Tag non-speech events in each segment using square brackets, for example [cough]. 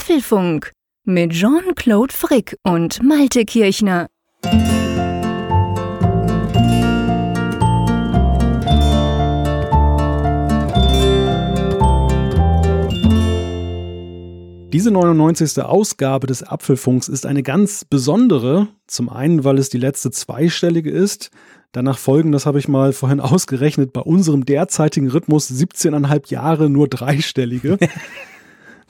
Apfelfunk mit Jean-Claude Frick und Malte Kirchner. Diese 99. Ausgabe des Apfelfunks ist eine ganz besondere. Zum einen, weil es die letzte zweistellige ist. Danach folgen, das habe ich mal vorhin [laughs] ausgerechnet, bei unserem derzeitigen Rhythmus 17,5 Jahre nur dreistellige. [laughs]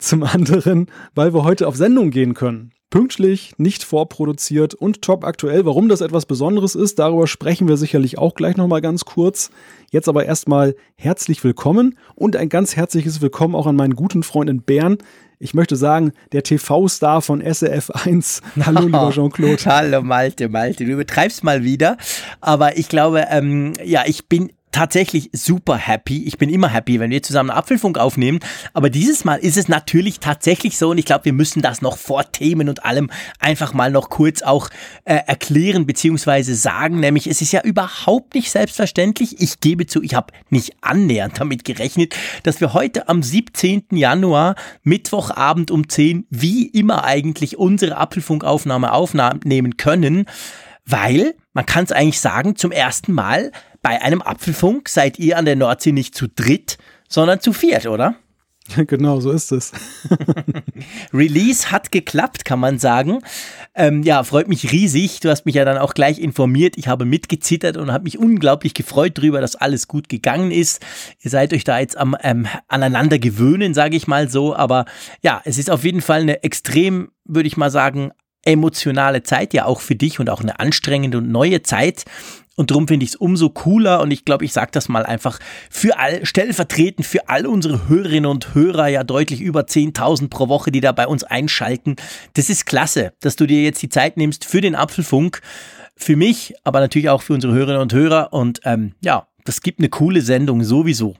Zum anderen, weil wir heute auf Sendung gehen können. Pünktlich, nicht vorproduziert und top aktuell. Warum das etwas Besonderes ist, darüber sprechen wir sicherlich auch gleich nochmal ganz kurz. Jetzt aber erstmal herzlich willkommen und ein ganz herzliches Willkommen auch an meinen guten Freund in Bern, ich möchte sagen, der TV-Star von SRF 1. [laughs] Hallo, lieber Jean-Claude. Hallo, Malte, Malte. Du übertreibst mal wieder. Aber ich glaube, ähm, ja, ich bin tatsächlich super happy. Ich bin immer happy, wenn wir zusammen Apfelfunk aufnehmen. Aber dieses Mal ist es natürlich tatsächlich so und ich glaube, wir müssen das noch vor Themen und allem einfach mal noch kurz auch äh, erklären beziehungsweise sagen. Nämlich, es ist ja überhaupt nicht selbstverständlich. Ich gebe zu, ich habe nicht annähernd damit gerechnet, dass wir heute am 17. Januar, Mittwochabend um 10, wie immer eigentlich unsere Apfelfunkaufnahme aufnehmen können. Weil, man kann es eigentlich sagen, zum ersten Mal bei einem Apfelfunk seid ihr an der Nordsee nicht zu dritt, sondern zu viert, oder? [laughs] Genau, so ist es. [laughs] Release hat geklappt, kann man sagen. Ähm, ja, freut mich riesig. Du hast mich ja dann auch gleich informiert. Ich habe mitgezittert und habe mich unglaublich gefreut darüber, dass alles gut gegangen ist. Ihr seid euch da jetzt am ähm, aneinander gewöhnen, sage ich mal so. Aber ja, es ist auf jeden Fall eine extrem, würde ich mal sagen, emotionale Zeit ja auch für dich und auch eine anstrengende und neue Zeit. Und darum finde ich es umso cooler und ich glaube, ich sage das mal einfach für all, stellvertretend für all unsere Hörerinnen und Hörer, ja deutlich über 10.000 pro Woche, die da bei uns einschalten. Das ist klasse, dass du dir jetzt die Zeit nimmst für den Apfelfunk. Für mich, aber natürlich auch für unsere Hörerinnen und Hörer. Und ähm, ja, das gibt eine coole Sendung sowieso.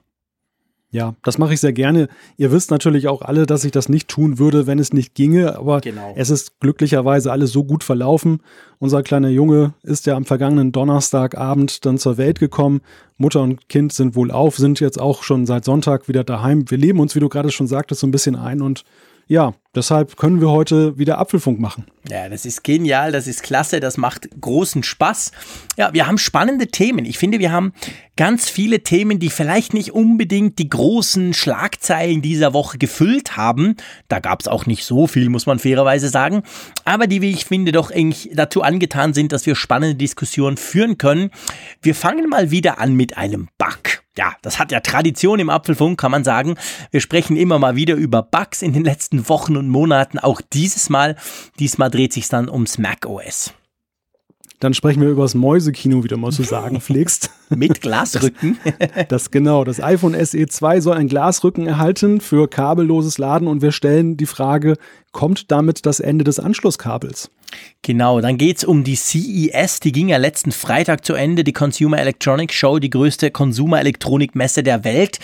Ja, das mache ich sehr gerne. Ihr wisst natürlich auch alle, dass ich das nicht tun würde, wenn es nicht ginge, aber genau. es ist glücklicherweise alles so gut verlaufen. Unser kleiner Junge ist ja am vergangenen Donnerstagabend dann zur Welt gekommen. Mutter und Kind sind wohl auf, sind jetzt auch schon seit Sonntag wieder daheim. Wir leben uns, wie du gerade schon sagtest, so ein bisschen ein und ja, deshalb können wir heute wieder Apfelfunk machen. Ja, das ist genial, das ist klasse, das macht großen Spaß. Ja, wir haben spannende Themen. Ich finde, wir haben ganz viele Themen, die vielleicht nicht unbedingt die großen Schlagzeilen dieser Woche gefüllt haben. Da gab es auch nicht so viel, muss man fairerweise sagen. Aber die, wie ich finde, doch eigentlich dazu angetan sind, dass wir spannende Diskussionen führen können. Wir fangen mal wieder an mit einem Bug. Ja, das hat ja Tradition im Apfelfunk, kann man sagen. Wir sprechen immer mal wieder über Bugs in den letzten Wochen und Monaten, auch dieses Mal. Diesmal dreht sich dann ums Mac OS. Dann sprechen wir über das Mäusekino, wie du mal zu sagen [laughs] pflegst. Mit [laughs] Glasrücken. Das, das, genau. Das iPhone SE 2 soll ein Glasrücken erhalten für kabelloses Laden und wir stellen die Frage, kommt damit das Ende des Anschlusskabels? Genau, dann geht es um die CES, die ging ja letzten Freitag zu Ende, die Consumer Electronics Show, die größte Konsumerelektronikmesse der Welt.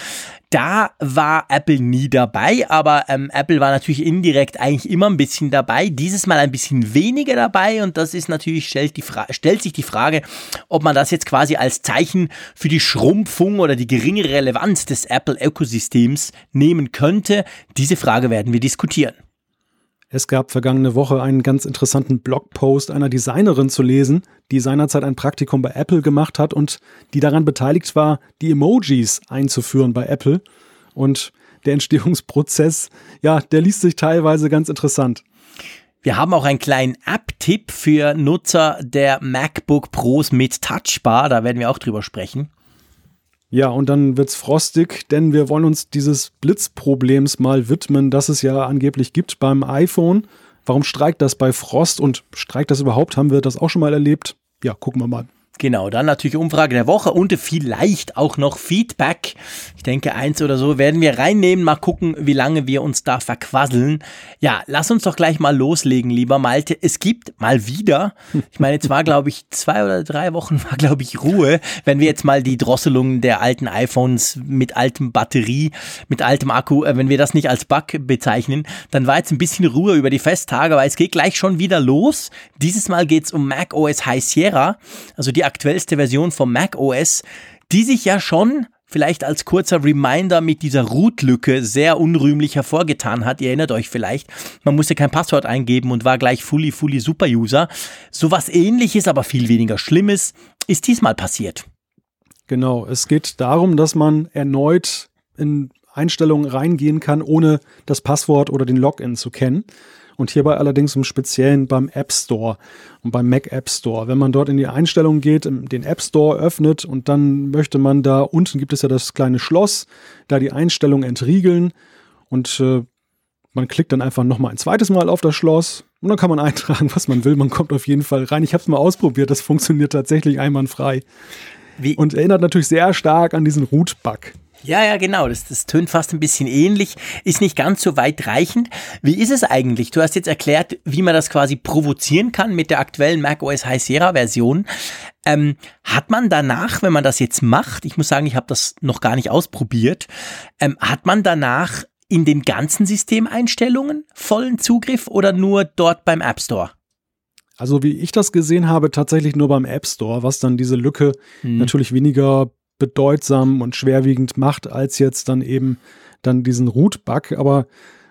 Da war Apple nie dabei, aber ähm, Apple war natürlich indirekt eigentlich immer ein bisschen dabei. Dieses Mal ein bisschen weniger dabei und das ist natürlich, stellt, die stellt sich die Frage, ob man das jetzt quasi als Zeichen für die Schrumpfung oder die geringe Relevanz des Apple-Ökosystems nehmen könnte. Diese Frage werden wir diskutieren. Es gab vergangene Woche einen ganz interessanten Blogpost einer Designerin zu lesen, die seinerzeit ein Praktikum bei Apple gemacht hat und die daran beteiligt war, die Emojis einzuführen bei Apple. Und der Entstehungsprozess, ja, der liest sich teilweise ganz interessant. Wir haben auch einen kleinen App-Tipp für Nutzer der MacBook Pros mit Touchbar, da werden wir auch drüber sprechen. Ja, und dann wird's frostig, denn wir wollen uns dieses Blitzproblems mal widmen, das es ja angeblich gibt beim iPhone. Warum streikt das bei Frost und streikt das überhaupt? Haben wir das auch schon mal erlebt? Ja, gucken wir mal. Genau, dann natürlich Umfrage der Woche und vielleicht auch noch Feedback. Ich denke, eins oder so werden wir reinnehmen. Mal gucken, wie lange wir uns da verquasseln. Ja, lass uns doch gleich mal loslegen, lieber Malte. Es gibt mal wieder, ich meine, jetzt war, glaube ich, zwei oder drei Wochen war, glaube ich, Ruhe. Wenn wir jetzt mal die Drosselung der alten iPhones mit altem Batterie, mit altem Akku, äh, wenn wir das nicht als Bug bezeichnen, dann war jetzt ein bisschen Ruhe über die Festtage, weil es geht gleich schon wieder los. Dieses Mal geht's um Mac OS High Sierra, also die aktuellste Version vom Mac OS, die sich ja schon vielleicht als kurzer Reminder mit dieser Root-Lücke sehr unrühmlich hervorgetan hat. Ihr erinnert euch vielleicht, man musste kein Passwort eingeben und war gleich fully, fully Super-User. Sowas ähnliches, aber viel weniger Schlimmes ist diesmal passiert. Genau, es geht darum, dass man erneut in Einstellungen reingehen kann, ohne das Passwort oder den Login zu kennen. Und hierbei allerdings im Speziellen beim App Store und beim Mac App Store. Wenn man dort in die Einstellungen geht, den App Store öffnet und dann möchte man da unten gibt es ja das kleine Schloss, da die Einstellungen entriegeln und äh, man klickt dann einfach nochmal ein zweites Mal auf das Schloss und dann kann man [laughs] eintragen, was man will. Man kommt auf jeden Fall rein. Ich habe es mal ausprobiert, das funktioniert tatsächlich einwandfrei. Wie? Und erinnert natürlich sehr stark an diesen Root-Bug. Ja, ja, genau. Das, das tönt fast ein bisschen ähnlich, ist nicht ganz so weitreichend. Wie ist es eigentlich? Du hast jetzt erklärt, wie man das quasi provozieren kann mit der aktuellen macOS High Sierra Version. Ähm, hat man danach, wenn man das jetzt macht, ich muss sagen, ich habe das noch gar nicht ausprobiert, ähm, hat man danach in den ganzen Systemeinstellungen vollen Zugriff oder nur dort beim App Store? Also wie ich das gesehen habe, tatsächlich nur beim App Store, was dann diese Lücke hm. natürlich weniger bedeutsam und schwerwiegend macht, als jetzt dann eben dann diesen Root-Bug. Aber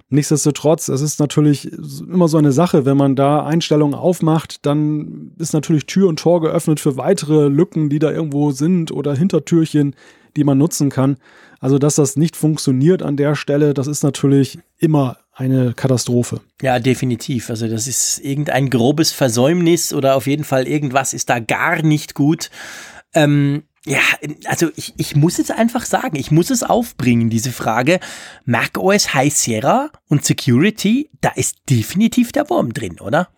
nichtsdestotrotz, es ist natürlich immer so eine Sache, wenn man da Einstellungen aufmacht, dann ist natürlich Tür und Tor geöffnet für weitere Lücken, die da irgendwo sind oder Hintertürchen, die man nutzen kann. Also, dass das nicht funktioniert an der Stelle, das ist natürlich immer eine Katastrophe. Ja, definitiv. Also das ist irgendein grobes Versäumnis oder auf jeden Fall irgendwas ist da gar nicht gut. Ähm, ja, also ich, ich muss es einfach sagen, ich muss es aufbringen, diese Frage. macOS High Sierra und Security, da ist definitiv der Wurm drin, oder?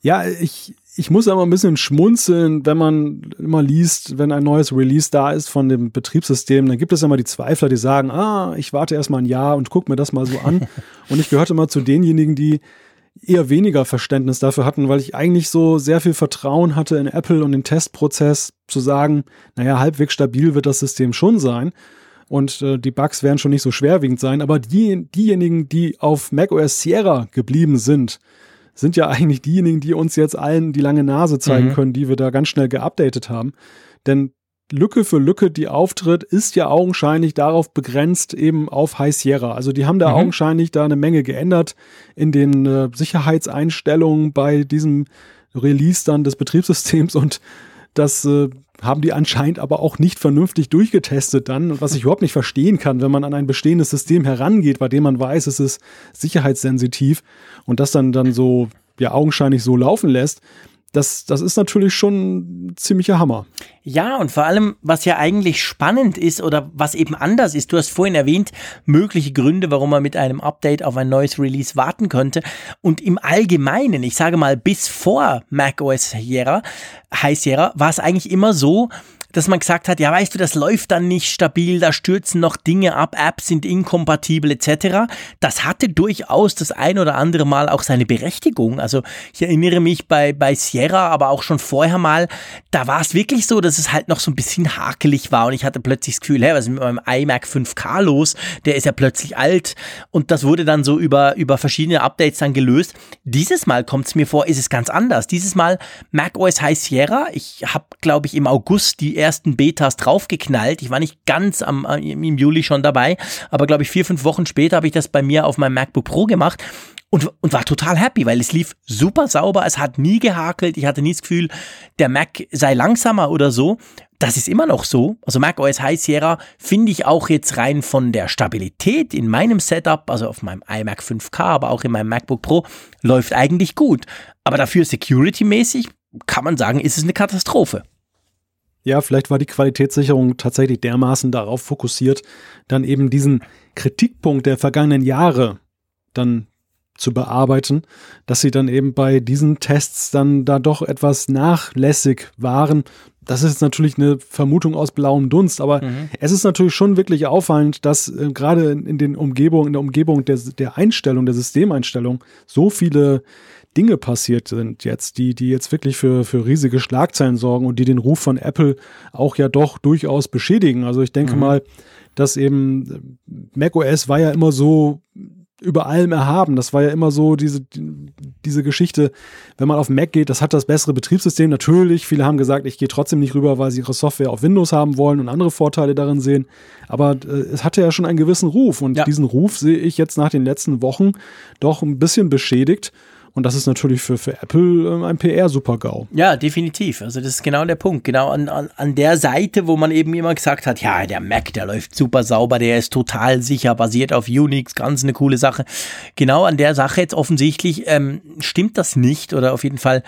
Ja, ich, ich muss aber ein bisschen schmunzeln, wenn man immer liest, wenn ein neues Release da ist von dem Betriebssystem, dann gibt es immer die Zweifler, die sagen, ah, ich warte erstmal ein Jahr und guck mir das mal so an. [laughs] und ich gehörte immer zu denjenigen, die eher weniger Verständnis dafür hatten, weil ich eigentlich so sehr viel Vertrauen hatte in Apple und den Testprozess zu sagen, naja, halbwegs stabil wird das System schon sein und äh, die Bugs werden schon nicht so schwerwiegend sein, aber die, diejenigen, die auf macOS Sierra geblieben sind, sind ja eigentlich diejenigen, die uns jetzt allen die lange Nase zeigen mhm. können, die wir da ganz schnell geupdatet haben. Denn Lücke für Lücke, die auftritt, ist ja augenscheinlich darauf begrenzt, eben auf High Sierra. Also die haben da mhm. augenscheinlich da eine Menge geändert in den äh, Sicherheitseinstellungen bei diesem Release dann des Betriebssystems und das äh, haben die anscheinend aber auch nicht vernünftig durchgetestet dann, was ich überhaupt nicht verstehen kann, wenn man an ein bestehendes System herangeht, bei dem man weiß, es ist sicherheitssensitiv und das dann dann so ja augenscheinlich so laufen lässt das, das ist natürlich schon ein ziemlicher Hammer. Ja, und vor allem, was ja eigentlich spannend ist oder was eben anders ist, du hast vorhin erwähnt, mögliche Gründe, warum man mit einem Update auf ein neues Release warten könnte. Und im Allgemeinen, ich sage mal, bis vor macOS Sierra, High Sierra, war es eigentlich immer so, dass man gesagt hat, ja weißt du, das läuft dann nicht stabil, da stürzen noch Dinge ab, Apps sind inkompatibel etc. Das hatte durchaus das ein oder andere Mal auch seine Berechtigung. Also ich erinnere mich bei, bei Sierra, aber auch schon vorher mal, da war es wirklich so, dass es halt noch so ein bisschen hakelig war und ich hatte plötzlich das Gefühl, hey, was ist mit meinem iMac 5K los? Der ist ja plötzlich alt und das wurde dann so über, über verschiedene Updates dann gelöst. Dieses Mal kommt es mir vor, ist es ganz anders. Dieses Mal macOS High Sierra. Ich habe, glaube ich, im August die ersten Betas draufgeknallt. Ich war nicht ganz am, im Juli schon dabei, aber glaube ich vier, fünf Wochen später habe ich das bei mir auf meinem MacBook Pro gemacht und, und war total happy, weil es lief super sauber, es hat nie gehakelt, ich hatte nie das Gefühl, der Mac sei langsamer oder so. Das ist immer noch so. Also Mac OS High Sierra finde ich auch jetzt rein von der Stabilität in meinem Setup, also auf meinem iMac 5K, aber auch in meinem MacBook Pro, läuft eigentlich gut. Aber dafür security-mäßig kann man sagen, ist es eine Katastrophe. Ja, vielleicht war die Qualitätssicherung tatsächlich dermaßen darauf fokussiert, dann eben diesen Kritikpunkt der vergangenen Jahre dann zu bearbeiten, dass sie dann eben bei diesen Tests dann da doch etwas nachlässig waren. Das ist natürlich eine Vermutung aus blauem Dunst, aber mhm. es ist natürlich schon wirklich auffallend, dass äh, gerade in, den Umgebungen, in der Umgebung der, der Einstellung, der Systemeinstellung so viele Dinge passiert sind jetzt, die, die jetzt wirklich für, für riesige Schlagzeilen sorgen und die den Ruf von Apple auch ja doch durchaus beschädigen. Also ich denke mhm. mal, dass eben macOS war ja immer so über allem erhaben. Das war ja immer so diese, diese Geschichte, wenn man auf Mac geht, das hat das bessere Betriebssystem. Natürlich, viele haben gesagt, ich gehe trotzdem nicht rüber, weil sie ihre Software auf Windows haben wollen und andere Vorteile darin sehen. Aber äh, es hatte ja schon einen gewissen Ruf und ja. diesen Ruf sehe ich jetzt nach den letzten Wochen doch ein bisschen beschädigt. Und das ist natürlich für, für Apple ähm, ein PR-Super-GAU. Ja, definitiv. Also das ist genau der Punkt. Genau an, an, an der Seite, wo man eben immer gesagt hat, ja, der Mac, der läuft super sauber, der ist total sicher, basiert auf Unix, ganz eine coole Sache. Genau an der Sache jetzt offensichtlich ähm, stimmt das nicht oder auf jeden Fall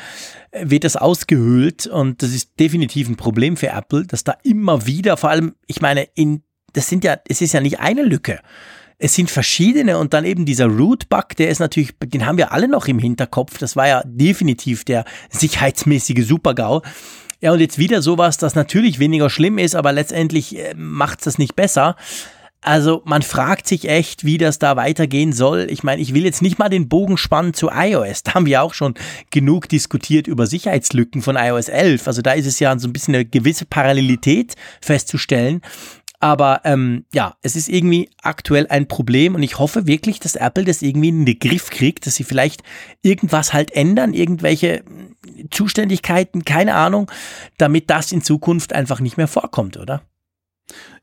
äh, wird das ausgehöhlt und das ist definitiv ein Problem für Apple, dass da immer wieder, vor allem, ich meine, in, das sind ja, es ist ja nicht eine Lücke es sind verschiedene und dann eben dieser Root-Bug, der ist natürlich, den haben wir alle noch im Hinterkopf. Das war ja definitiv der sicherheitsmäßige Super-GAU. Ja, und jetzt wieder sowas, das natürlich weniger schlimm ist, aber letztendlich äh, macht es nicht besser. Also man fragt sich echt, wie das da weitergehen soll. Ich meine, ich will jetzt nicht mal den Bogen spannen zu iOS. Da haben wir auch schon genug diskutiert über Sicherheitslücken von iOS 11. Also da ist es ja so ein bisschen eine gewisse Parallelität festzustellen. Aber ähm, ja, es ist irgendwie aktuell ein Problem und ich hoffe wirklich, dass Apple das irgendwie in den Griff kriegt, dass sie vielleicht irgendwas halt ändern, irgendwelche Zuständigkeiten, keine Ahnung, damit das in Zukunft einfach nicht mehr vorkommt, oder?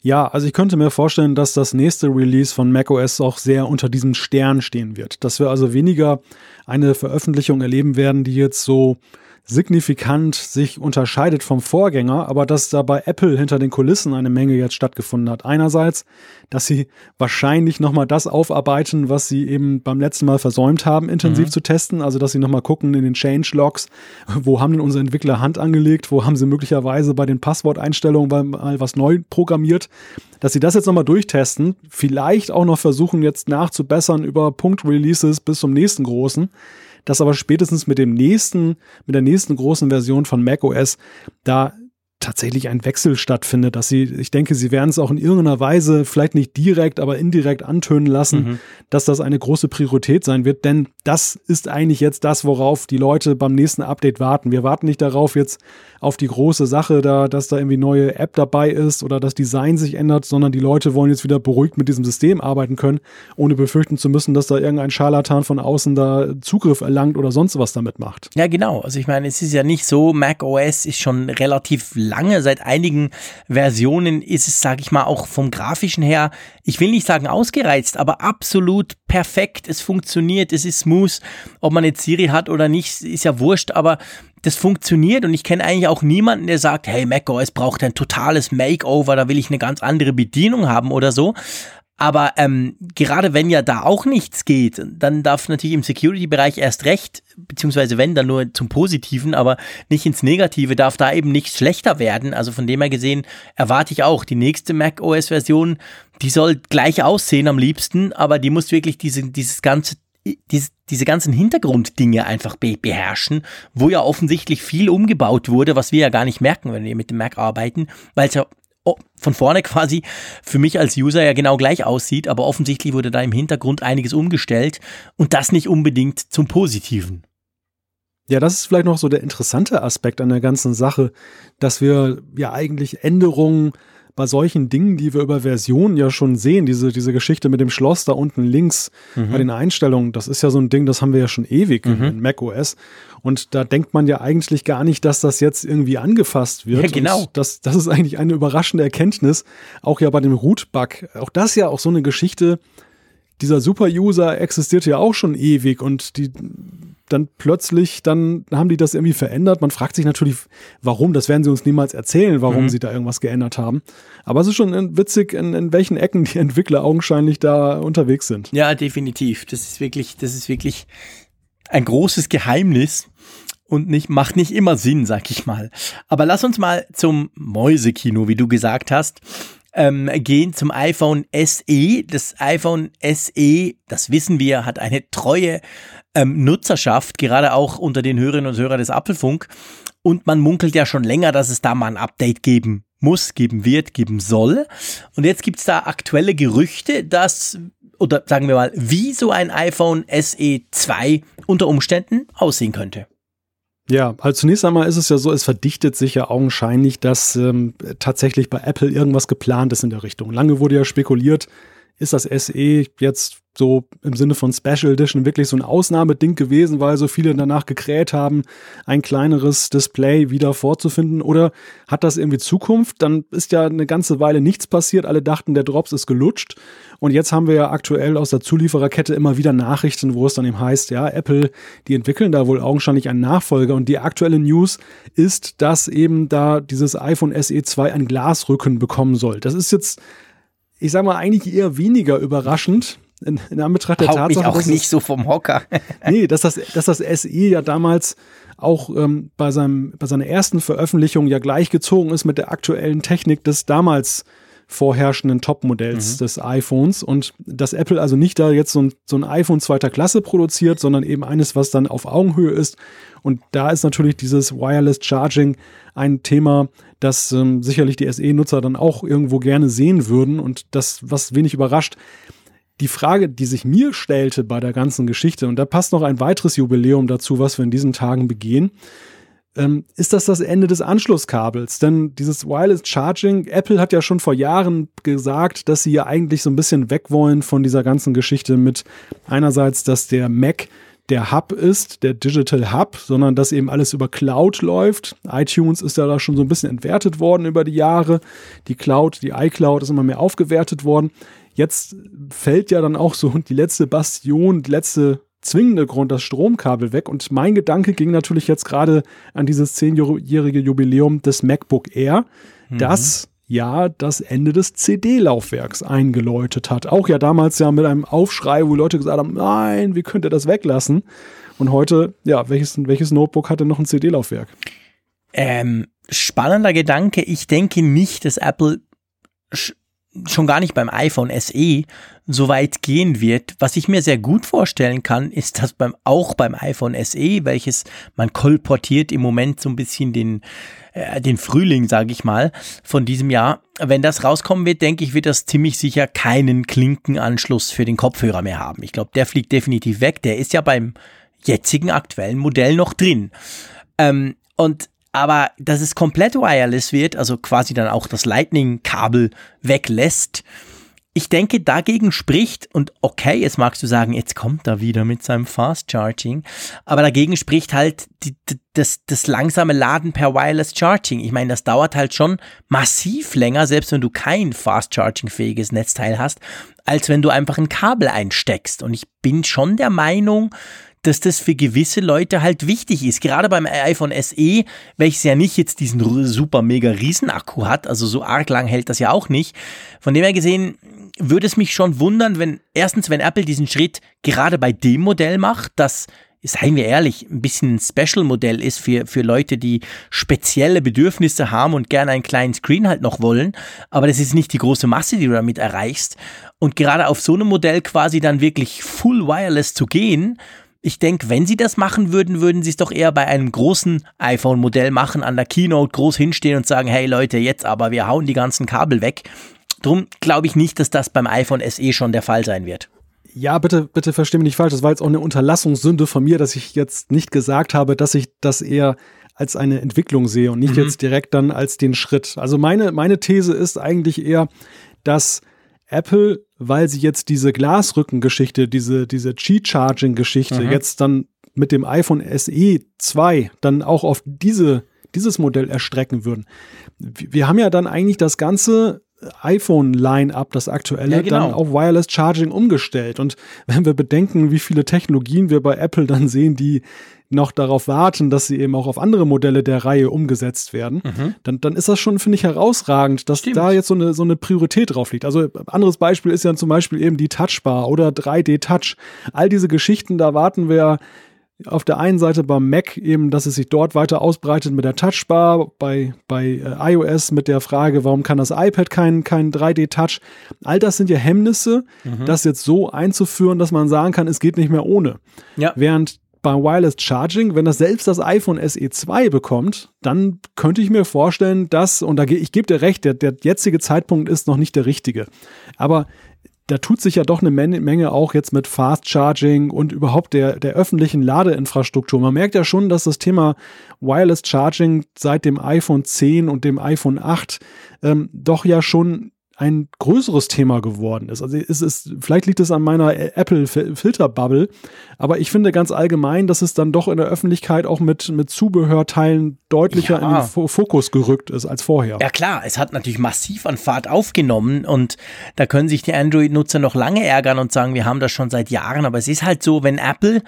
Ja, also ich könnte mir vorstellen, dass das nächste Release von macOS auch sehr unter diesem Stern stehen wird. Dass wir also weniger eine Veröffentlichung erleben werden, die jetzt so signifikant sich unterscheidet vom Vorgänger, aber dass da bei Apple hinter den Kulissen eine Menge jetzt stattgefunden hat. Einerseits, dass sie wahrscheinlich nochmal das aufarbeiten, was sie eben beim letzten Mal versäumt haben, intensiv mhm. zu testen. Also, dass sie nochmal gucken in den Change-Logs, wo haben denn unsere Entwickler Hand angelegt, wo haben sie möglicherweise bei den Passworteinstellungen mal was neu programmiert. Dass sie das jetzt nochmal durchtesten, vielleicht auch noch versuchen jetzt nachzubessern über Punkt-Releases bis zum nächsten großen dass aber spätestens mit dem nächsten, mit der nächsten großen Version von macOS da tatsächlich ein Wechsel stattfindet, dass sie, ich denke, sie werden es auch in irgendeiner Weise, vielleicht nicht direkt, aber indirekt antönen lassen, mhm. dass das eine große Priorität sein wird, denn das ist eigentlich jetzt das, worauf die Leute beim nächsten Update warten. Wir warten nicht darauf jetzt auf die große Sache, da, dass da irgendwie neue App dabei ist oder das Design sich ändert, sondern die Leute wollen jetzt wieder beruhigt mit diesem System arbeiten können, ohne befürchten zu müssen, dass da irgendein Scharlatan von außen da Zugriff erlangt oder sonst was damit macht. Ja, genau. Also ich meine, es ist ja nicht so, Mac OS ist schon relativ lange, seit einigen Versionen ist es, sage ich mal, auch vom grafischen her, ich will nicht sagen ausgereizt, aber absolut perfekt. Es funktioniert, es ist smooth. Ob man jetzt Siri hat oder nicht, ist ja wurscht, aber das funktioniert und ich kenne eigentlich auch niemanden, der sagt, hey macOS braucht ein totales Makeover, da will ich eine ganz andere Bedienung haben oder so. Aber ähm, gerade wenn ja da auch nichts geht, dann darf natürlich im Security-Bereich erst recht, beziehungsweise wenn, dann nur zum Positiven, aber nicht ins Negative, darf da eben nichts schlechter werden. Also von dem her gesehen erwarte ich auch, die nächste macOS-Version, die soll gleich aussehen am liebsten, aber die muss wirklich diese, dieses ganze diese, diese ganzen Hintergrunddinge einfach be beherrschen, wo ja offensichtlich viel umgebaut wurde, was wir ja gar nicht merken, wenn wir mit dem Mac arbeiten, weil es ja von vorne quasi für mich als User ja genau gleich aussieht, aber offensichtlich wurde da im Hintergrund einiges umgestellt und das nicht unbedingt zum Positiven. Ja, das ist vielleicht noch so der interessante Aspekt an der ganzen Sache, dass wir ja eigentlich Änderungen bei solchen Dingen, die wir über Versionen ja schon sehen, diese, diese Geschichte mit dem Schloss da unten links mhm. bei den Einstellungen, das ist ja so ein Ding, das haben wir ja schon ewig mhm. in macOS. Und da denkt man ja eigentlich gar nicht, dass das jetzt irgendwie angefasst wird. Ja, genau. Und das, das ist eigentlich eine überraschende Erkenntnis. Auch ja bei dem Root-Bug. Auch das ja auch so eine Geschichte. Dieser Super-User existiert ja auch schon ewig und die dann plötzlich, dann haben die das irgendwie verändert. Man fragt sich natürlich, warum. Das werden sie uns niemals erzählen, warum mhm. sie da irgendwas geändert haben. Aber es ist schon witzig, in, in welchen Ecken die [laughs] Entwickler augenscheinlich da unterwegs sind. Ja, definitiv. Das ist wirklich, das ist wirklich ein großes Geheimnis und nicht, macht nicht immer Sinn, sag ich mal. Aber lass uns mal zum Mäusekino, wie du gesagt hast ähm, gehen zum iPhone SE. Das iPhone SE, das wissen wir, hat eine treue ähm, Nutzerschaft, gerade auch unter den Hörerinnen und Hörern des Apfelfunk. Und man munkelt ja schon länger, dass es da mal ein Update geben muss, geben wird, geben soll. Und jetzt gibt es da aktuelle Gerüchte, dass, oder sagen wir mal, wie so ein iPhone SE 2 unter Umständen aussehen könnte. Ja, also zunächst einmal ist es ja so, es verdichtet sich ja augenscheinlich, dass ähm, tatsächlich bei Apple irgendwas geplant ist in der Richtung. Lange wurde ja spekuliert, ist das SE jetzt so im Sinne von Special Edition wirklich so ein Ausnahmeding gewesen, weil so viele danach gekräht haben, ein kleineres Display wieder vorzufinden? Oder hat das irgendwie Zukunft? Dann ist ja eine ganze Weile nichts passiert. Alle dachten, der Drops ist gelutscht. Und jetzt haben wir ja aktuell aus der Zuliefererkette immer wieder Nachrichten, wo es dann eben heißt, ja, Apple, die entwickeln da wohl augenscheinlich einen Nachfolger. Und die aktuelle News ist, dass eben da dieses iPhone SE 2 ein Glasrücken bekommen soll. Das ist jetzt, ich sag mal, eigentlich eher weniger überraschend, in, in Anbetracht der Haut Tatsache, mich auch dass nicht es, so vom Hocker. [laughs] nee, dass das, dass das SE ja damals auch ähm, bei, seinem, bei seiner ersten Veröffentlichung ja gleichgezogen ist mit der aktuellen Technik des damals vorherrschenden Topmodells Mhm. des iPhones und dass Apple also nicht da jetzt so ein, so ein iPhone zweiter Klasse produziert, sondern eben eines, was dann auf Augenhöhe ist. Und da ist natürlich dieses Wireless Charging ein Thema, das ähm, sicherlich die SE-Nutzer dann auch irgendwo gerne sehen würden und das, was wenig überrascht. Die Frage, die sich mir stellte bei der ganzen Geschichte, und da passt noch ein weiteres Jubiläum dazu, was wir in diesen Tagen begehen, ähm, ist das das Ende des Anschlusskabels? Denn dieses Wireless Charging, Apple hat ja schon vor Jahren gesagt, dass sie ja eigentlich so ein bisschen weg wollen von dieser ganzen Geschichte mit einerseits, dass der Mac der Hub ist, der Digital Hub, sondern dass eben alles über Cloud läuft. iTunes ist ja da schon so ein bisschen entwertet worden über die Jahre. Die Cloud, die iCloud ist immer mehr aufgewertet worden. Jetzt fällt ja dann auch so die letzte Bastion, die letzte zwingende Grund, das Stromkabel weg. Und mein Gedanke ging natürlich jetzt gerade an dieses zehnjährige Jubiläum des MacBook Air, das ja das Ende des CD-Laufwerks eingeläutet hat. Auch ja damals ja mit einem Aufschrei, wo Leute gesagt haben, nein, wie könnt ihr das weglassen? Und heute, ja, welches, welches Notebook hatte noch ein CD-Laufwerk? Ähm, spannender Gedanke. Ich denke nicht, dass Apple schon gar nicht beim iPhone SE so weit gehen wird. Was ich mir sehr gut vorstellen kann, ist, dass beim, auch beim iPhone SE, welches man kolportiert im Moment so ein bisschen den, äh, den Frühling, sage ich mal, von diesem Jahr. Wenn das rauskommen wird, denke ich, wird das ziemlich sicher keinen Klinkenanschluss für den Kopfhörer mehr haben. Ich glaube, der fliegt definitiv weg. Der ist ja beim jetzigen aktuellen Modell noch drin. Ähm, und aber dass es komplett wireless wird, also quasi dann auch das Lightning-Kabel weglässt, ich denke, dagegen spricht, und okay, jetzt magst du sagen, jetzt kommt er wieder mit seinem Fast Charging, aber dagegen spricht halt die, das, das langsame Laden per Wireless Charging. Ich meine, das dauert halt schon massiv länger, selbst wenn du kein Fast Charging fähiges Netzteil hast, als wenn du einfach ein Kabel einsteckst. Und ich bin schon der Meinung, dass das für gewisse Leute halt wichtig ist. Gerade beim iPhone SE, welches ja nicht jetzt diesen super mega Riesenakku hat, also so arg lang hält das ja auch nicht. Von dem her gesehen würde es mich schon wundern, wenn erstens, wenn Apple diesen Schritt gerade bei dem Modell macht, das seien wir ehrlich, ein bisschen ein Special-Modell ist für, für Leute, die spezielle Bedürfnisse haben und gerne einen kleinen Screen halt noch wollen. Aber das ist nicht die große Masse, die du damit erreichst. Und gerade auf so einem Modell quasi dann wirklich full wireless zu gehen, ich denke, wenn sie das machen würden, würden sie es doch eher bei einem großen iPhone-Modell machen, an der Keynote groß hinstehen und sagen, hey Leute, jetzt aber, wir hauen die ganzen Kabel weg. Drum glaube ich nicht, dass das beim iPhone SE schon der Fall sein wird. Ja, bitte, bitte versteh mich nicht falsch. Das war jetzt auch eine Unterlassungssünde von mir, dass ich jetzt nicht gesagt habe, dass ich das eher als eine Entwicklung sehe und nicht Mhm. jetzt direkt dann als den Schritt. Also meine, meine These ist eigentlich eher, dass Apple, weil sie jetzt diese Glasrückengeschichte, diese, diese Qi-Charging-Geschichte Mhm. jetzt dann mit dem iPhone SE 2 dann auch auf diese, dieses Modell erstrecken würden. Wir wir haben ja dann eigentlich das ganze iPhone-Line-Up, das aktuelle, Ja, genau. dann auf Wireless Charging umgestellt. Und wenn wir bedenken, wie viele Technologien wir bei Apple dann sehen, die noch darauf warten, dass sie eben auch auf andere Modelle der Reihe umgesetzt werden, dann, dann ist das schon, finde ich, herausragend, dass Mhm. Stimmt. da jetzt so eine, so eine Priorität drauf liegt. Also anderes Beispiel ist ja zum Beispiel eben die Touchbar oder 3D-Touch. All diese Geschichten, da warten wir auf der einen Seite beim Mac eben, dass es sich dort weiter ausbreitet mit der Touchbar, bei, bei äh, iOS mit der Frage, warum kann das iPad kein, kein 3D-Touch? All das sind ja Hemmnisse, das jetzt so einzuführen, dass man sagen kann, es geht nicht mehr ohne. Ja. Während beim Wireless Charging, wenn das selbst das iPhone SE 2 bekommt, dann könnte ich mir vorstellen, dass, und da ich gebe dir recht, der, der jetzige Zeitpunkt ist noch nicht der richtige. Aber da tut sich ja doch eine Men Menge auch jetzt mit Fast Charging und überhaupt der, der öffentlichen Ladeinfrastruktur. Man merkt ja schon, dass das Thema Wireless Charging seit dem iPhone 10 und dem iPhone 8 ähm, doch ja schon ein größeres Thema geworden ist. Also es ist, vielleicht liegt es an meiner Apple-Filterbubble, aber ich finde ganz allgemein, dass es dann doch in der Öffentlichkeit auch mit, mit Zubehörteilen deutlicher ja. in den Fokus gerückt ist als vorher. Ja klar, es hat natürlich massiv an Fahrt aufgenommen und da können sich die Android-Nutzer noch lange ärgern und sagen, wir haben das schon seit Jahren, aber es ist halt so, wenn Apple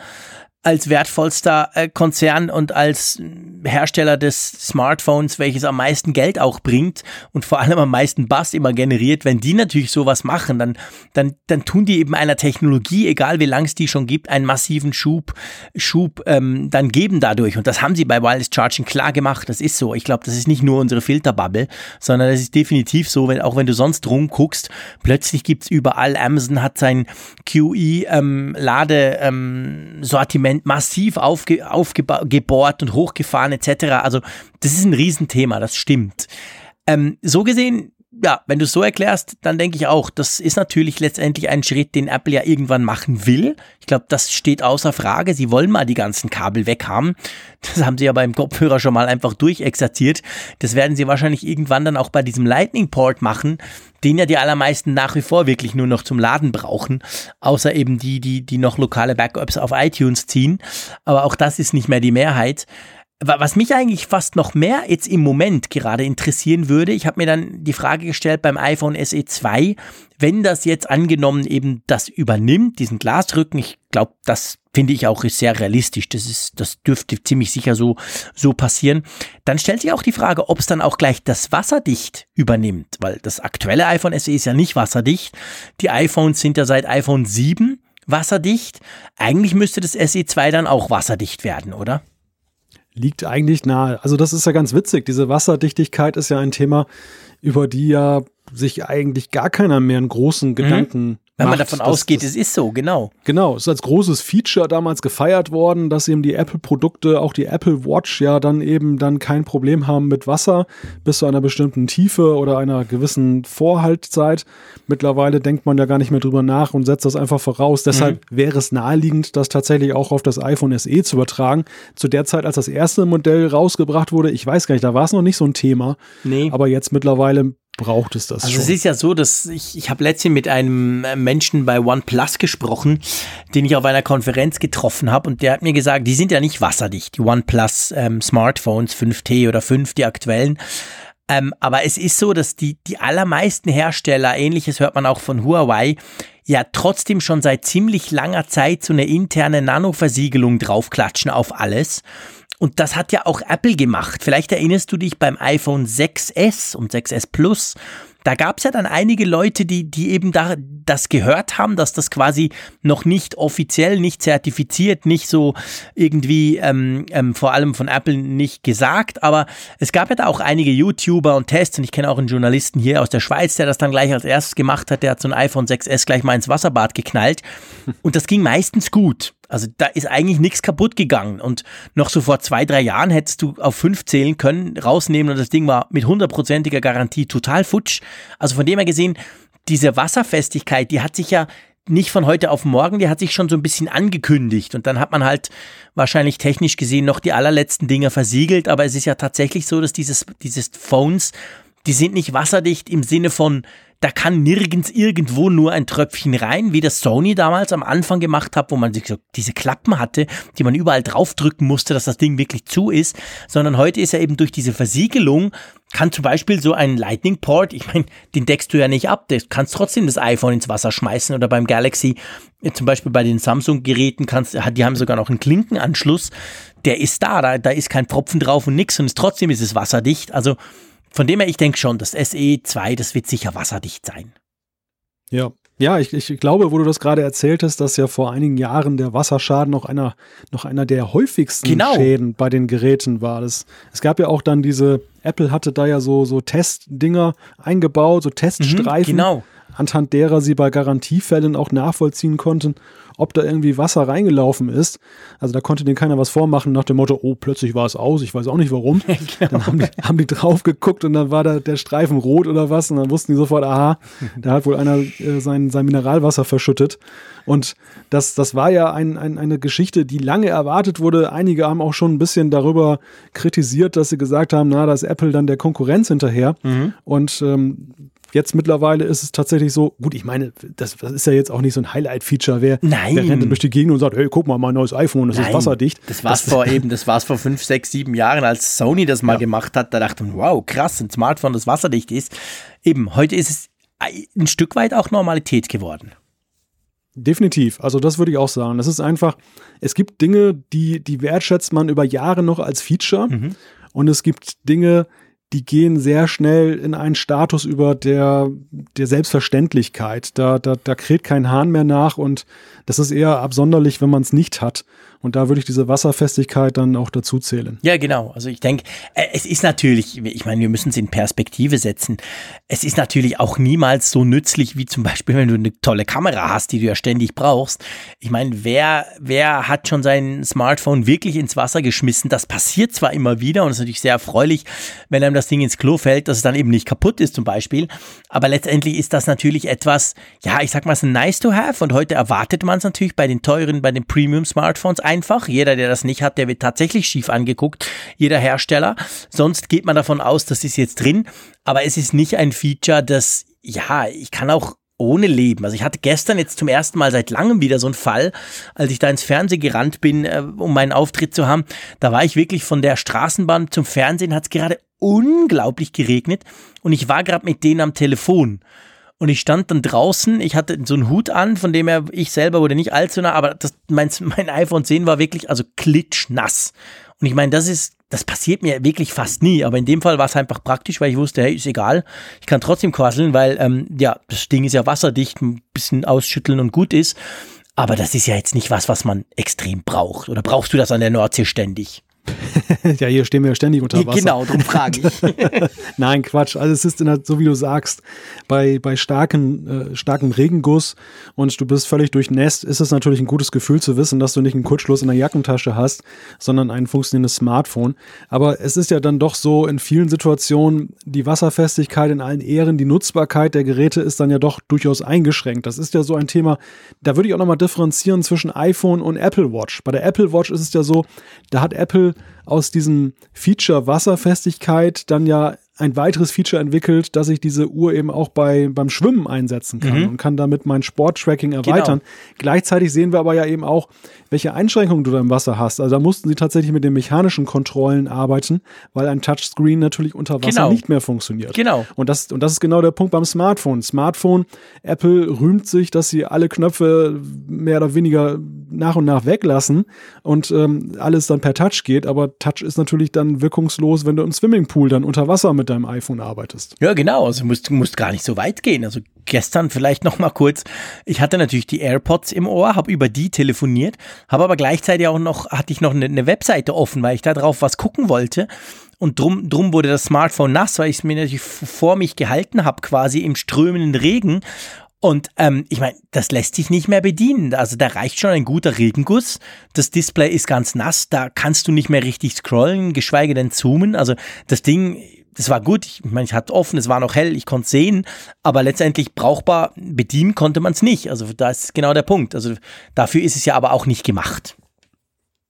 als wertvollster äh, Konzern und als Hersteller des Smartphones, welches am meisten Geld auch bringt und vor allem am meisten Bass immer generiert, wenn die natürlich sowas machen, dann, dann, dann tun die eben einer Technologie, egal wie lang es die schon gibt, einen massiven Schub, Schub ähm, dann geben dadurch. Und das haben sie bei Wireless Charging klar gemacht. Das ist so. Ich glaube, das ist nicht nur unsere Filterbubble, sondern das ist definitiv so, wenn, auch wenn du sonst rumguckst, plötzlich gibt's überall, Amazon hat sein QE-Lade-Sortiment ähm, ähm, massiv aufge, aufgebohrt und hochgefahren etc. Also das ist ein Riesenthema, das stimmt. Ähm, so gesehen, ja, wenn du es so erklärst, dann denke ich auch, das ist natürlich letztendlich ein Schritt, den Apple ja irgendwann machen will. Ich glaube, das steht außer Frage. Sie wollen mal die ganzen Kabel weghaben. Das haben sie ja beim Kopfhörer schon mal einfach durchexerziert. Das werden sie wahrscheinlich irgendwann dann auch bei diesem Lightning Port machen, den ja die allermeisten nach wie vor wirklich nur noch zum Laden brauchen, außer eben die, die, die noch lokale Backups auf iTunes ziehen. Aber auch das ist nicht mehr die Mehrheit. Was mich eigentlich fast noch mehr jetzt im Moment gerade interessieren würde, ich habe mir dann die Frage gestellt beim iPhone SE 2, wenn das jetzt angenommen eben das übernimmt, diesen Glasrücken, ich glaube, das finde ich auch ist sehr realistisch, das ist, das dürfte ziemlich sicher so, so passieren, dann stellt sich auch die Frage, ob es dann auch gleich das wasserdicht übernimmt, weil das aktuelle iPhone SE ist ja nicht wasserdicht, die iPhones sind ja seit iPhone 7 wasserdicht, eigentlich müsste das SE 2 dann auch wasserdicht werden, oder? Liegt eigentlich nahe. Also das ist ja ganz witzig. Diese Wasserdichtigkeit ist ja ein Thema, über die ja sich eigentlich gar keiner mehr einen großen mhm. Wenn man davon ausgeht, es ist so, genau. Genau, es ist als großes Feature damals gefeiert worden, dass eben die Apple-Produkte, auch die Apple Watch ja dann eben dann kein Problem haben mit Wasser bis zu einer bestimmten Tiefe oder einer gewissen Vorhaltzeit. Mittlerweile denkt man ja gar nicht mehr drüber nach und setzt das einfach voraus. Deshalb mhm. wäre es naheliegend, das tatsächlich auch auf das iPhone SE zu übertragen. Zu der Zeit, als das erste Modell rausgebracht wurde, ich weiß gar nicht, da war es noch nicht so ein Thema. Nee. Aber jetzt mittlerweile braucht es das also schon. es ist ja so, dass ich, ich habe letztens mit einem Menschen bei OnePlus gesprochen, den ich auf einer Konferenz getroffen habe und der hat mir gesagt, die sind ja nicht wasserdicht, die OnePlus ähm, Smartphones 5T oder 5, die aktuellen. Ähm, aber es ist so, dass die, die allermeisten Hersteller, ähnliches hört man auch von Huawei, ja trotzdem schon seit ziemlich langer Zeit so eine interne Nanoversiegelung draufklatschen auf alles. Und das hat ja auch Apple gemacht. Vielleicht erinnerst du dich beim iPhone 6S und 6S Plus. Da gab es ja dann einige Leute, die, die eben da das gehört haben, dass das quasi noch nicht offiziell, nicht zertifiziert, nicht so irgendwie ähm, ähm, vor allem von Apple nicht gesagt. Aber es gab ja da auch einige YouTuber und Tests und ich kenne auch einen Journalisten hier aus der Schweiz, der das dann gleich als erstes gemacht hat. Der hat so ein iPhone 6S gleich mal ins Wasserbad geknallt und das ging meistens gut. Also da ist eigentlich nichts kaputt gegangen. Und noch so vor zwei, drei Jahren hättest du auf fünf zählen können, rausnehmen und das Ding war mit hundertprozentiger Garantie total futsch. Also von dem her gesehen, diese Wasserfestigkeit, die hat sich ja nicht von heute auf morgen, die hat sich schon so ein bisschen angekündigt und dann hat man halt wahrscheinlich technisch gesehen noch die allerletzten Dinge versiegelt, aber es ist ja tatsächlich so, dass dieses, dieses Phones, die sind nicht wasserdicht im Sinne von, da kann nirgends irgendwo nur ein Tröpfchen rein, wie das Sony damals am Anfang gemacht hat, wo man so diese Klappen hatte, die man überall draufdrücken musste, dass das Ding wirklich zu ist, sondern heute ist ja eben durch diese Versiegelung kann zum Beispiel so ein Lightning Port, ich meine, den deckst du ja nicht ab, du kannst trotzdem das iPhone ins Wasser schmeißen oder beim Galaxy, zum Beispiel bei den Samsung-Geräten kannst, die haben sogar noch einen Klinkenanschluss, der ist da, da, da ist kein Tropfen drauf und nix und ist, trotzdem ist es wasserdicht, also von dem her, ich denke schon, das SE2, das wird sicher wasserdicht sein. Ja, ja, ich, ich glaube, wo du das gerade erzählt hast, dass ja vor einigen Jahren der Wasserschaden noch einer, noch einer der häufigsten genau. Schäden bei den Geräten war. Das, es gab ja auch dann diese, Apple hatte da ja so, so Testdinger eingebaut, so Teststreifen, mhm, genau. Anhand derer sie bei Garantiefällen auch nachvollziehen konnten, ob da irgendwie Wasser reingelaufen ist. Also da konnte denen keiner was vormachen nach dem Motto, oh, plötzlich war es aus, ich weiß auch nicht warum. [laughs] genau. Dann haben die, haben die drauf geguckt und dann war da der Streifen rot oder was und dann wussten die sofort, aha, da hat wohl einer äh, sein, sein Mineralwasser verschüttet. Und das, das war ja ein, ein, eine Geschichte, die lange erwartet wurde. Einige haben auch schon ein bisschen darüber kritisiert, dass sie gesagt haben, na, da ist Apple dann der Konkurrenz hinterher. Mhm. Und ähm, Jetzt mittlerweile ist es tatsächlich so, gut, ich meine, das, das ist ja jetzt auch nicht so ein Highlight-Feature. Wer, Nein. wer rennt durch die Gegend und sagt, hey, guck mal, mein neues iPhone, das Nein, ist wasserdicht. Das war's vor [laughs] eben, das war's vor fünf, sechs, sieben Jahren, als Sony das mal Ja. gemacht hat. Da dachte man, wow, krass, ein Smartphone, das wasserdicht ist. Eben, heute ist es ein Stück weit auch Normalität geworden. Definitiv. Also das würde ich auch sagen. Das ist einfach, es gibt Dinge, die, die wertschätzt man über Jahre noch als Feature. Mhm. Und es gibt Dinge, die gehen sehr schnell in einen Status über der, der Selbstverständlichkeit. Da, da, da kräht kein Hahn mehr nach und das ist eher absonderlich, wenn man es nicht hat. Und da würde ich diese Wasserfestigkeit dann auch dazu zählen. Ja, genau. Also ich denke, äh, es ist natürlich, ich meine, wir müssen es in Perspektive setzen. Es ist natürlich auch niemals so nützlich wie zum Beispiel, wenn du eine tolle Kamera hast, die du ja ständig brauchst. Ich meine, wer, wer hat schon sein Smartphone wirklich ins Wasser geschmissen? Das passiert zwar immer wieder und es ist natürlich sehr erfreulich, wenn einem das Ding ins Klo fällt, dass es dann eben nicht kaputt ist zum Beispiel. Aber letztendlich ist das natürlich etwas, ja, ich sag mal, es ist ein nice to have und heute erwartet man es natürlich bei den teuren, bei den Premium-Smartphones einfach. Jeder, der das nicht hat, der wird tatsächlich schief angeguckt, jeder Hersteller. Sonst geht man davon aus, das ist jetzt drin. Aber es ist nicht ein Feature, das, ja, ich kann auch ohne leben. Also ich hatte gestern jetzt zum ersten Mal seit langem wieder so einen Fall, als ich da ins Fernsehen gerannt bin, äh, um meinen Auftritt zu haben. Da war ich wirklich von der Straßenbahn zum Fernsehen, hat es gerade unglaublich geregnet und ich war gerade mit denen am Telefon. Und ich stand dann draußen, ich hatte so einen Hut an, von dem her ich selber wurde nicht allzu nah, aber das, mein, [laughs] mein iPhone 10 war wirklich also klitschnass. Und ich meine, das ist, das passiert mir wirklich fast nie, aber in dem Fall war es einfach praktisch, weil ich wusste, hey, ist egal, ich kann trotzdem quasseln, weil ähm, ja, das Ding ist ja wasserdicht, ein bisschen ausschütteln und gut ist. Aber das ist ja jetzt nicht was, was man extrem braucht. Oder brauchst du das an der Nordsee ständig? Ja, hier stehen wir ja ständig unter Wasser. Genau, darum frage ich. [laughs] Nein, Quatsch. Also es ist in der, so wie du sagst, bei, bei starken, äh, starkem Regenguss und du bist völlig durchnässt, ist es natürlich ein gutes Gefühl zu wissen, dass du nicht einen Kurzschluss in der Jackentasche hast, sondern ein funktionierendes Smartphone. Aber es ist ja dann doch so in vielen Situationen die Wasserfestigkeit in allen Ehren, die Nutzbarkeit der Geräte ist dann ja doch durchaus eingeschränkt. Das ist ja so ein Thema, da würde ich auch nochmal differenzieren zwischen iPhone und Apple Watch. Bei der Apple Watch ist es ja so, da hat Apple aus diesem Feature Wasserfestigkeit dann ja ein weiteres Feature entwickelt, dass ich diese Uhr eben auch bei, beim Schwimmen einsetzen kann und kann damit mein Sporttracking erweitern. Gleichzeitig sehen wir aber ja eben auch, welche Einschränkungen du da im Wasser hast. Also da mussten sie tatsächlich mit den mechanischen Kontrollen arbeiten, weil ein Touchscreen natürlich unter Wasser Genau. nicht mehr funktioniert. Genau. Und das, und das ist genau der Punkt beim Smartphone. Smartphone, Apple rühmt sich, dass sie alle Knöpfe mehr oder weniger nach und nach weglassen und ähm, alles dann per Touch geht. Aber Touch ist natürlich dann wirkungslos, wenn du im Swimmingpool dann unter Wasser mit deinem iPhone arbeitest. Ja, genau. Also musst, musst gar nicht so weit gehen. Also gestern vielleicht noch mal kurz. Ich hatte natürlich die AirPods im Ohr, habe über die telefoniert, habe aber gleichzeitig auch noch, hatte ich noch eine, eine Webseite offen, weil ich da drauf was gucken wollte. Und drum, drum wurde das Smartphone nass, weil ich es mir natürlich vor mich gehalten habe, quasi im strömenden Regen. Und ähm, ich meine, das lässt sich nicht mehr bedienen. Also da reicht schon ein guter Regenguss. Das Display ist ganz nass, da kannst du nicht mehr richtig scrollen, geschweige denn zoomen. Also das Ding, das war gut. Ich meine, ich hatte offen, es war noch hell, ich konnte es sehen, aber letztendlich brauchbar bedienen konnte man es nicht. Also da ist genau der Punkt. Also dafür ist es ja aber auch nicht gemacht.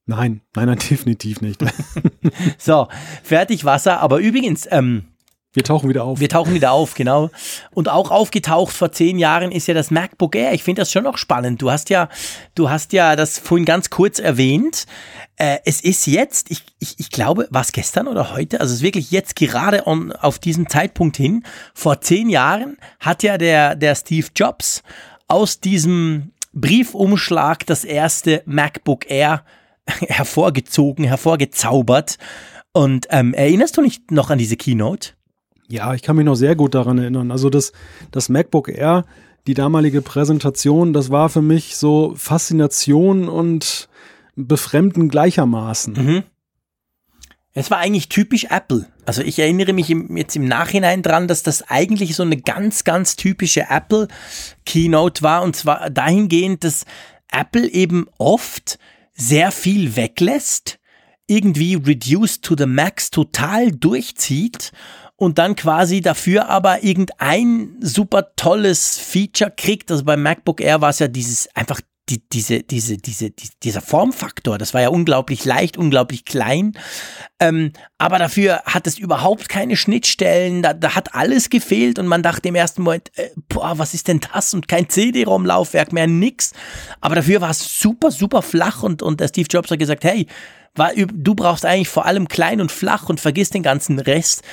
Nein, nein, nein, [laughs] definitiv nicht. [laughs] So, fertig Wasser. Aber übrigens, ähm, Wir tauchen wieder auf. Wir tauchen wieder auf, genau. Und auch aufgetaucht vor zehn Jahren ist ja das MacBook Air. Ich finde das schon noch spannend. Du hast ja, du hast ja das vorhin ganz kurz erwähnt. Äh, es ist jetzt, ich, ich, ich glaube, war es gestern oder heute? Also es ist wirklich jetzt gerade on, auf diesen Zeitpunkt hin. Vor zehn Jahren hat ja der, der Steve Jobs aus diesem Briefumschlag das erste MacBook Air [laughs] hervorgezogen, hervorgezaubert. Und ähm, erinnerst du nicht noch an diese Keynote? Ja, ich kann mich noch sehr gut daran erinnern. Also das, das MacBook Air, die damalige Präsentation, das war für mich so Faszination und Befremden gleichermaßen. Mhm. Es war eigentlich typisch Apple. Also ich erinnere mich im, jetzt im Nachhinein dran, dass das eigentlich so eine ganz, ganz typische Apple Keynote war. Und zwar dahingehend, dass Apple eben oft sehr viel weglässt, irgendwie reduced to the max total durchzieht und dann quasi dafür aber irgendein super tolles Feature kriegt. Also beim MacBook Air war es ja dieses einfach die, diese, diese, diese, die, dieser Formfaktor, das war ja unglaublich leicht, unglaublich klein. Ähm, aber dafür hat es überhaupt keine Schnittstellen, da, da hat alles gefehlt und man dachte im ersten Moment, äh, boah, was ist denn das? Und kein CD-ROM-Laufwerk mehr, nix. Aber dafür war es super, super flach und, und der Steve Jobs hat gesagt, hey, du brauchst eigentlich vor allem klein und flach und vergiss den ganzen Rest.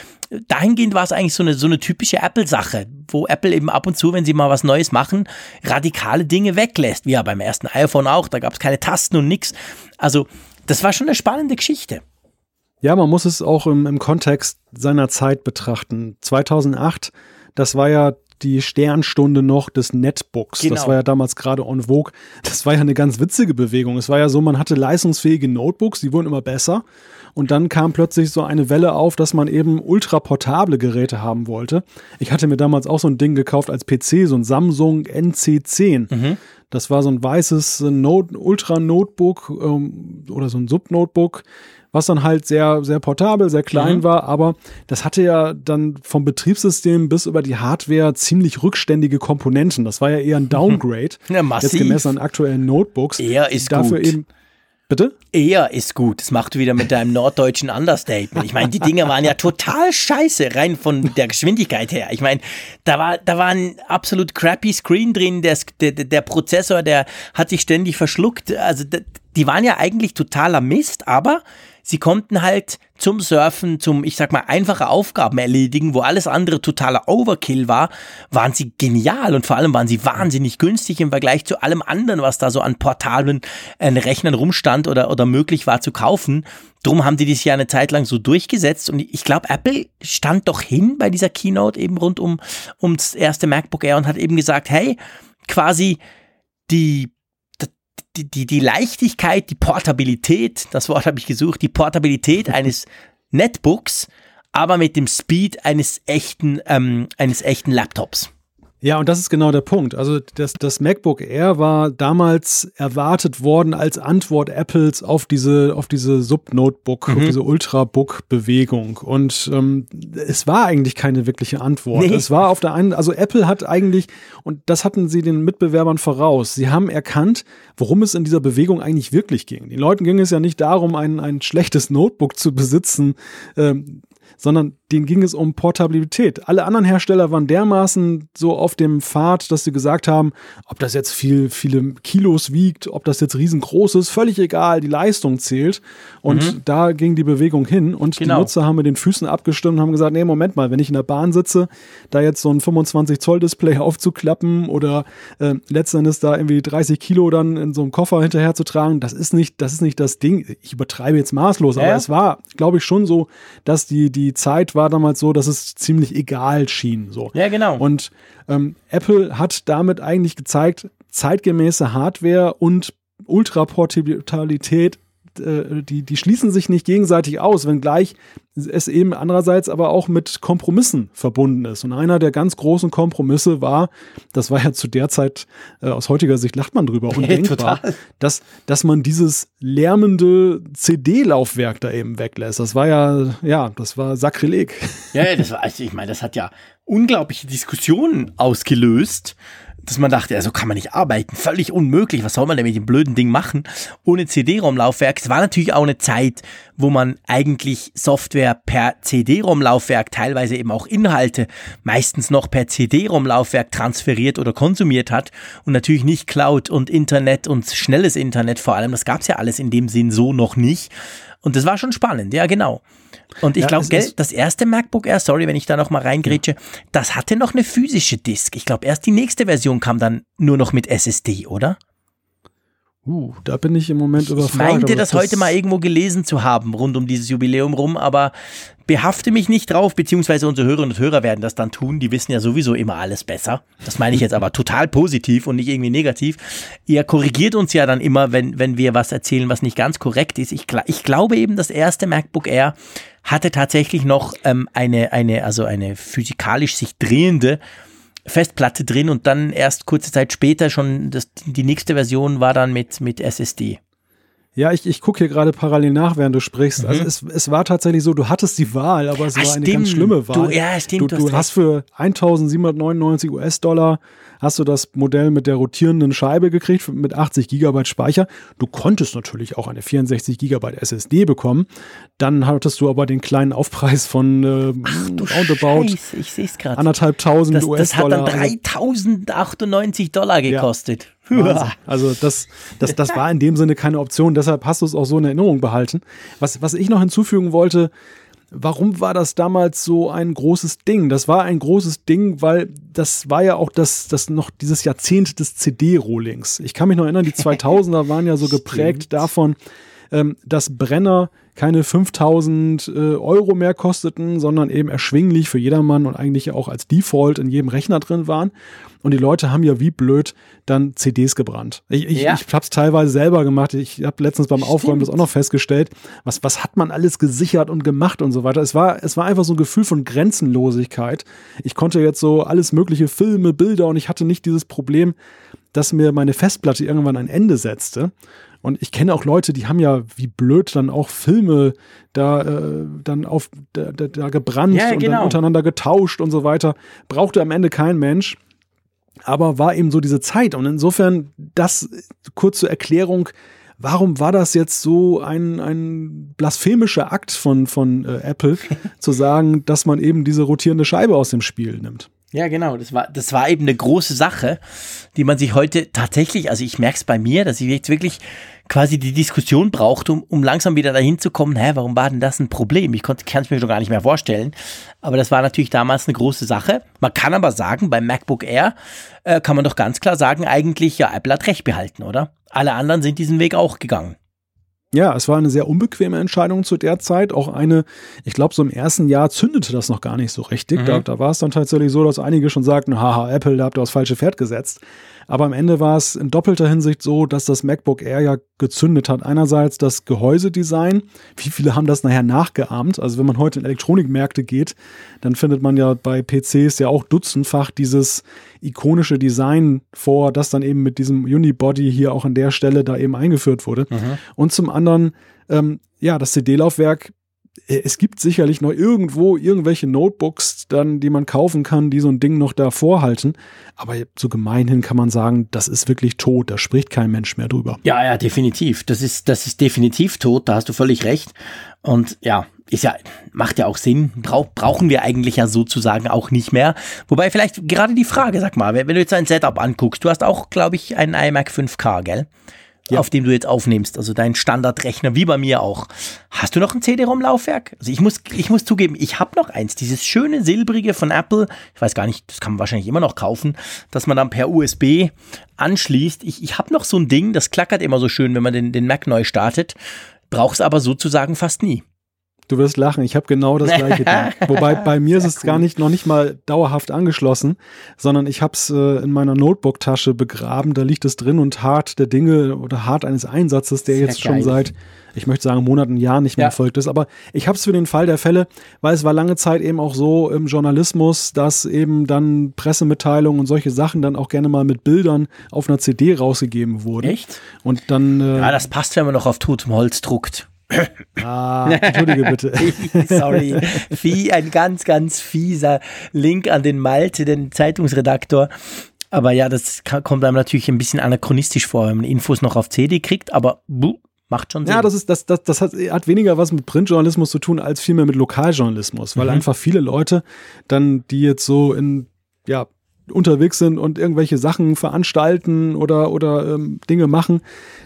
Dahingehend war es eigentlich so eine, so eine typische Apple-Sache, wo Apple eben ab und zu, wenn sie mal was Neues machen, radikale Dinge weglässt. Wie ja beim ersten iPhone auch, da gab es keine Tasten und nix. Also, das war schon eine spannende Geschichte. Ja, man muss es auch im, im Kontext seiner Zeit betrachten. 2008, das war ja die Sternstunde noch des Netbooks. Genau. Das war ja damals gerade on vogue. Das war ja eine ganz witzige Bewegung. Es war ja so, man hatte leistungsfähige Notebooks, die wurden immer besser. Und dann kam plötzlich so eine Welle auf, dass man eben ultraportable Geräte haben wollte. Ich hatte mir damals auch so ein Ding gekauft als PC, so ein Samsung NC10. Mhm. Das war so ein weißes Note, Ultra-Notebook ähm, oder so ein Sub-Notebook was dann halt sehr, sehr portabel, sehr klein mhm. war, aber das hatte ja dann vom Betriebssystem bis über die Hardware ziemlich rückständige Komponenten. Das war ja eher ein [laughs] Downgrade. Ja, massiv. Jetzt gemessen an aktuellen Notebooks. Eher ist dafür gut. eben Bitte? Eher ist gut. Das machst du wieder mit deinem norddeutschen Understatement. Ich meine, die Dinge waren ja total scheiße, rein von der Geschwindigkeit her. Ich meine, da war, da war ein absolut crappy Screen drin. Der, der, der Prozessor, der hat sich ständig verschluckt. Also, die waren ja eigentlich totaler Mist, aber sie konnten halt zum Surfen, zum, ich sag mal, einfache Aufgaben erledigen, wo alles andere totaler Overkill war, waren sie genial und vor allem waren sie wahnsinnig günstig im Vergleich zu allem anderen, was da so an portablen äh, Rechnern rumstand oder, oder möglich war zu kaufen. Drum haben die das ja eine Zeit lang so durchgesetzt und ich glaube, Apple stand doch hin bei dieser Keynote eben rund um, ums erste MacBook Air und hat eben gesagt, hey, quasi die die, die, die Leichtigkeit, die Portabilität, das Wort habe ich gesucht, die Portabilität [laughs] eines Netbooks, aber mit dem Speed eines echten, ähm, eines echten Laptops. Ja, und das ist genau der Punkt. Also das, das MacBook Air war damals erwartet worden als Antwort Apples auf diese, auf diese Sub-Notebook, mhm. auf diese Ultrabook-Bewegung. Und ähm, es war eigentlich keine wirkliche Antwort. Nee. Es war auf der einen, also Apple hat eigentlich, und das hatten sie den Mitbewerbern voraus, sie haben erkannt, worum es in dieser Bewegung eigentlich wirklich ging. Den Leuten ging es ja nicht darum, ein, ein schlechtes Notebook zu besitzen, ähm, sondern denen ging es um Portabilität. Alle anderen Hersteller waren dermaßen so auf dem Pfad, dass sie gesagt haben, ob das jetzt viel, viele Kilos wiegt, ob das jetzt riesengroß ist, völlig egal, die Leistung zählt. Und mhm. da ging die Bewegung hin und genau. die Nutzer haben mit den Füßen abgestimmt und haben gesagt, nee, Moment mal, wenn ich in der Bahn sitze, da jetzt so ein 25 Zoll Display [laughs] aufzuklappen oder äh, letztendlich da irgendwie 30 Kilo dann in so einem Koffer hinterher zu tragen, das ist nicht, das ist nicht das Ding. Ich übertreibe jetzt maßlos, aber es war, glaube ich, schon so, dass die, die Zeit war damals so, dass es ziemlich egal schien. So. Ja, genau. Und ähm, Apple hat damit eigentlich gezeigt, zeitgemäße Hardware und Ultraportabilität äh, die, die schließen sich nicht gegenseitig aus, wenngleich es eben andererseits aber auch mit Kompromissen verbunden ist. Und einer der ganz großen Kompromisse war, das war ja zu der Zeit, äh, aus heutiger Sicht lacht man drüber, [laughs] undenkbar, dass, dass man dieses lärmende CD-Laufwerk da eben weglässt. Das war ja, ja, das war Sakrileg. Ja, das war, also ich meine, das hat ja unglaubliche Diskussionen ausgelöst dass man dachte, also kann man nicht arbeiten, völlig unmöglich, was soll man denn mit dem blöden Ding machen ohne CD-ROM-Laufwerk. Es war natürlich auch eine Zeit, wo man eigentlich Software per CD-ROM-Laufwerk, teilweise eben auch Inhalte, meistens noch per CD-ROM-Laufwerk transferiert oder konsumiert hat und natürlich nicht Cloud und Internet und schnelles Internet vor allem, das gab es ja alles in dem Sinn so noch nicht. Und das war schon spannend, ja genau. Und ich ja, glaube, das erste MacBook Air, sorry, wenn ich da noch mal reingrätsche, ja. das hatte noch eine physische Disk. Ich glaube, erst die nächste Version kam dann nur noch mit SSD, oder? Uh, da bin ich im Moment überfragt. Ich meinte, das, das heute mal irgendwo gelesen zu haben, rund um dieses Jubiläum rum, aber behafte mich nicht drauf, beziehungsweise unsere Hörerinnen und Hörer werden das dann tun. Die wissen ja sowieso immer alles besser. Das meine ich jetzt aber [laughs] total positiv und nicht irgendwie negativ. Ihr korrigiert uns ja dann immer, wenn, wenn wir was erzählen, was nicht ganz korrekt ist. Ich, ich glaube eben, das erste MacBook Air hatte tatsächlich noch ähm, eine, eine, also eine physikalisch sich drehende Festplatte drin und dann erst kurze Zeit später schon das, die nächste Version war dann mit, mit SSD. Ja, ich, ich gucke hier gerade parallel nach, während du sprichst. Mhm. Also es, es war tatsächlich so, du hattest die Wahl, aber es Ach, war eine ganz schlimme Wahl. Du, ja, stimmt. Du, du hast für 1799 US-Dollar hast du das Modell mit der rotierenden Scheibe gekriegt mit 80 Gigabyte Speicher. Du konntest natürlich auch eine 64 Gigabyte SSD bekommen. Dann hattest du aber den kleinen Aufpreis von äh, Ach, roundabout Scheiße, ich sehe es gerade. Anderthalb tausend US-Dollar. Das hat dann 3098 Dollar gekostet. Ja. Also das, das, das war in dem Sinne keine Option, deshalb hast du es auch so in Erinnerung behalten. Was, was ich noch hinzufügen wollte, warum war das damals so ein großes Ding? Das war ein großes Ding, weil das war ja auch das, das noch dieses Jahrzehnt des CD-Rollings. Ich kann mich noch erinnern, die [laughs] 2000er waren ja so geprägt davon, ähm, dass Brenner keine 5000 äh, Euro mehr kosteten, sondern eben erschwinglich für jedermann und eigentlich auch als Default in jedem Rechner drin waren. Und die Leute haben ja wie blöd dann CDs gebrannt. Ich, ich, ja. ich habe es teilweise selber gemacht. Ich habe letztens beim Aufräumen das auch noch festgestellt. Was, was hat man alles gesichert und gemacht und so weiter. Es war, es war einfach so ein Gefühl von Grenzenlosigkeit. Ich konnte jetzt so alles mögliche Filme, Bilder und ich hatte nicht dieses Problem, dass mir meine Festplatte irgendwann ein Ende setzte. Und ich kenne auch Leute, die haben ja wie blöd dann auch Filme da äh, dann auf da, da, da gebrannt ja, und dann genau. untereinander getauscht und so weiter. Brauchte am Ende kein Mensch. Aber war eben so diese Zeit. Und insofern, das kurz zur Erklärung, warum war das jetzt so ein, ein blasphemischer Akt von, von äh, Apple, [laughs] zu sagen, dass man eben diese rotierende Scheibe aus dem Spiel nimmt? Ja, genau. Das war, das war eben eine große Sache, die man sich heute tatsächlich, also ich merke es bei mir, dass ich jetzt wirklich quasi die Diskussion braucht, um, um langsam wieder dahin zu kommen, hä, warum war denn das ein Problem? Ich kann es mir schon gar nicht mehr vorstellen. Aber das war natürlich damals eine große Sache. Man kann aber sagen, beim MacBook Air äh, kann man doch ganz klar sagen, eigentlich, ja, Apple hat recht behalten, oder? Alle anderen sind diesen Weg auch gegangen. Ja, es war eine sehr unbequeme Entscheidung zu der Zeit. Auch eine, ich glaube, so im ersten Jahr zündete das noch gar nicht so richtig. Mhm. Da, da war es dann tatsächlich so, dass einige schon sagten, haha, Apple, da habt ihr das falsche Pferd gesetzt. Aber am Ende war es in doppelter Hinsicht so, dass das MacBook Air ja gezündet hat. Einerseits das Gehäusedesign. Wie viele haben das nachher nachgeahmt? Also wenn man heute in Elektronikmärkte geht, dann findet man ja bei PCs ja auch dutzendfach dieses ikonische Design vor, das dann eben mit diesem Unibody hier auch an der Stelle da eben eingeführt wurde. Mhm. Und zum anderen, ähm, ja, das CD-Laufwerk es gibt sicherlich noch irgendwo irgendwelche Notebooks dann, die man kaufen kann, die so ein Ding noch da vorhalten. Aber so gemeinhin kann man sagen, das ist wirklich tot. Da spricht kein Mensch mehr drüber. Ja, ja, definitiv. Das ist, das ist definitiv tot. Da hast du völlig recht. Und ja, ist ja, macht ja auch Sinn. Brauch, brauchen wir eigentlich ja sozusagen auch nicht mehr. Wobei vielleicht gerade die Frage, sag mal, wenn du jetzt ein Setup anguckst, du hast auch, glaube ich, einen iMac 5K, gell? Ja. auf dem du jetzt aufnimmst, also dein Standardrechner, wie bei mir auch. Hast du noch ein CD-ROM-Laufwerk? Also ich muss, ich muss zugeben, ich habe noch eins, dieses schöne silbrige von Apple. Ich weiß gar nicht, das kann man wahrscheinlich immer noch kaufen, dass man dann per USB anschließt. Ich, ich habe noch so ein Ding, das klackert immer so schön, wenn man den, den Mac neu startet, brauch's aber sozusagen fast nie. Du wirst lachen, ich habe genau das gleiche Ding. [laughs] Wobei bei mir ist es cool. gar nicht noch nicht mal dauerhaft angeschlossen, sondern ich habe es äh, in meiner Notebook-Tasche begraben. Da liegt es drin und hart der Dinge oder hart eines Einsatzes, der Sehr jetzt geil. schon seit, ich möchte sagen, Monaten, Jahren nicht mehr ja. erfolgt ist. Aber ich habe es für den Fall der Fälle, weil es war lange Zeit eben auch so im Journalismus, dass eben dann Pressemitteilungen und solche Sachen dann auch gerne mal mit Bildern auf einer CD rausgegeben wurden. Echt? Und dann. Äh, ja, das passt, wenn man noch auf totem Holz druckt. Ah, entschuldige bitte. [laughs] Sorry. Wie ein ganz, ganz fieser Link an den Malte, den Zeitungsredaktor. Aber ja, das kommt einem natürlich ein bisschen anachronistisch vor, wenn man Infos noch auf CD kriegt, aber buh, macht schon Sinn. Ja, das ist das, das, das hat, hat weniger was mit Printjournalismus zu tun, als vielmehr mit Lokaljournalismus, weil mhm. einfach viele Leute dann, die jetzt so in ja, unterwegs sind und irgendwelche Sachen veranstalten oder, oder ähm, Dinge machen,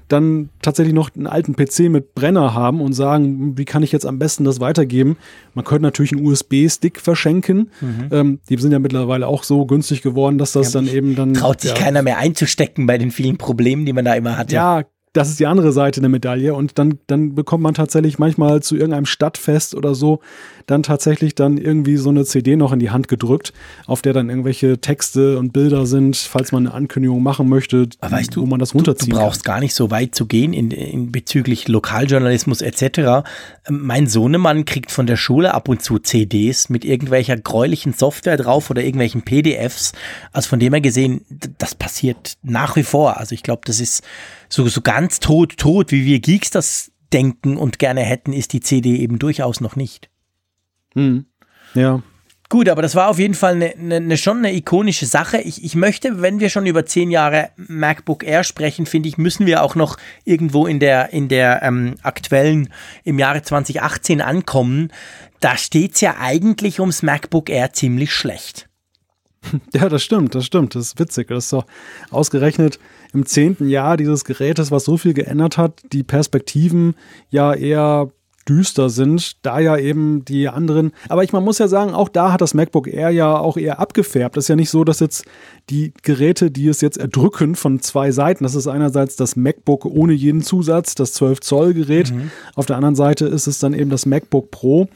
dann tatsächlich noch einen alten PC mit Brenner haben und sagen, wie kann ich jetzt am besten das weitergeben? Man könnte natürlich einen USB-Stick verschenken. Mhm. Ähm, die sind ja mittlerweile auch so günstig geworden, dass das ja, dann eben dann. Traut sich ja, keiner mehr einzustecken bei den vielen Problemen, die man da immer hatte. Ja, das ist die andere Seite der Medaille. Und dann, dann bekommt man tatsächlich manchmal zu irgendeinem Stadtfest oder so dann tatsächlich dann irgendwie so eine CD noch in die Hand gedrückt, auf der dann irgendwelche Texte und Bilder sind, falls man eine Ankündigung machen möchte, weißt du, wo man das runterziehen Du, du brauchst kann. gar nicht so weit zu gehen in, in bezüglich Lokaljournalismus etc. Mein Sohnemann kriegt von der Schule ab und zu CDs mit irgendwelcher gräulichen Software drauf oder irgendwelchen PDFs. Also von dem her gesehen, das passiert nach wie vor. Also ich glaube, das ist so, so ganz tot, tot, wie wir Geeks das denken und gerne hätten, ist die CD eben durchaus noch nicht. Hm. Ja. Gut, aber das war auf jeden Fall eine, eine, eine schon eine ikonische Sache. Ich, ich möchte, wenn wir schon über zehn Jahre MacBook Air sprechen, finde ich, müssen wir auch noch irgendwo in der, in der ähm, aktuellen, im Jahre 2018 ankommen. Da steht's ja eigentlich ums MacBook Air ziemlich schlecht. [laughs] Ja, das stimmt, das stimmt. Das ist witzig. Das ist doch ausgerechnet im zehnten Jahr dieses Gerätes, was so viel geändert hat, die Perspektiven ja eher düster sind, da ja eben die anderen, aber ich man muss ja sagen, auch da hat das MacBook Air ja auch eher abgefärbt. Das ist ja nicht so, dass jetzt die Geräte, die es jetzt erdrücken von zwei Seiten, das ist einerseits das MacBook ohne jeden Zusatz, das 12 Zoll Gerät, mhm. auf der anderen Seite ist es dann eben das MacBook Pro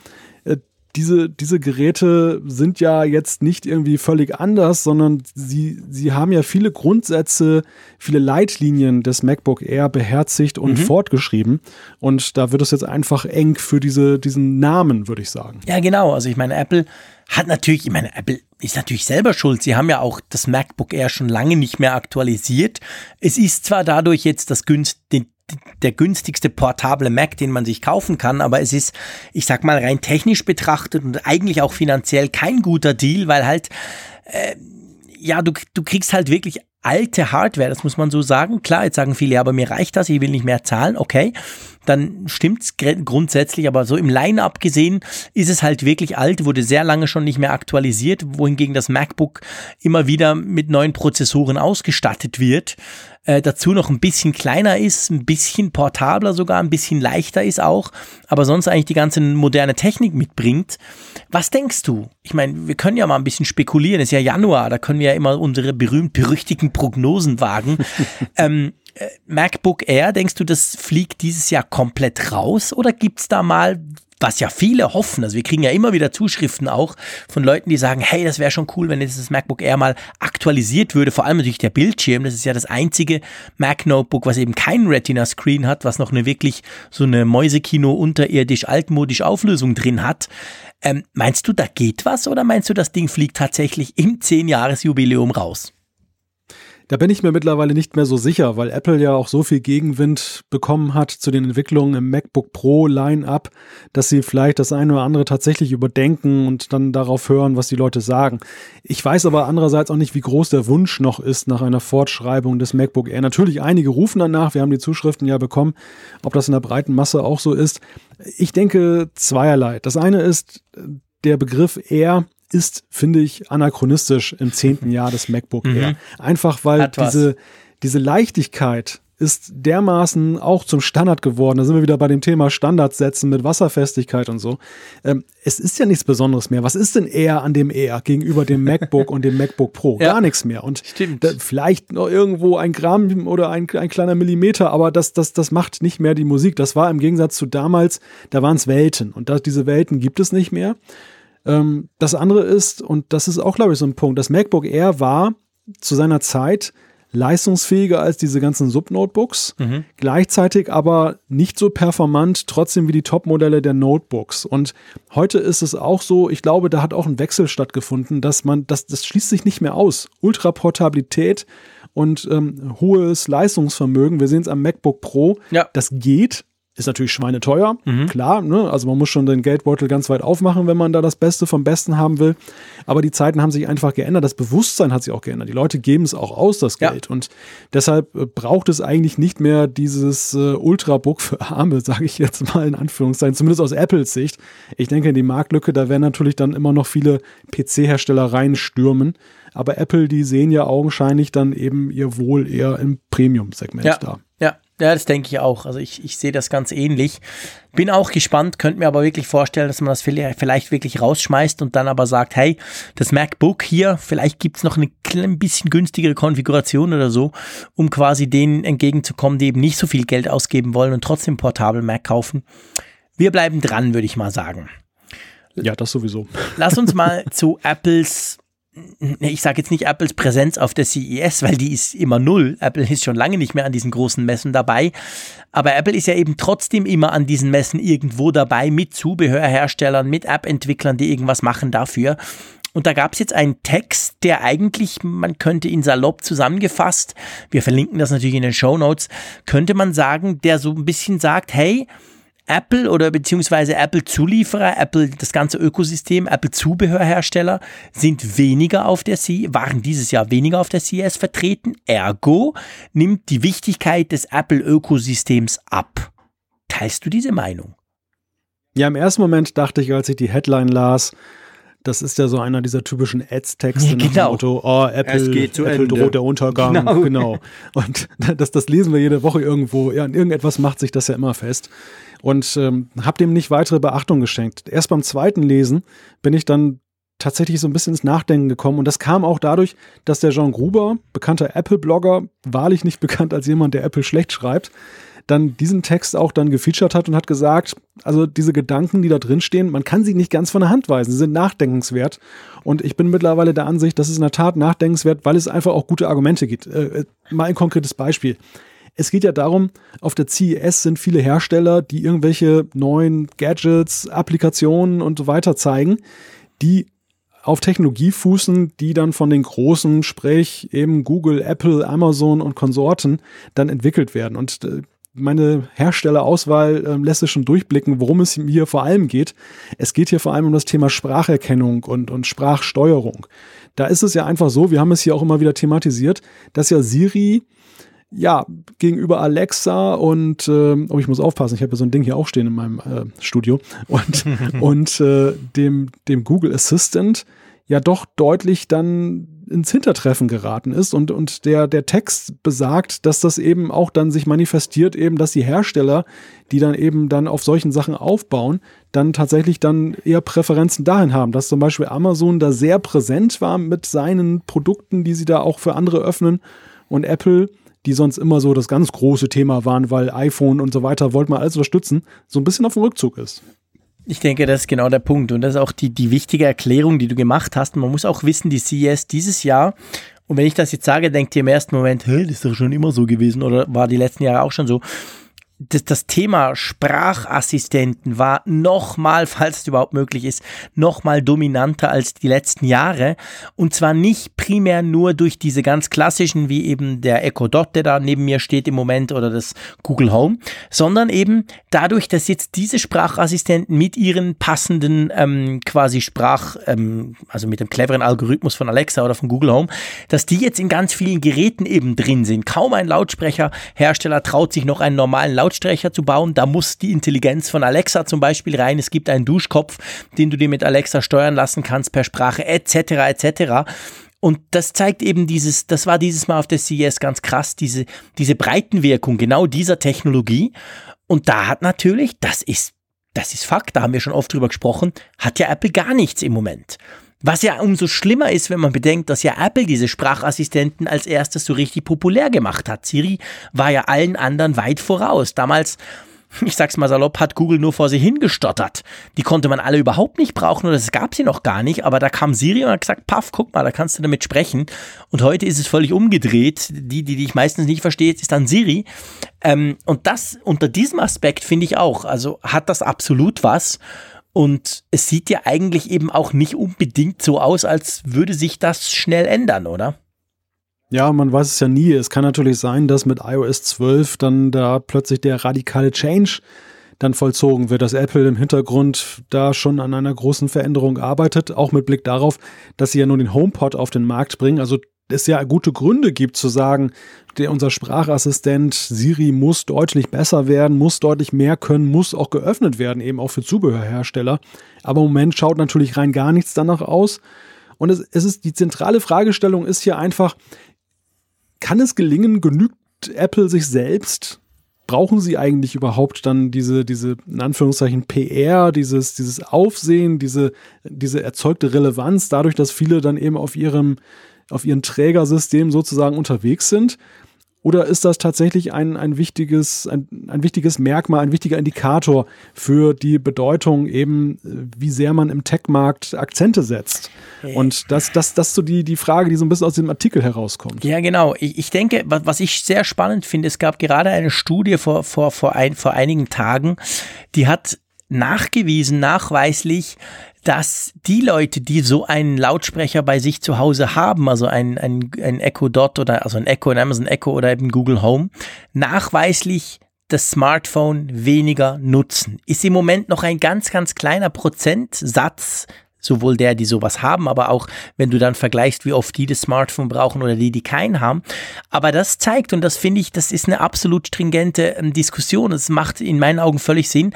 diese, diese Geräte sind ja jetzt nicht irgendwie völlig anders, sondern sie, sie haben ja viele Grundsätze, viele Leitlinien des MacBook Air beherzigt und mhm. fortgeschrieben. Und da wird es jetzt einfach eng für diese, diesen Namen, würde ich sagen. Ja, genau. Also ich meine, Apple hat natürlich, ich meine, Apple ist natürlich selber schuld. Sie haben ja auch das MacBook Air schon lange nicht mehr aktualisiert. Es ist zwar dadurch jetzt das günst, den, der günstigste portable Mac, den man sich kaufen kann, aber es ist, ich sag mal, rein technisch betrachtet und eigentlich auch finanziell kein guter Deal, weil halt, äh, ja, du, du kriegst halt wirklich alte Hardware, das muss man so sagen. Klar, jetzt sagen viele, ja, aber mir reicht das, ich will nicht mehr zahlen, okay dann stimmt's grundsätzlich, aber so im Line-up gesehen ist es halt wirklich alt, wurde sehr lange schon nicht mehr aktualisiert, wohingegen das MacBook immer wieder mit neuen Prozessoren ausgestattet wird. Äh, dazu noch ein bisschen kleiner ist, ein bisschen portabler sogar, ein bisschen leichter ist auch, aber sonst eigentlich die ganze moderne Technik mitbringt. Was denkst du? Ich meine, wir können ja mal ein bisschen spekulieren, es ist ja Januar, da können wir ja immer unsere berühmt-berüchtigen Prognosen wagen. [laughs] ähm, äh, MacBook Air, denkst du, das fliegt dieses Jahr komplett raus oder gibt es da mal, was ja viele hoffen, also wir kriegen ja immer wieder Zuschriften auch von Leuten, die sagen, hey, das wäre schon cool, wenn jetzt das MacBook Air mal aktualisiert würde, vor allem natürlich der Bildschirm, das ist ja das einzige Mac Notebook, was eben kein Retina Screen hat, was noch eine wirklich so eine Mäusekino unterirdisch altmodisch Auflösung drin hat. Ähm, meinst du, da geht was oder meinst du, das Ding fliegt tatsächlich im 10-Jahres-Jubiläum raus? Da bin ich mir mittlerweile nicht mehr so sicher, weil Apple ja auch so viel Gegenwind bekommen hat zu den Entwicklungen im MacBook Pro Line-up, dass sie vielleicht das eine oder andere tatsächlich überdenken und dann darauf hören, was die Leute sagen. Ich weiß aber andererseits auch nicht, wie groß der Wunsch noch ist nach einer Fortschreibung des MacBook Air. Natürlich, einige rufen danach, wir haben die Zuschriften ja bekommen, ob das in der breiten Masse auch so ist. Ich denke zweierlei. Das eine ist, der Begriff Air ist, finde ich, anachronistisch im zehnten Jahr des MacBook Air. Mhm. Einfach weil diese, diese Leichtigkeit ist dermaßen auch zum Standard geworden. Da sind wir wieder bei dem Thema Standardsetzen mit Wasserfestigkeit und so. Ähm, es ist ja nichts Besonderes mehr. Was ist denn eher an dem Air gegenüber dem MacBook und dem MacBook Pro? Ja, Gar nichts mehr. Und da, vielleicht noch irgendwo ein Gramm oder ein, ein kleiner Millimeter, aber das, das, das macht nicht mehr die Musik. Das war im Gegensatz zu damals, da waren es Welten. Und das, diese Welten gibt es nicht mehr. Ähm, das andere ist, und das ist auch, glaube ich, so ein Punkt, das MacBook Air war zu seiner Zeit leistungsfähiger als diese ganzen Sub-Notebooks, mhm. gleichzeitig aber nicht so performant, trotzdem wie die Top-Modelle der Notebooks. Und heute ist es auch so, ich glaube, da hat auch ein Wechsel stattgefunden, dass man, das, das schließt sich nicht mehr aus. Ultraportabilität und ähm, hohes Leistungsvermögen, wir sehen es am MacBook Pro, ja. das geht, ist natürlich schweineteuer, mhm. klar. Ne? Also man muss schon den Geldbeutel ganz weit aufmachen, wenn man da das Beste vom Besten haben will. Aber die Zeiten haben sich einfach geändert. Das Bewusstsein hat sich auch geändert. Die Leute geben es auch aus, das Geld. Ja. Und deshalb äh, braucht es eigentlich nicht mehr dieses äh, Ultrabook für Arme, [laughs] sage ich jetzt mal in Anführungszeichen, zumindest aus Apples Sicht. Ich denke, in die Marktlücke, da werden natürlich dann immer noch viele PC-Hersteller reinstürmen. Aber Apple, die sehen ja augenscheinlich dann eben ihr Wohl eher im Premium-Segment ja. da. Ja, das denke ich auch. Also ich, ich sehe das ganz ähnlich. Bin auch gespannt, könnte mir aber wirklich vorstellen, dass man das vielleicht wirklich rausschmeißt und dann aber sagt, hey, das MacBook hier, vielleicht gibt es noch eine ein bisschen günstigere Konfiguration oder so, um quasi denen entgegenzukommen, die eben nicht so viel Geld ausgeben wollen und trotzdem portabel Mac kaufen. Wir bleiben dran, würde ich mal sagen. Ja, das sowieso. Lass uns mal [laughs] zu Apples ich sage jetzt nicht Apples Präsenz auf der CES, weil die ist immer null. Apple ist schon lange nicht mehr an diesen großen Messen dabei. Aber Apple ist ja eben trotzdem immer an diesen Messen irgendwo dabei mit Zubehörherstellern, mit App-Entwicklern, die irgendwas machen dafür. Und da gab es jetzt einen Text, der eigentlich, man könnte ihn salopp zusammengefasst, wir verlinken das natürlich in den Show Notes, könnte man sagen, der so ein bisschen sagt, hey, Apple oder beziehungsweise Apple-Zulieferer, Apple, das ganze Ökosystem, Apple-Zubehörhersteller sind weniger auf der CES, waren dieses Jahr weniger auf der CES vertreten. Ergo nimmt die Wichtigkeit des Apple-Ökosystems ab. Teilst du diese Meinung? Ja, im ersten Moment dachte ich, als ich die Headline las, das ist ja so einer dieser typischen Ads-Texte ja, genau. nach dem Motto, oh, Apple, Apple droht der Untergang. Genau. genau. Und [laughs] das, das lesen wir jede Woche irgendwo. Ja, in irgendetwas macht sich das ja immer fest. Und ähm, habe dem nicht weitere Beachtung geschenkt. Erst beim zweiten Lesen bin ich dann tatsächlich so ein bisschen ins Nachdenken gekommen. Und das kam auch dadurch, dass der Jean Gruber, bekannter Apple-Blogger, wahrlich nicht [laughs] bekannt als jemand, der Apple schlecht schreibt, dann diesen Text auch dann gefeatured hat und hat gesagt, also diese Gedanken, die da drin stehen, man kann sie nicht ganz von der Hand weisen, sie sind nachdenkenswert. Und ich bin mittlerweile der Ansicht, das ist in der Tat nachdenkenswert, weil es einfach auch gute Argumente gibt. Äh, äh mal ein konkretes Beispiel. Es geht ja darum, auf der CES sind viele Hersteller, die irgendwelche neuen Gadgets, Applikationen und so weiter zeigen, die auf Technologie fußen, die dann von den großen, sprich eben Google, Apple, Amazon und Konsorten dann entwickelt werden. Und äh, meine Herstellerauswahl äh, lässt es schon durchblicken, worum es hier vor allem geht. Es geht hier vor allem um das Thema Spracherkennung und, und Sprachsteuerung. Da ist es ja einfach so, wir haben es hier auch immer wieder thematisiert, dass ja Siri ja, gegenüber Alexa und, äh, oh, ich muss aufpassen, ich habe ja so ein Ding hier auch stehen in meinem äh, Studio. Und, [laughs] und äh, dem, dem Google Assistant ja doch deutlich dann ins Hintertreffen geraten ist und, und der, der Text besagt, dass das eben auch dann sich manifestiert, eben, dass die Hersteller, die dann eben dann auf solchen Sachen aufbauen, dann tatsächlich dann eher Präferenzen dahin haben, dass zum Beispiel Amazon da sehr präsent war mit seinen Produkten, die sie da auch für andere öffnen und Apple die sonst immer so das ganz große Thema waren, weil iPhone und so weiter wollte man alles unterstützen, so ein bisschen auf dem Rückzug ist. Ich denke, das ist genau der Punkt. Und das ist auch die, die wichtige Erklärung, die du gemacht hast. Man muss auch wissen, die CES dieses Jahr, und wenn ich das jetzt sage, denkt ihr im ersten Moment, hey, das ist doch schon immer so gewesen oder war die letzten Jahre auch schon so das, das Thema Sprachassistenten war nochmal, falls es überhaupt möglich ist, nochmal dominanter als die letzten Jahre. Und zwar nicht primär nur durch diese ganz klassischen, wie eben der Echo Dot, der da neben mir steht im Moment, oder das Google Home, sondern eben dadurch, dass jetzt diese Sprachassistenten mit ihren passenden ähm, quasi Sprach, ähm, also mit dem cleveren Algorithmus von Alexa oder von Google Home, dass die jetzt in ganz vielen Geräten eben drin sind. Kaum ein Lautsprecherhersteller traut sich noch einen normalen Lautsprecher Lautsprecher zu bauen. Da muss die Intelligenz von Alexa zum Beispiel rein. Es gibt einen Duschkopf, den du dir mit Alexa steuern lassen kannst per Sprache etc. etc. Und das zeigt eben dieses, das war dieses Mal auf der CES ganz krass, diese, diese Breitenwirkung genau dieser Technologie. Und da hat natürlich, das ist, das ist Fakt, da haben wir schon oft drüber gesprochen, hat ja Apple gar nichts im Moment. Was ja umso schlimmer ist, wenn man bedenkt, dass ja Apple diese Sprachassistenten als erstes so richtig populär gemacht hat. Siri war ja allen anderen weit voraus. Damals ich sag's mal salopp, hat Google nur vor sich hingestottert. Die konnte man alle überhaupt nicht brauchen oder es gab sie noch gar nicht, aber da kam Siri und hat gesagt, paff, guck mal, da kannst du damit sprechen. Und heute ist es völlig umgedreht. Die, die, die ich meistens nicht verstehe, ist dann Siri. Ähm, und das unter diesem Aspekt finde ich auch, also hat das absolut was. Und es sieht ja eigentlich eben auch nicht unbedingt so aus, als würde sich das schnell ändern, oder? Ja, man weiß es ja nie. Es kann natürlich sein, dass mit iOS 12 dann da plötzlich der radikale Change dann vollzogen wird, dass Apple im Hintergrund da schon an einer großen Veränderung arbeitet, auch mit Blick darauf, dass sie ja nur den HomePod auf den Markt bringen. Also es ja gute Gründe gibt zu sagen, der, unser Sprachassistent Siri muss deutlich besser werden, muss deutlich mehr können, muss auch geöffnet werden, eben auch für Zubehörhersteller. Aber im Moment schaut natürlich rein gar nichts danach aus. Und es, es ist die zentrale Fragestellung ist hier einfach, kann es gelingen, genügt Apple sich selbst? Brauchen sie eigentlich überhaupt dann diese, diese, in Anführungszeichen, PR, dieses, dieses Aufsehen, diese, diese erzeugte Relevanz, dadurch, dass viele dann eben auf ihrem auf ihren Trägersystem sozusagen unterwegs sind? Oder ist das tatsächlich ein, ein, wichtiges, ein, ein wichtiges Merkmal, ein wichtiger Indikator für die Bedeutung eben, wie sehr man im Tech-Markt Akzente setzt? Und das, das, das ist so die, die Frage, die so ein bisschen aus dem Artikel herauskommt. Ja, genau. Ich, ich denke, was ich sehr spannend finde, es gab gerade eine Studie vor, vor, vor, ein, vor einigen Tagen, die hat nachgewiesen, nachweislich, dass die Leute, die so einen Lautsprecher bei sich zu Hause haben, also ein, ein, ein Echo Dot oder also ein Echo, ein Amazon Echo oder eben Google Home, nachweislich das Smartphone weniger nutzen. Ist im Moment noch ein ganz, ganz kleiner Prozentsatz sowohl der, die sowas haben, aber auch wenn du dann vergleichst, wie oft die das Smartphone brauchen oder die, die keinen haben. Aber das zeigt, und das finde ich, das ist eine absolut stringente ähm, Diskussion, das macht in meinen Augen völlig Sinn,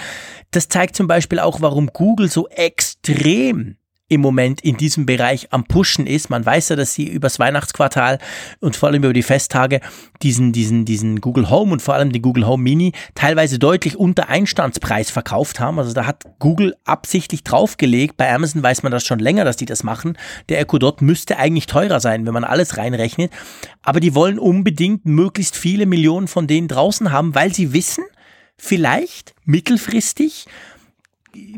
das zeigt zum Beispiel auch, warum Google so extrem im Moment in diesem Bereich am Pushen ist. Man weiß ja, dass sie übers Weihnachtsquartal und vor allem über die Festtage diesen, diesen, diesen Google Home und vor allem den Google Home Mini teilweise deutlich unter Einstandspreis verkauft haben. Also da hat Google absichtlich draufgelegt. Bei Amazon weiß man das schon länger, dass die das machen. Der Echo Dot müsste eigentlich teurer sein, wenn man alles reinrechnet. Aber die wollen unbedingt möglichst viele Millionen von denen draußen haben, weil sie wissen, vielleicht mittelfristig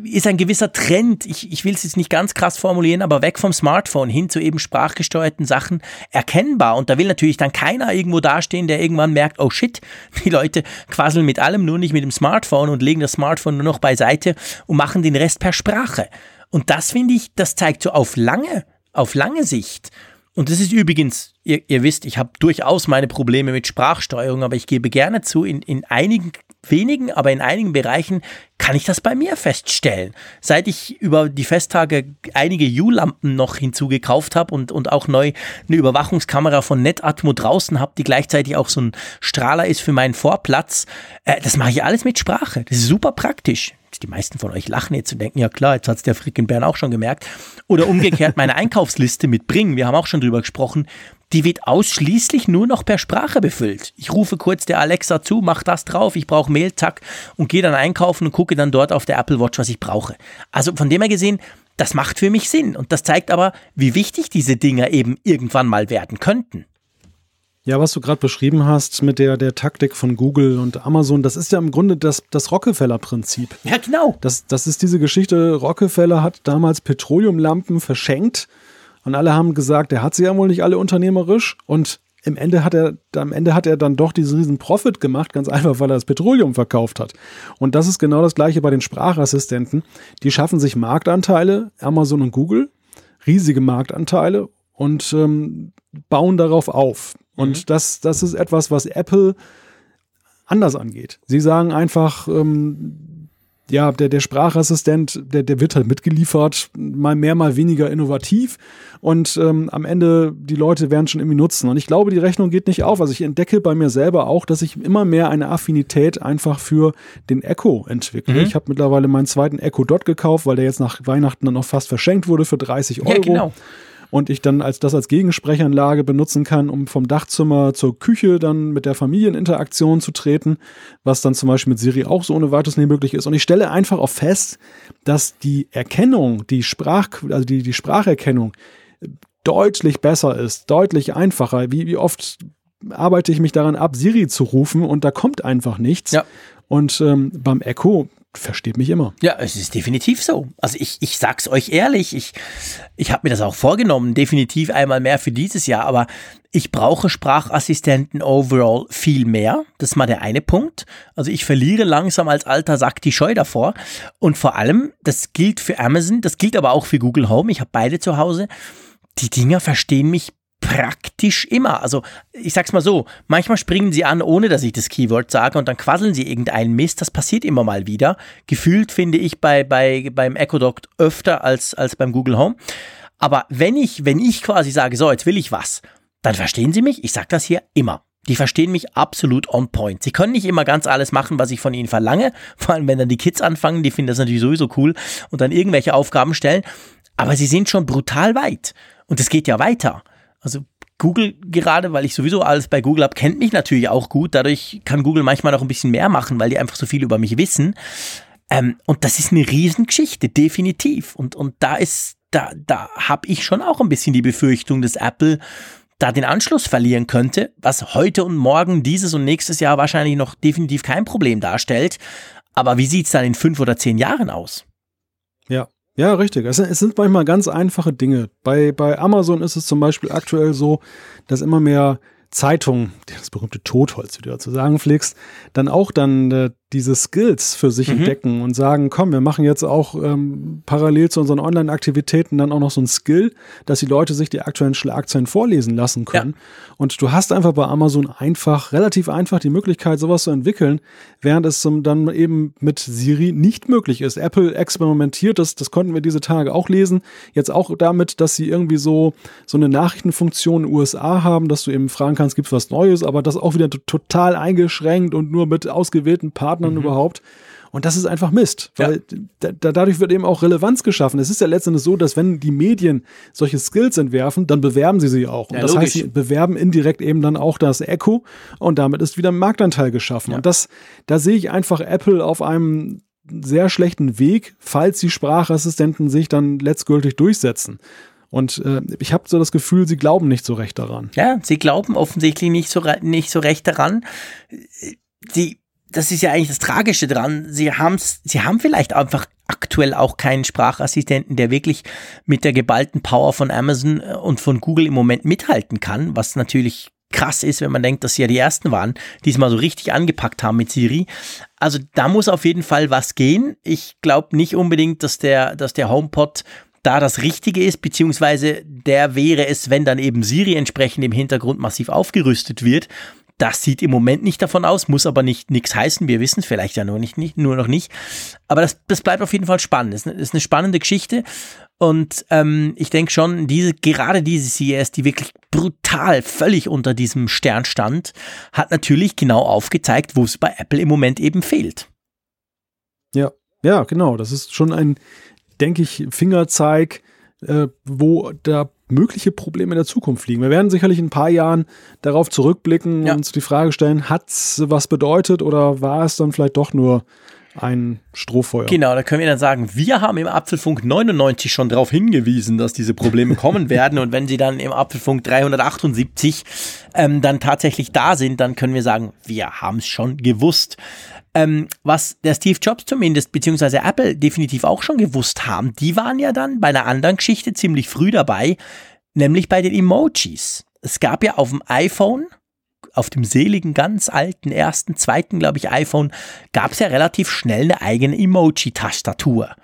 ist ein gewisser Trend, ich, ich will es jetzt nicht ganz krass formulieren, aber weg vom Smartphone hin zu eben sprachgesteuerten Sachen erkennbar. Und da will natürlich dann keiner irgendwo dastehen, der irgendwann merkt, oh shit, [laughs] die Leute quasseln mit allem, nur nicht mit dem Smartphone und legen das Smartphone nur noch beiseite und machen den Rest per Sprache. Und das finde ich, das zeigt so auf lange, auf lange Sicht. Und das ist übrigens, ihr, ihr wisst, ich habe durchaus meine Probleme mit Sprachsteuerung, aber ich gebe gerne zu, in, in einigen wenigen, aber in einigen Bereichen kann ich das bei mir feststellen. Seit ich über die Festtage einige U-Lampen noch hinzugekauft habe und, und auch neu eine Überwachungskamera von Netatmo draußen habe, die gleichzeitig auch so ein Strahler ist für meinen Vorplatz, äh, das mache ich alles mit Sprache. Das ist super praktisch. Die meisten von euch lachen jetzt und denken, ja klar, jetzt hat es der Frick in Bern auch schon gemerkt. Oder umgekehrt meine [laughs] Einkaufsliste mit Bringen, wir haben auch schon drüber gesprochen, die wird ausschließlich nur noch per Sprache befüllt. Ich rufe kurz der Alexa zu, mach das drauf, ich brauche Mail, zack, und gehe dann einkaufen und gucke dann dort auf der Apple Watch, was ich brauche. Also von dem her gesehen, das macht für mich Sinn. Und das zeigt aber, wie wichtig diese Dinger eben irgendwann mal werden könnten. Ja, was du gerade beschrieben hast mit der, der Taktik von Google und Amazon, das ist ja im Grunde das, das Rockefeller-Prinzip. Ja, genau. Das, das ist diese Geschichte, Rockefeller hat damals Petroleumlampen verschenkt und alle haben gesagt, er hat sie ja wohl nicht alle unternehmerisch. Und im Ende hat er, am Ende hat er dann doch diesen riesen Profit gemacht, ganz einfach, weil er das Petroleum verkauft hat. Und das ist genau das gleiche bei den Sprachassistenten. Die schaffen sich Marktanteile, Amazon und Google, riesige Marktanteile und ähm, bauen darauf auf. Und mhm. das, das ist etwas, was Apple anders angeht. Sie sagen einfach, ähm, ja, der, der Sprachassistent, der, der wird halt mitgeliefert, mal mehr, mal weniger innovativ und ähm, am Ende die Leute werden schon irgendwie nutzen. Und ich glaube, die Rechnung geht nicht auf. Also ich entdecke bei mir selber auch, dass ich immer mehr eine Affinität einfach für den Echo entwickle. Mhm. Ich habe mittlerweile meinen zweiten Echo Dot gekauft, weil der jetzt nach Weihnachten dann noch fast verschenkt wurde für 30 Euro. Ja, genau und ich dann als das als Gegensprechanlage benutzen kann, um vom Dachzimmer zur Küche dann mit der Familieninteraktion zu treten, was dann zum Beispiel mit Siri auch so ohne weiteres nicht möglich ist. Und ich stelle einfach auch fest, dass die Erkennung, die Sprach, also die, die Spracherkennung deutlich besser ist, deutlich einfacher. Wie, wie oft arbeite ich mich daran ab, Siri zu rufen und da kommt einfach nichts. Ja. Und ähm, beim Echo versteht mich immer. Ja, es ist definitiv so. Also ich, ich sag's euch ehrlich, ich, ich habe mir das auch vorgenommen, definitiv einmal mehr für dieses Jahr, aber ich brauche Sprachassistenten overall viel mehr. Das ist mal der eine Punkt. Also ich verliere langsam als alter Sack die Scheu davor. Und vor allem, das gilt für Amazon, das gilt aber auch für Google Home. Ich habe beide zu Hause. Die Dinger verstehen mich praktisch immer. Also ich sag's mal so, manchmal springen sie an, ohne dass ich das Keyword sage und dann quasseln sie irgendeinen Mist. Das passiert immer mal wieder. Gefühlt finde ich bei, bei, beim Echo Dot öfter als, als beim Google Home. Aber wenn ich, wenn ich quasi sage, so, jetzt will ich was, dann verstehen sie mich. Ich sag das hier immer. Die verstehen mich absolut on point. Sie können nicht immer ganz alles machen, was ich von ihnen verlange. [laughs] Vor allem, wenn dann die Kids anfangen, die finden das natürlich sowieso cool und dann irgendwelche Aufgaben stellen. Aber sie sind schon brutal weit. Und es geht ja weiter. Also Google gerade, weil ich sowieso alles bei Google habe, kennt mich natürlich auch gut. Dadurch kann Google manchmal noch ein bisschen mehr machen, weil die einfach so viel über mich wissen. Ähm, und das ist eine Riesengeschichte, definitiv. Und, und da ist, da, da habe ich schon auch ein bisschen die Befürchtung, dass Apple da den Anschluss verlieren könnte, was heute und morgen, dieses und nächstes Jahr wahrscheinlich noch definitiv kein Problem darstellt. Aber wie sieht's dann in fünf oder zehn Jahren aus? Ja, richtig. Es, es, sind manchmal ganz einfache Dinge. Bei, bei Amazon ist es zum Beispiel aktuell so, dass immer mehr Zeitungen, [laughs] das berühmte Totholz, wie du dazu sagen pflegst, dann auch dann äh, diese Skills für sich mhm. entdecken und sagen, komm, wir machen jetzt auch ähm, parallel zu unseren Online-Aktivitäten dann auch noch so ein Skill, dass die Leute sich die aktuellen Schlagzeilen vorlesen lassen können. Ja. Und du hast einfach bei Amazon einfach, relativ einfach die Möglichkeit, sowas zu entwickeln, während es dann eben mit Siri nicht möglich ist. Apple experimentiert das, das konnten wir diese Tage auch lesen, jetzt auch damit, dass sie irgendwie so, so eine Nachrichtenfunktion in den USA haben, dass du eben fragen kannst, gibt es was Neues, aber das auch wieder total eingeschränkt und nur mit ausgewählten Partnern Partnern mhm. überhaupt. Und das ist einfach Mist, weil ja. da, dadurch wird eben auch Relevanz geschaffen. Es ist ja letztendlich so, dass wenn die Medien solche Skills entwerfen, dann bewerben sie sie auch. Und ja, das logisch. heißt, sie bewerben indirekt eben dann auch das Echo und damit ist wieder ein Marktanteil geschaffen. Ja. Und das, da sehe ich einfach Apple auf einem sehr schlechten Weg, falls die Sprachassistenten sich dann letztgültig durchsetzen. Und äh, ich habe so das Gefühl, sie glauben nicht so recht daran. Ja, sie glauben offensichtlich nicht so, nicht so recht daran. Sie das ist ja eigentlich das Tragische dran. Sie haben's, sie haben vielleicht einfach aktuell auch keinen Sprachassistenten, der wirklich mit der geballten Power von Amazon äh, und von Google im Moment mithalten kann, was natürlich krass ist, wenn man denkt, dass sie ja die ersten waren, die es mal so richtig angepackt haben mit Siri. Also da muss auf jeden Fall was gehen. Ich glaube nicht unbedingt, dass der, dass der HomePod da das Richtige ist, beziehungsweise der wäre es, wenn dann eben Siri entsprechend im Hintergrund massiv aufgerüstet wird. Das sieht im Moment nicht davon aus, muss aber nicht nichts heißen. Wir wissen es vielleicht ja nur nicht, nicht, nur noch nicht. Aber das, das bleibt auf jeden Fall spannend. Das ist eine, ist eine spannende Geschichte. Und ähm, ich denke schon, diese, gerade diese CES, die wirklich brutal völlig unter diesem Stern stand, hat natürlich genau aufgezeigt, wo es bei Apple im Moment eben fehlt. Ja, ja, genau. Das ist schon ein, denke ich, Fingerzeig, äh, wo da mögliche Probleme in der Zukunft liegen. Wir werden sicherlich in ein paar Jahren darauf zurückblicken ja. und uns die Frage stellen, hat es was bedeutet oder war es dann vielleicht doch nur ein Strohfeuer. Genau, da können wir dann sagen, wir haben im Apfelfunk 99 schon darauf hingewiesen, dass diese Probleme kommen [laughs] werden und wenn sie dann im Apfelfunk 378 ähm, dann tatsächlich da sind, dann können wir sagen, wir haben es schon gewusst. Ähm, was der Steve Jobs zumindest, beziehungsweise Apple definitiv auch schon gewusst haben, die waren ja dann bei einer anderen Geschichte ziemlich früh dabei, nämlich bei den Emojis. Es gab ja auf dem iPhone, auf dem seligen, ganz alten, ersten, zweiten, glaube ich, iPhone, gab es ja relativ schnell eine eigene Emoji-Tastatur.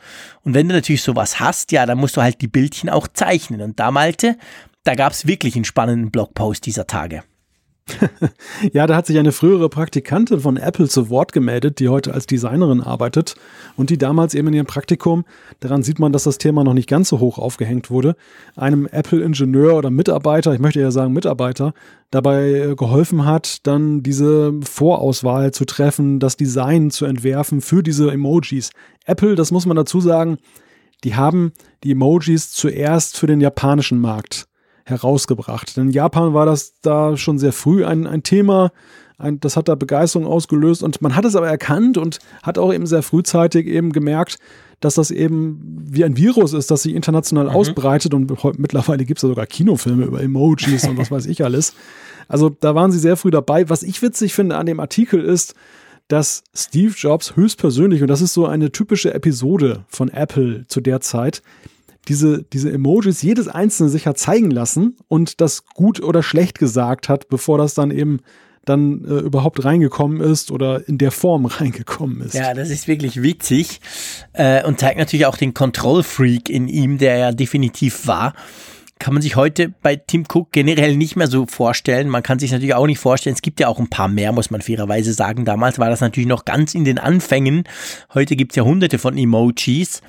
Und wenn du natürlich sowas hast, ja, dann musst du halt die Bildchen auch zeichnen. Und da, Malte, da gab es wirklich einen spannenden Blogpost dieser Tage. [laughs] ja, da hat sich eine frühere Praktikantin von Apple zu Wort gemeldet, die heute als Designerin arbeitet und die damals eben in ihrem Praktikum, daran sieht man, dass das Thema noch nicht ganz so hoch aufgehängt wurde, einem Apple-Ingenieur oder Mitarbeiter, ich möchte ja sagen Mitarbeiter, dabei äh, geholfen hat, dann diese Vorauswahl zu treffen, das Design zu entwerfen für diese Emojis. Apple, das muss man dazu sagen, die haben die Emojis zuerst für den japanischen Markt herausgebracht. Denn in Japan war das da schon sehr früh ein, ein Thema. Ein, das hat da Begeisterung ausgelöst und man hat es aber erkannt und hat auch eben sehr frühzeitig eben gemerkt, dass das eben wie ein Virus ist, das sich international mhm. ausbreitet und mittlerweile gibt es ja sogar Kinofilme über Emojis und was weiß ich alles. Also da waren sie sehr früh dabei. Was ich witzig finde an dem Artikel ist, dass Steve Jobs höchstpersönlich, und das ist so eine typische Episode von Apple zu der Zeit, diese, diese Emojis jedes einzelne sich hat zeigen lassen und das gut oder schlecht gesagt hat, bevor das dann eben dann äh, überhaupt reingekommen ist oder in der Form [laughs] reingekommen ist. Ja, das ist wirklich witzig äh, und zeigt natürlich auch den Kontrollfreak in ihm, der ja definitiv war. Kann man sich heute bei Tim Cook generell nicht mehr so vorstellen. Man kann sich natürlich auch nicht vorstellen. Es gibt ja auch ein paar mehr, muss man fairerweise sagen. Damals war das natürlich noch ganz in den Anfängen. Heute gibt es ja hunderte von Emojis.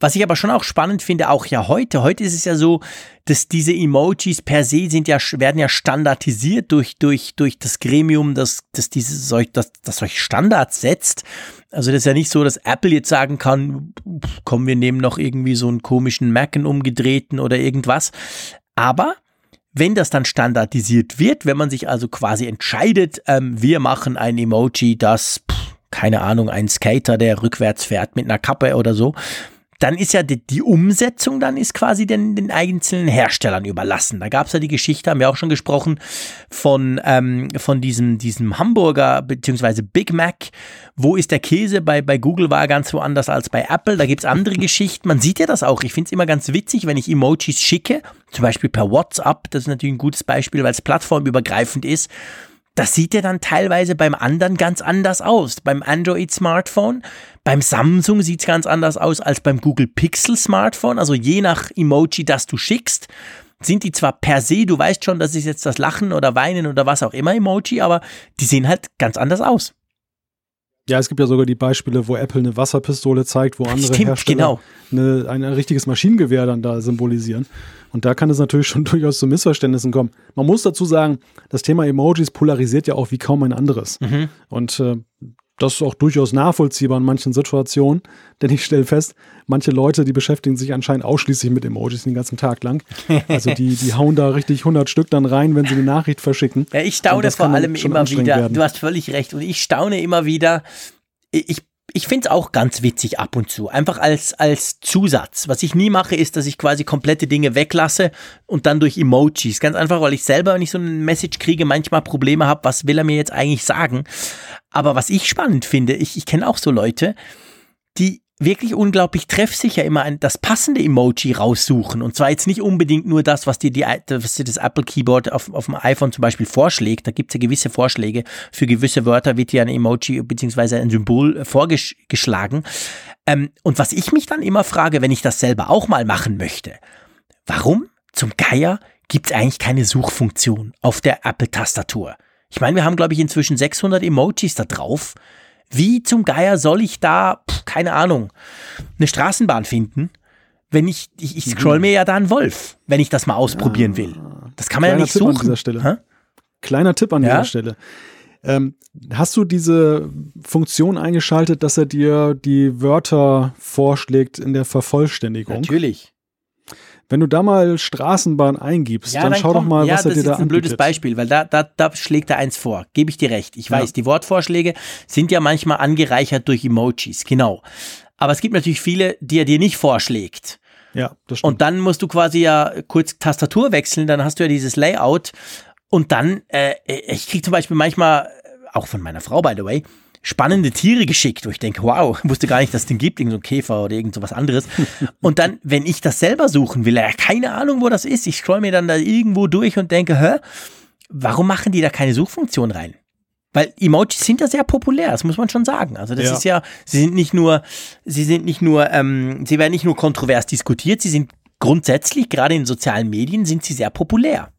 Was ich aber schon auch spannend finde, auch ja heute, heute ist es ja so, dass diese Emojis per se sind ja, werden ja standardisiert durch, durch, durch das Gremium, das, das diese, das, das solche Standards setzt. Also das ist ja nicht so, dass Apple jetzt sagen kann, komm, wir nehmen noch irgendwie so einen komischen Mac umgedrehten oder irgendwas. Aber wenn das dann standardisiert wird, wenn man sich also quasi entscheidet, ähm, wir machen ein Emoji, das, pff, keine Ahnung, ein Skater, der rückwärts fährt mit einer Kappe oder so, dann ist ja die, die, Umsetzung dann ist quasi den, den einzelnen Herstellern überlassen. Da gab es ja die Geschichte, haben wir auch schon gesprochen, von, ähm, von diesem, diesem Hamburger bzw. Big Mac. Wo ist der Käse? Bei, bei Google war er ganz woanders als bei Apple. Da gibt es andere [laughs] Geschichten. Man sieht ja das auch. Ich finde es immer ganz witzig, wenn ich Emojis schicke, zum Beispiel per WhatsApp. Das ist natürlich ein gutes Beispiel, weil es plattformübergreifend ist das sieht ja dann teilweise beim anderen ganz anders aus. Beim Android-Smartphone, beim Samsung sieht es ganz anders aus als beim Google Pixel Smartphone. Also je nach Emoji, das du schickst, sind die zwar per se, du weißt schon, das ist jetzt das Lachen oder Weinen oder was auch immer Emoji, aber die sehen halt ganz anders aus. Ja, es gibt ja sogar die Beispiele, wo Apple eine Wasserpistole zeigt, wo andere Stimmt, Hersteller genau. eine, ein richtiges Maschinengewehr dann da symbolisieren. Und da kann es natürlich schon [laughs] durchaus zu Missverständnissen kommen. Man muss dazu sagen, das Thema Emojis polarisiert ja auch wie kaum ein anderes. Mhm. Und äh, das ist auch durchaus nachvollziehbar in manchen Situationen, [laughs] denn ich stelle fest, manche Leute, die beschäftigen sich anscheinend ausschließlich mit Emojis den ganzen Tag lang. Also die, die hauen da richtig 100 Stück dann rein, wenn sie eine Nachricht verschicken. Ja, ich staune das vor allem immer wieder. werden. Du hast völlig recht. Und ich staune immer wieder. Ich, ich finde es auch ganz witzig ab und zu. Einfach als, als Zusatz. Was ich nie mache, ist, dass ich quasi komplette Dinge weglasse und dann durch Emojis. Ganz einfach, weil ich selber, wenn ich so eine Message kriege, manchmal Probleme habe, was will er mir jetzt eigentlich sagen. Aber was ich spannend finde, ich, ich kenne auch so Leute, die wirklich unglaublich treffsicher immer ein, das passende Emoji raussuchen. Und zwar jetzt nicht unbedingt nur das, was dir, die, was dir das Apple Keyboard auf, auf dem iPhone zum Beispiel vorschlägt. Da gibt es ja gewisse Vorschläge. Für gewisse Wörter wird dir ein Emoji bzw. ein Symbol vorgeschlagen. Ähm, und was ich mich dann immer frage, wenn ich das selber auch mal machen möchte, warum zum Geier gibt es eigentlich keine Suchfunktion auf der Apple-Tastatur? Ich meine, wir haben, glaube ich, inzwischen 600 Emojis da drauf. Wie zum Geier soll ich da, pf, keine Ahnung, eine Straßenbahn finden, wenn ich, ich, ich scroll mir ja da einen Wolf, wenn ich das mal ausprobieren will. Das kann man ja Kleiner nicht Tipp an suchen. dieser Stelle. Kleiner Tipp an Ja? dieser Stelle. Ähm, hast du diese Funktion eingeschaltet, dass er dir die Wörter vorschlägt in der Vervollständigung? Natürlich. Wenn du da mal Straßenbahn eingibst, dann, schau doch komm. mal, ja, was er das dir ist da ein blödes anbietet. Beispiel, weil da, da, da schlägt er eins vor. Gebe ich dir recht. Ich Ja. weiß, die Wortvorschläge sind ja manchmal angereichert durch Emojis, genau. Aber es gibt natürlich viele, die er dir nicht vorschlägt. Ja, das stimmt. Und dann musst du quasi ja kurz Tastatur wechseln, dann hast du ja dieses Layout. Und dann, äh, ich krieg zum Beispiel manchmal, äh, auch von meiner Frau, by the way, spannende Tiere geschickt, wo ich denke, wow, [laughs] wusste gar nicht, dass es den gibt, irgend so ein Käfer oder irgend so was anderes. [laughs] Und dann, wenn ich das selber suchen will, ja, keine Ahnung, wo das ist, ich scroll mir dann da irgendwo durch und denke, hä, warum machen die da keine Suchfunktion rein? Weil Emojis sind ja sehr populär, das muss man schon sagen. Also das Ja. ist ja, sie sind nicht nur, sie sind nicht nur, ähm, sie werden nicht nur kontrovers diskutiert, sie sind grundsätzlich, gerade in sozialen Medien, sind sie sehr populär.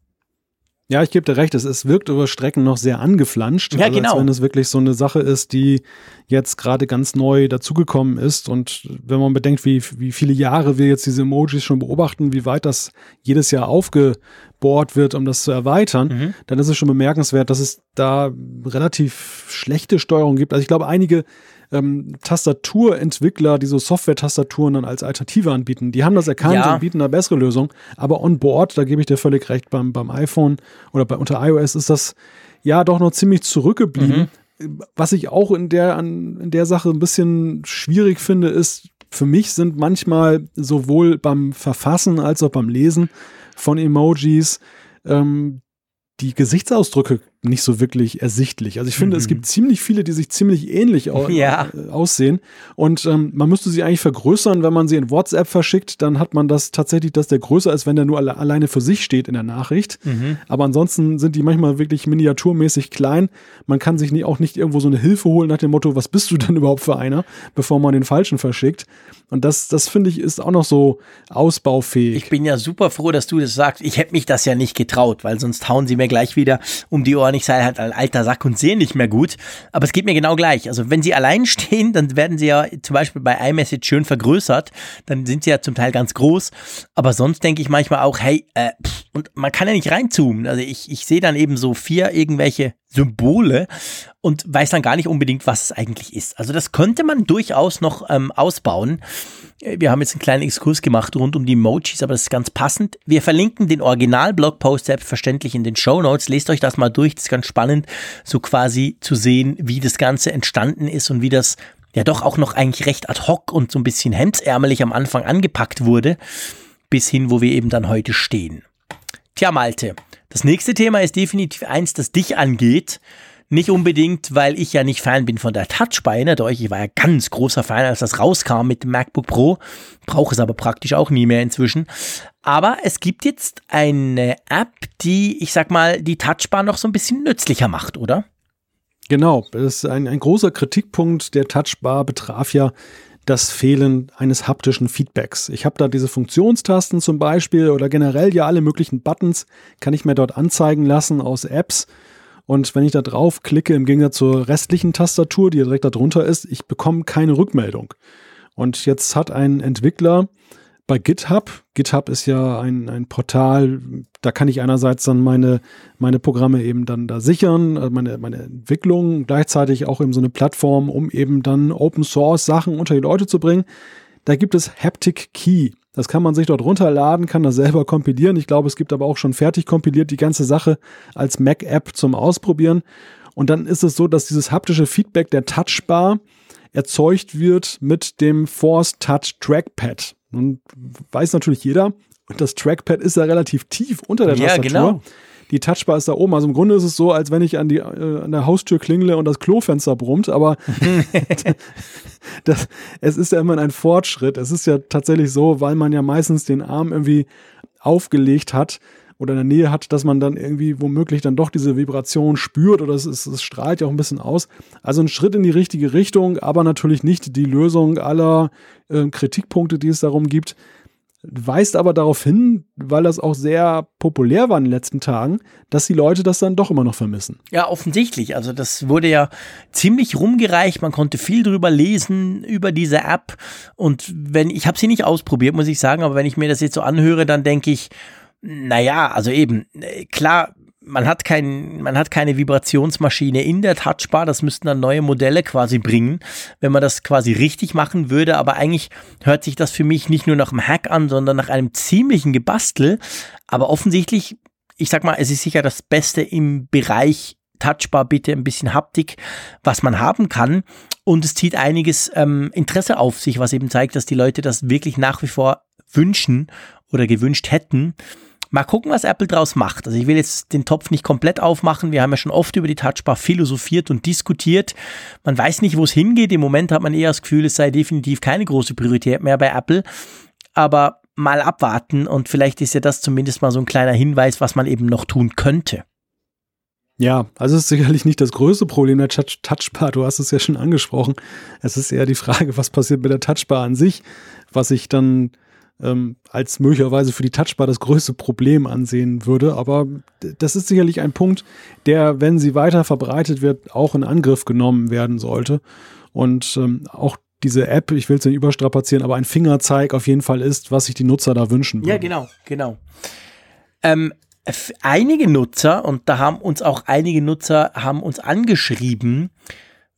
Ja, ich gebe dir recht, es, es wirkt über Strecken noch sehr angeflanscht. Ja, also genau. Als wenn es wirklich so eine Sache ist, die jetzt gerade ganz neu dazugekommen ist. Und wenn man bedenkt, wie, wie viele Jahre wir jetzt diese Emojis schon beobachten, wie weit das jedes Jahr aufgebohrt wird, um das zu erweitern, Mhm. dann ist es schon bemerkenswert, dass es da relativ schlechte Steuerung gibt. Also ich glaube, einige ähm, Tastaturentwickler, die so Software-Tastaturen dann als Alternative anbieten, die haben das erkannt Ja. und bieten eine bessere Lösung. Aber on board, da gebe ich dir völlig recht, beim, beim iPhone oder bei, unter iOS ist das ja doch noch ziemlich zurückgeblieben. Was ich auch in der, an, in der Sache ein bisschen schwierig finde, ist, für mich sind manchmal sowohl beim Verfassen als auch beim Lesen von Emojis ähm, die Gesichtsausdrücke nicht so wirklich ersichtlich. Also ich finde, es gibt ziemlich viele, die sich ziemlich ähnlich au [laughs] Ja. äh, aussehen. Und ähm, man müsste sie eigentlich vergrößern, wenn man sie in WhatsApp verschickt, dann hat man das tatsächlich, dass der größer ist, wenn der nur alle, alleine für sich steht in der Nachricht. Aber ansonsten sind die manchmal wirklich miniaturmäßig klein. Man kann sich nie, auch nicht irgendwo so eine Hilfe holen nach dem Motto, was bist du denn [laughs] überhaupt für einer, bevor man den falschen verschickt. Und das, das finde ich, ist auch noch so ausbaufähig. Ich bin ja super froh, dass du das sagst. Ich hätte mich das ja nicht getraut, weil sonst hauen sie mir gleich wieder um die Ohren. Ich sei halt ein alter Sack und sehe nicht mehr gut. Aber es geht mir genau gleich. Also wenn sie allein [laughs] stehen, dann werden sie ja zum Beispiel bei iMessage schön vergrößert. Dann sind sie ja zum Teil ganz groß. Aber sonst denke ich manchmal auch, hey, äh, pff, und man kann ja nicht reinzoomen. Also ich, ich sehe dann eben so vier irgendwelche Symbole und weiß dann gar nicht unbedingt, was es eigentlich ist. Also das könnte man durchaus noch ähm, ausbauen. Äh, Wir haben jetzt einen kleinen Exkurs gemacht rund um die Emojis, aber das ist ganz passend. Wir verlinken den Original-Blogpost selbstverständlich in den Show Notes. Lest euch das mal durch, das ist ganz spannend, so quasi zu sehen, wie das Ganze entstanden ist und wie das ja doch auch noch eigentlich recht ad hoc und so ein bisschen hemdsärmelig am Anfang angepackt wurde, bis hin, wo wir eben dann heute stehen. Tja, Malte, das nächste Thema ist definitiv eins, das dich angeht. Nicht unbedingt, weil ich ja nicht Fan bin von der Touch bei, euch, ich war ja ganz großer Fan, als das rauskam mit dem MacBook Pro, brauche es aber praktisch auch nie mehr inzwischen. Aber es gibt jetzt eine App, die, ich sag mal, die Touchbar noch so ein bisschen nützlicher macht, oder? Genau, das ist ein, ein großer Kritikpunkt der Touchbar betraf ja das Fehlen eines haptischen Feedbacks. Ich habe da diese Funktionstasten zum Beispiel oder generell ja alle möglichen Buttons, kann ich mir dort anzeigen lassen aus Apps. Und wenn ich da drauf klicke, im Gegensatz zur restlichen Tastatur, die direkt darunter ist, ich bekomme keine Rückmeldung. Und jetzt hat ein Entwickler bei GitHub. GitHub ist ja ein, ein Portal, da kann ich einerseits dann meine, meine Programme eben dann da sichern, äh, meine, meine Entwicklung, gleichzeitig auch eben so eine Plattform, um eben dann Open Source Sachen unter die Leute zu bringen. Da gibt es Haptic Key. Das kann man sich dort runterladen, kann das selber kompilieren. Ich glaube, es gibt aber auch schon fertig kompiliert die ganze Sache als Mac-App zum Ausprobieren. Und dann ist es so, dass dieses haptische Feedback der Touchbar erzeugt wird mit dem Force Touch Trackpad. Nun weiß natürlich jeder, das Trackpad ist ja relativ tief unter der Tastatur. Ja, genau. Die Touchbar ist da oben. Also im Grunde ist es so, als wenn ich an, die, äh, an der Haustür klingle und das Klofenster brummt, aber [laughs] das, es ist ja immer ein Fortschritt. Es ist ja tatsächlich so, weil man ja meistens den Arm irgendwie aufgelegt hat, oder in der Nähe hat, dass man dann irgendwie womöglich dann doch diese Vibration spürt oder es, es, es strahlt ja auch ein bisschen aus. Also ein Schritt in die richtige Richtung, aber natürlich nicht die Lösung aller äh, Kritikpunkte, die es darum gibt. Weist aber darauf hin, weil das auch sehr populär war in den letzten Tagen, dass die Leute das dann doch immer noch vermissen. Ja, offensichtlich. Also das wurde ja ziemlich rumgereicht. Man konnte viel drüber lesen über diese App. Und wenn ich habe sie nicht ausprobiert, muss ich sagen, aber wenn ich mir das jetzt so anhöre, dann denke ich, naja, also eben, äh, klar, man hat, kein, man hat keine Vibrationsmaschine in der Touchbar, das müssten dann neue Modelle quasi bringen, wenn man das quasi richtig machen würde, aber eigentlich hört sich das für mich nicht nur nach einem Hack an, sondern nach einem ziemlichen Gebastel, aber offensichtlich, ich sag mal, es ist sicher das Beste im Bereich Touchbar, bitte ein bisschen Haptik, was man haben kann. Und es zieht einiges ähm, Interesse auf sich, was eben zeigt, dass die Leute das wirklich nach wie vor wünschen oder gewünscht hätten. Mal gucken, was Apple draus macht. Also ich will jetzt den Topf nicht komplett aufmachen. Wir haben ja schon oft über die Touchbar philosophiert und diskutiert. Man weiß nicht, wo es hingeht. Im Moment hat man eher das Gefühl, es sei definitiv keine große Priorität mehr bei Apple. Aber mal abwarten und vielleicht ist ja das zumindest mal so ein kleiner Hinweis, was man eben noch tun könnte. Ja, also es ist sicherlich nicht das größte Problem der Touchbar. Du hast es ja schon angesprochen. Es ist eher die Frage, was passiert mit der Touchbar an sich, was ich dann ähm, als möglicherweise für die Touchbar das größte Problem ansehen würde. Aber das ist sicherlich ein Punkt, der, wenn sie weiter verbreitet wird, auch in Angriff genommen werden sollte. Und ähm, auch diese App, ich will es nicht überstrapazieren, aber ein Fingerzeig auf jeden Fall ist, was sich die Nutzer da wünschen. Würden. Ja, genau, genau. Ähm, einige Nutzer, und da haben uns auch einige Nutzer haben uns angeschrieben,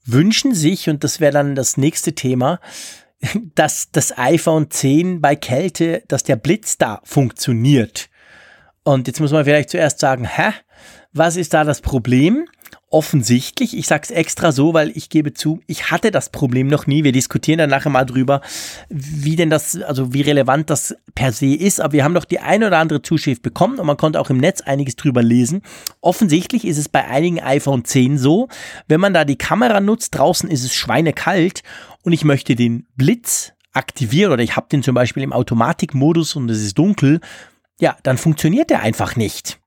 wünschen sich, und das wäre dann das nächste Thema, dass das iPhone 10 bei Kälte, dass der Blitz da funktioniert. Und jetzt muss man vielleicht zuerst sagen, hä? Was ist da das Problem? Offensichtlich. Ich sage es extra so, weil ich gebe zu, ich hatte das Problem noch nie. Wir diskutieren dann nachher mal drüber, wie denn das, also wie relevant das per se ist. Aber wir haben doch die eine oder andere Zuschrift bekommen und man konnte auch im Netz einiges drüber lesen. Offensichtlich ist es bei einigen iPhone 10 so, wenn man da die Kamera nutzt, draußen ist es schweinekalt und ich möchte den Blitz aktivieren oder ich habe den zum Beispiel im Automatikmodus und es ist dunkel, ja, dann funktioniert der einfach nicht.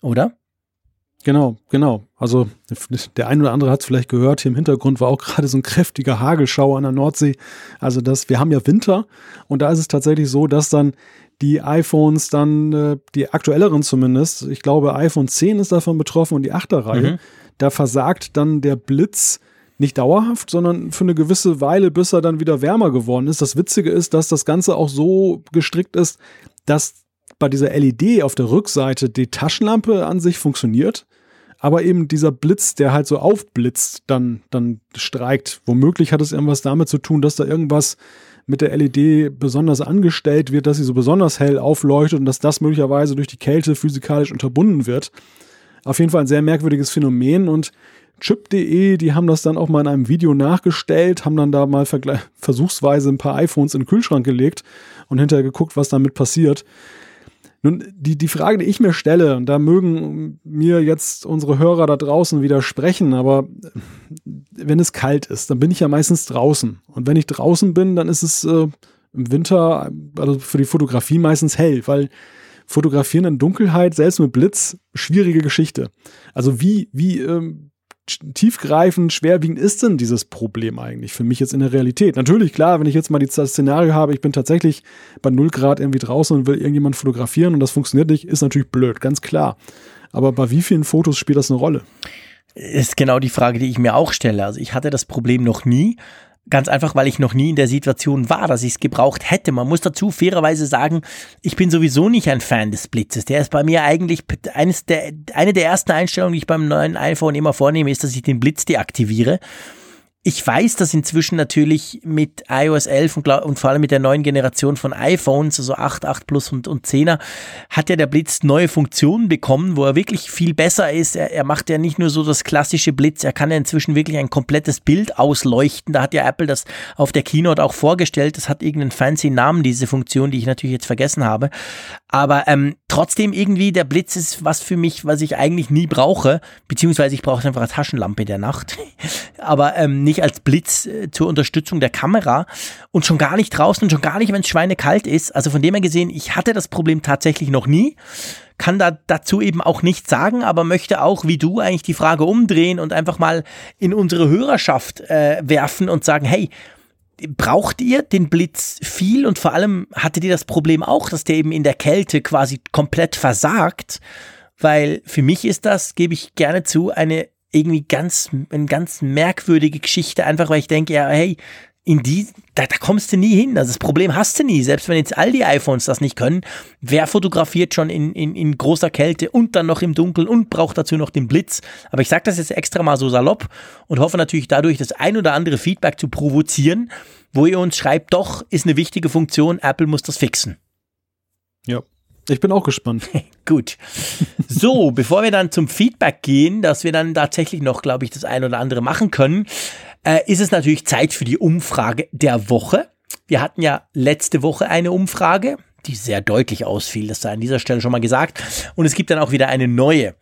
Oder? Genau, genau. Also der ein oder andere hat es vielleicht gehört, hier im Hintergrund war auch gerade so ein kräftiger Hagelschauer an der Nordsee. Also das, wir haben ja Winter und da ist es tatsächlich so, dass dann die iPhones dann, äh, die aktuelleren zumindest, ich glaube iPhone 10 ist davon betroffen und die 8er Reihe, mhm. da versagt dann der Blitz nicht dauerhaft, sondern für eine gewisse Weile, bis er dann wieder wärmer geworden ist. Das Witzige ist, dass das Ganze auch so gestrickt ist, dass bei dieser LED auf der Rückseite die Taschenlampe an sich funktioniert, aber eben dieser Blitz, der halt so aufblitzt, dann, dann streikt. Womöglich hat es irgendwas damit zu tun, dass da irgendwas mit der LED besonders angestellt wird, dass sie so besonders hell aufleuchtet und dass das möglicherweise durch die Kälte physikalisch unterbunden wird. Auf jeden Fall ein sehr merkwürdiges Phänomen und Chip.de, die haben das dann auch mal in einem Video nachgestellt, haben dann da mal versuchsweise ein paar iPhones in den Kühlschrank gelegt und hinterher geguckt, was damit passiert. Nun, die, die Frage, die ich mir stelle, und da mögen mir jetzt unsere Hörer da draußen widersprechen, aber wenn es kalt ist, dann bin ich ja meistens draußen. Und wenn ich draußen bin, dann ist es äh, im Winter, also für die Fotografie meistens hell, weil Fotografieren in Dunkelheit, selbst mit Blitz, schwierige Geschichte. Also wie, wie ähm, tiefgreifend, schwerwiegend ist denn dieses Problem eigentlich für mich jetzt in der Realität? Natürlich, klar, wenn ich jetzt mal das Szenario habe, ich bin tatsächlich bei 0 Grad irgendwie draußen und will irgendjemand fotografieren und das funktioniert nicht, ist natürlich blöd, ganz klar. Aber bei wie vielen Fotos spielt das eine Rolle? Ist genau die Frage, die ich mir auch stelle. Also ich hatte das Problem noch nie, Ganz einfach, weil ich noch nie in der Situation war, dass ich es gebraucht hätte. Man muss dazu fairerweise sagen, ich bin sowieso nicht ein Fan des Blitzes. Der ist bei mir eigentlich eines der, eine der ersten Einstellungen, die ich beim neuen iPhone immer vornehme, ist, dass ich den Blitz deaktiviere. Ich weiß, dass inzwischen natürlich mit iOS 11 und, und, vor allem mit der neuen Generation von iPhones, also 8, 8 Plus und, und 10er, hat ja der Blitz neue Funktionen bekommen, wo er wirklich viel besser ist. Er, er macht ja nicht nur so das klassische Blitz, er kann ja inzwischen wirklich ein komplettes Bild ausleuchten. Da hat ja Apple das auf der Keynote auch vorgestellt. Das hat irgendeinen fancy Namen, diese Funktion, die ich natürlich jetzt vergessen habe. Aber ähm, trotzdem irgendwie, der Blitz ist was für mich, was ich eigentlich nie brauche, beziehungsweise ich brauche einfach eine Taschenlampe der Nacht. [laughs] Aber ähm, nicht als Blitz äh, zur Unterstützung der Kamera und schon gar nicht draußen und schon gar nicht, wenn es schweinekalt ist. Also von dem her gesehen, ich hatte das Problem tatsächlich noch nie kann da dazu eben auch nichts sagen, aber möchte auch wie du eigentlich die Frage umdrehen und einfach mal in unsere Hörerschaft äh, werfen und sagen, hey, braucht ihr den Blitz viel und vor allem hattet ihr das Problem auch, dass der eben in der Kälte quasi komplett versagt? Weil für mich ist das, gebe ich gerne zu, eine irgendwie ganz, eine ganz merkwürdige Geschichte, einfach weil ich denke, ja, hey, in die, da, da kommst du nie hin. Also das Problem hast du nie. Selbst wenn jetzt all die iPhones das nicht können, wer fotografiert schon in, in, in großer Kälte und dann noch im Dunkeln und braucht dazu noch den Blitz? Aber ich sage das jetzt extra mal so salopp und hoffe natürlich dadurch das ein oder andere Feedback zu provozieren, wo ihr uns schreibt, doch, ist eine wichtige Funktion, Apple muss das fixen. Ja, ich bin auch gespannt. [laughs] Gut. So, bevor wir dann zum Feedback gehen, dass wir dann tatsächlich noch, glaube ich, das ein oder andere machen können, äh, ist es natürlich Zeit für die Umfrage der Woche. Wir hatten ja letzte Woche eine Umfrage, die sehr deutlich ausfiel, das sei an dieser Stelle schon mal gesagt. Und es gibt dann auch wieder eine neue.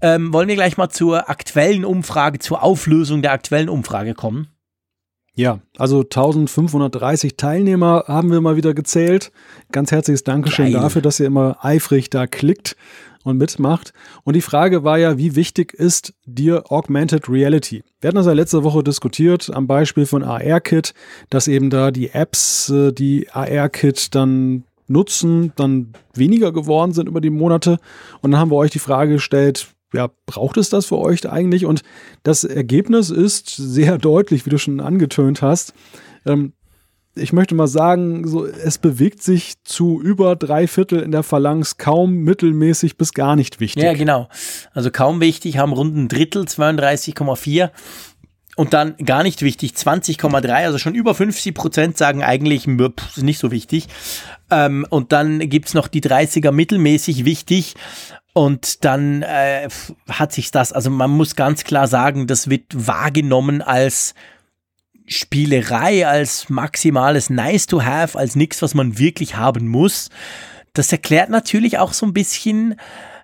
Ähm, wollen wir gleich mal zur aktuellen Umfrage, zur Auflösung der aktuellen Umfrage kommen? Ja, also 1530 Teilnehmer haben wir mal wieder gezählt. Ganz herzliches Dankeschön Geil. dafür, dass ihr immer eifrig da klickt und mitmacht. Und die Frage war ja, wie wichtig ist dir Augmented Reality? Wir hatten das ja letzte Woche diskutiert am Beispiel von AR-Kit, dass eben da die Apps, äh, die AR-Kit dann nutzen, dann weniger geworden sind über die Monate. Und dann haben wir euch die Frage gestellt, ja, braucht es das für euch eigentlich? Und das Ergebnis ist sehr [laughs] deutlich, wie du schon angetönt hast. Ähm, ich möchte mal sagen, so, es bewegt sich zu über drei Viertel in der Phalanx kaum mittelmäßig bis gar nicht wichtig. Ja, genau. Also kaum wichtig, haben rund ein Drittel, 32,4. Und dann gar nicht wichtig, 20,3, also schon über 50 Prozent sagen eigentlich, pff, ist nicht so wichtig. Ähm, und dann gibt's noch die 30er mittelmäßig wichtig. Und dann äh, hat sich das, also man muss ganz klar sagen, das wird wahrgenommen als Spielerei, als maximales Nice to have, als nichts, was man wirklich haben muss. Das erklärt natürlich auch so ein bisschen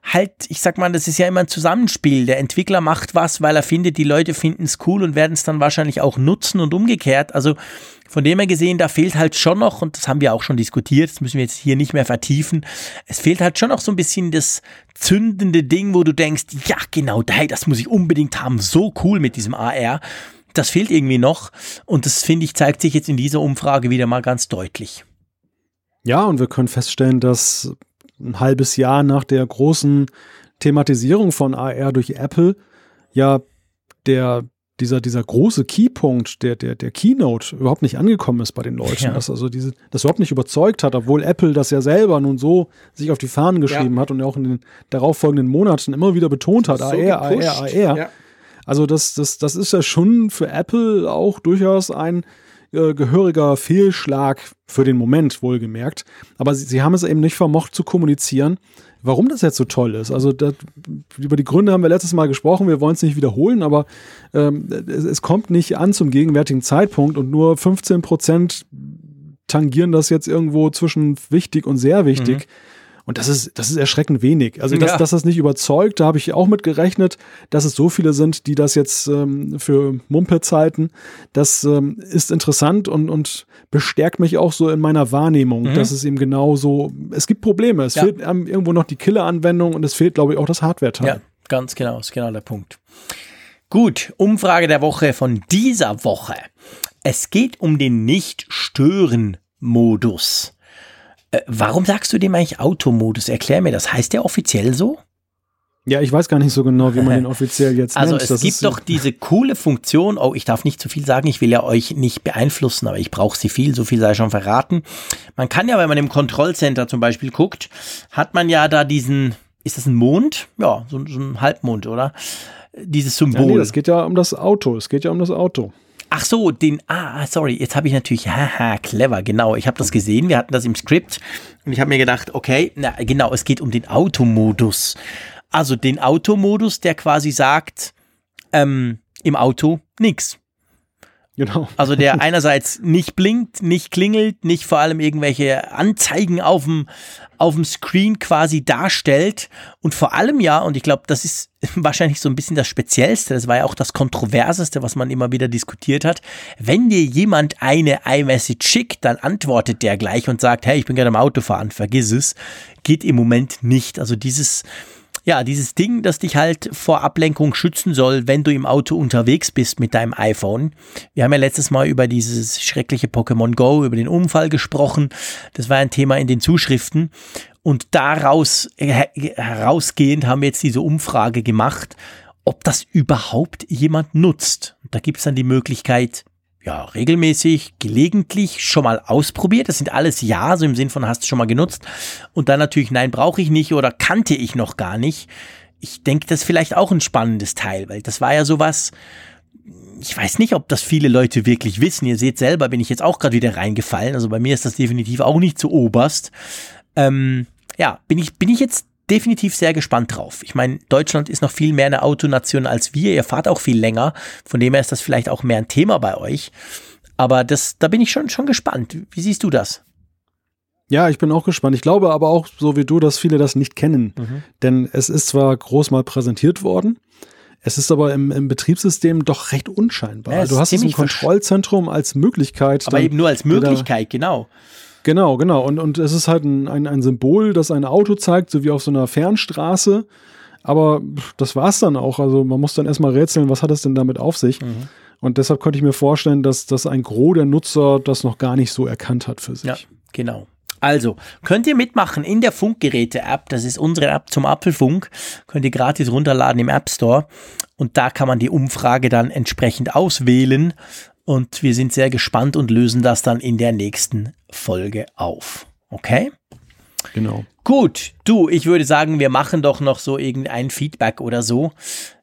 halt, ich sag mal, das ist ja immer ein Zusammenspiel. Der Entwickler macht was, weil er findet, die Leute finden es cool und werden es dann wahrscheinlich auch nutzen und umgekehrt. Also von dem her gesehen, da fehlt halt schon noch, und das haben wir auch schon diskutiert, das müssen wir jetzt hier nicht mehr vertiefen, es fehlt halt schon noch so ein bisschen das zündende Ding, wo du denkst, ja genau, das muss ich unbedingt haben, so cool mit diesem AR das fehlt irgendwie noch. Und das, finde ich, zeigt sich jetzt in dieser Umfrage wieder mal ganz deutlich. Ja, und wir können feststellen, dass ein halbes Jahr nach der großen Thematisierung von AR durch Apple ja der dieser, dieser große Keypunkt der, der, der Keynote überhaupt nicht angekommen ist bei den Leuten. Ja. Dass also diese, das überhaupt nicht überzeugt hat, obwohl Apple das ja selber nun so sich auf die Fahnen geschrieben ja. hat und auch in den darauffolgenden Monaten immer wieder betont hat, so AR, AR, AR. Ja. Also das, das, das ist ja schon für Apple auch durchaus ein äh, gehöriger Fehlschlag für den Moment, wohlgemerkt. Aber sie, sie haben es eben nicht vermocht zu kommunizieren, warum das jetzt so toll ist. Also das, über die Gründe haben wir letztes Mal gesprochen, wir wollen es nicht wiederholen, aber ähm, es, es, kommt nicht an zum gegenwärtigen Zeitpunkt und nur 15 Prozent tangieren das jetzt irgendwo zwischen wichtig und sehr wichtig. Mhm. Und das ist, das ist erschreckend wenig. Also, dass, Ja. dass das nicht überzeugt, da habe ich auch mit gerechnet, dass es so viele sind, die das jetzt ähm, für Mumpitz halten. Das ähm, ist interessant und, und bestärkt mich auch so in meiner Wahrnehmung, dass es eben genau so, es gibt Probleme. Es Ja. fehlt einem irgendwo noch die Killer-Anwendung und es fehlt, glaube ich, auch das Hardware-Teil. Ja, ganz genau, ist genau der Punkt. Gut, Umfrage der Woche von dieser Woche. Es geht um den Nicht-Stören-Modus. Äh, warum sagst du dem eigentlich Automodus? Erklär mir das. Heißt der offiziell so? Ja, ich weiß gar nicht so genau, wie man [laughs] den offiziell jetzt Also nennt. es Das gibt doch diese coole Funktion, oh, ich darf nicht zu viel sagen, ich will ja euch nicht beeinflussen, aber ich brauche sie viel, so viel sei schon verraten. Man kann ja, wenn man im Kontrollcenter zum Beispiel guckt, hat man ja da diesen, ist das ein Mond? Ja, so, so ein Halbmond, oder? Dieses Ja, Symbol. nee, es geht ja um das Auto. Es geht ja um das Auto. Ach so, den, ah, sorry, jetzt habe ich natürlich, haha, clever, genau, ich habe das gesehen, wir hatten das im Skript und ich habe mir gedacht, okay, na genau, es geht um den Automodus. Also den Automodus, der quasi sagt, ähm, im Auto nix. Genau. Also der einerseits nicht blinkt, nicht klingelt, nicht vor allem irgendwelche Anzeigen auf dem, auf dem Screen quasi darstellt und vor allem ja, und ich glaube, das ist [laughs] wahrscheinlich so ein bisschen das Speziellste, das war ja auch das Kontroverseste, was man immer wieder diskutiert hat, wenn dir jemand eine iMessage schickt, dann antwortet der gleich und sagt, hey, ich bin gerade am Autofahren, vergiss es, geht im Moment nicht. Also dieses ja, dieses Ding, das dich halt vor Ablenkung schützen soll, wenn du im Auto unterwegs bist mit deinem iPhone. Wir haben ja letztes Mal über dieses schreckliche Pokémon Go, über den Unfall gesprochen. Das war ein Thema in den Zuschriften. Und daraus her herausgehend haben wir jetzt diese Umfrage gemacht, ob das überhaupt jemand nutzt. Und da gibt es dann die Möglichkeit, ja, regelmäßig, gelegentlich schon mal ausprobiert. Das sind alles Ja, so im Sinn von hast du schon mal genutzt. Und dann natürlich, nein, brauche ich nicht oder kannte ich noch gar nicht. Ich denke, das ist vielleicht auch ein spannendes Teil, weil das war ja sowas, ich weiß nicht, ob das viele Leute wirklich wissen. Ihr seht selber, bin ich jetzt auch gerade wieder reingefallen. Also bei mir ist das definitiv auch nicht so oberst. Ähm, ja, bin ich, bin ich jetzt definitiv sehr gespannt drauf. Ich meine, Deutschland ist noch viel mehr eine Autonation als wir. Ihr fahrt auch viel länger. Von dem her ist das vielleicht auch mehr ein Thema bei euch. Aber das, da bin ich schon, schon gespannt. Wie siehst du das? Ja, ich bin auch gespannt. Ich glaube aber auch, so wie du, dass viele das nicht kennen. Mhm. Denn es ist zwar groß mal präsentiert worden, es ist aber im, im Betriebssystem doch recht unscheinbar. Ja, du hast es im Kontrollzentrum als Möglichkeit. Aber eben nur als Möglichkeit, genau. Genau, genau. Und, und es ist halt ein, ein, ein Symbol, das ein Auto zeigt, so wie auf so einer Fernstraße. Aber das war's dann auch. Also man muss dann erstmal rätseln, was hat es denn damit auf sich? Mhm. Und deshalb könnte ich mir vorstellen, dass, dass ein Gros der Nutzer das noch gar nicht so erkannt hat für sich. Ja, genau. Also, könnt ihr mitmachen in der Funkgeräte-App, das ist unsere App zum Apfelfunk, könnt ihr gratis runterladen im App Store und da kann man die Umfrage dann entsprechend auswählen und wir sind sehr gespannt und lösen das dann in der nächsten Folge auf. Okay? Genau. Gut, du, ich würde sagen, wir machen doch noch so irgendein Feedback oder so.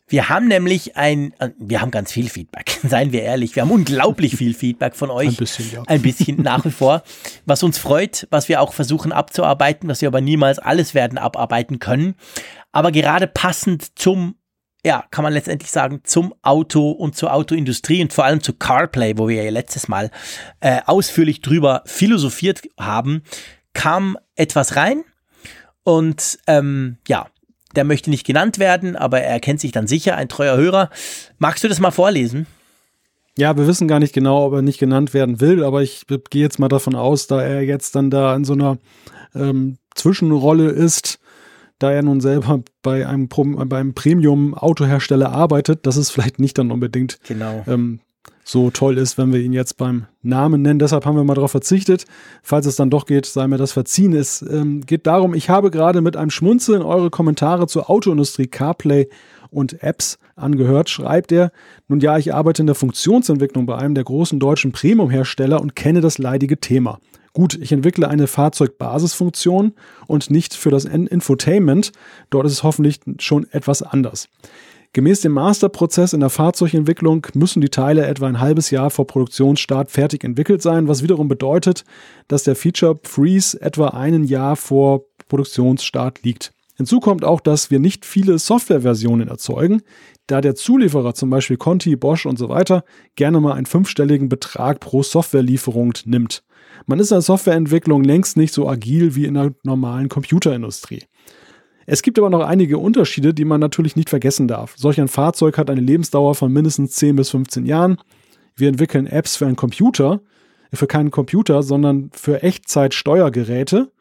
Wir haben nämlich ein, äh, wir haben ganz viel Feedback, [laughs] seien wir ehrlich. Wir haben unglaublich viel Feedback von euch. Ein bisschen, ja. Ein bisschen nach wie vor. Was uns freut, was wir auch versuchen abzuarbeiten, was wir aber niemals alles werden abarbeiten können. Aber gerade passend zum, ja, kann man letztendlich sagen, zum Auto und zur Autoindustrie und vor allem zu CarPlay, wo wir ja letztes Mal äh, ausführlich drüber philosophiert haben, kam etwas rein. Und ähm, ja, der möchte nicht genannt werden, aber er kennt sich dann sicher, ein treuer Hörer. Magst du das mal vorlesen? Ja, wir wissen gar nicht genau, ob er nicht genannt werden will, aber ich gehe jetzt mal davon aus, da er jetzt dann da in so einer ähm, Zwischenrolle ist, da er nun selber bei einem, bei einem Premium-Autohersteller arbeitet, dass es vielleicht nicht dann unbedingt Genau. ähm, so toll ist, wenn wir ihn jetzt beim Namen nennen. Deshalb haben wir mal darauf verzichtet. Falls es dann doch geht, sei mir das verziehen. Es ähm, geht darum, ich habe gerade mit einem Schmunzeln eure Kommentare zur Autoindustrie CarPlay und Apps angehört, schreibt er. Nun ja, ich arbeite in der Funktionsentwicklung bei einem der großen deutschen Premium-Hersteller und kenne das leidige Thema. Gut, ich entwickle eine Fahrzeugbasisfunktion und nicht für das Infotainment. Dort ist es hoffentlich schon etwas anders. Gemäß dem Masterprozess in der Fahrzeugentwicklung müssen die Teile etwa ein halbes Jahr vor Produktionsstart fertig entwickelt sein, was wiederum bedeutet, dass der Feature Freeze etwa ein Jahr vor Produktionsstart liegt. Hinzu kommt auch, dass wir nicht viele Softwareversionen erzeugen. da der Zulieferer, zum Beispiel Conti, Bosch und so weiter, gerne mal einen fünfstelligen Betrag pro Softwarelieferung nimmt. Man ist in der Softwareentwicklung längst nicht so agil wie in der normalen Computerindustrie. Es gibt aber noch einige Unterschiede, die man natürlich nicht vergessen darf. Solch ein Fahrzeug hat eine Lebensdauer von mindestens 10 bis 15 Jahren. Wir entwickeln Apps für einen Computer, für keinen Computer, sondern für Echtzeitsteuergeräte.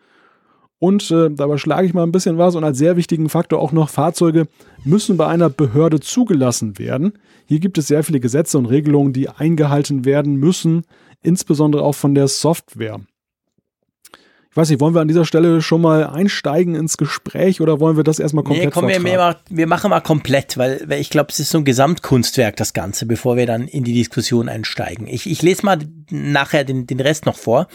Und äh, dabei schlage ich mal ein bisschen was und als sehr wichtigen Faktor auch noch, Fahrzeuge müssen bei einer Behörde zugelassen werden. Hier gibt es sehr viele Gesetze und Regelungen, die eingehalten werden müssen, insbesondere auch von der Software. Ich weiß nicht, wollen wir an dieser Stelle schon mal einsteigen ins Gespräch oder wollen wir das erstmal komplett nee, komm, wir, wir, wir, machen mal komplett, weil, weil ich glaube, es ist so ein Gesamtkunstwerk, das Ganze, bevor wir dann in die Diskussion einsteigen. Ich, ich lese mal nachher den, den Rest noch vor.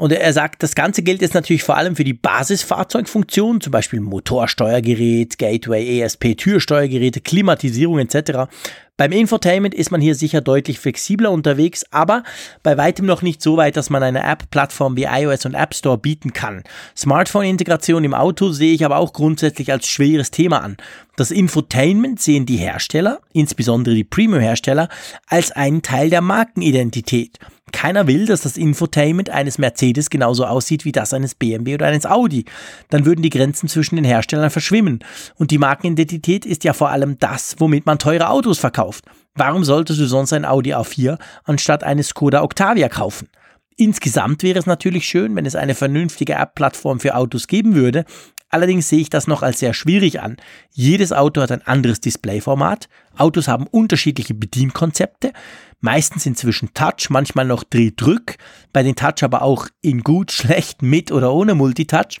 Und er sagt, das Ganze gilt jetzt natürlich vor allem für die Basisfahrzeugfunktionen, zum Beispiel Motorsteuergerät, Gateway, ESP, Türsteuergeräte, Klimatisierung etc. Beim Infotainment ist man hier sicher deutlich flexibler unterwegs, aber bei weitem noch nicht so weit, dass man eine App-Plattform wie iOS und App Store bieten kann. Smartphone-Integration im Auto sehe ich aber auch grundsätzlich als schweres Thema an. Das Infotainment sehen die Hersteller, insbesondere die Premium-Hersteller, als einen Teil der Markenidentität. Keiner will, dass das Infotainment eines Mercedes genauso aussieht wie das eines BMW oder eines Audi. Dann würden die Grenzen zwischen den Herstellern verschwimmen. Und die Markenidentität ist ja vor allem das, womit man teure Autos verkauft. Warum solltest du sonst ein Audi A4 anstatt eines Skoda Octavia kaufen? Insgesamt wäre es natürlich schön, wenn es eine vernünftige App-Plattform für Autos geben würde. Allerdings sehe ich das noch als sehr schwierig an. Jedes Auto hat ein anderes Displayformat. Autos haben unterschiedliche Bedienkonzepte meistens inzwischen Touch, manchmal noch Dreh-Drück, bei den Touch aber auch in gut, [laughs] schlecht, mit oder ohne Multitouch.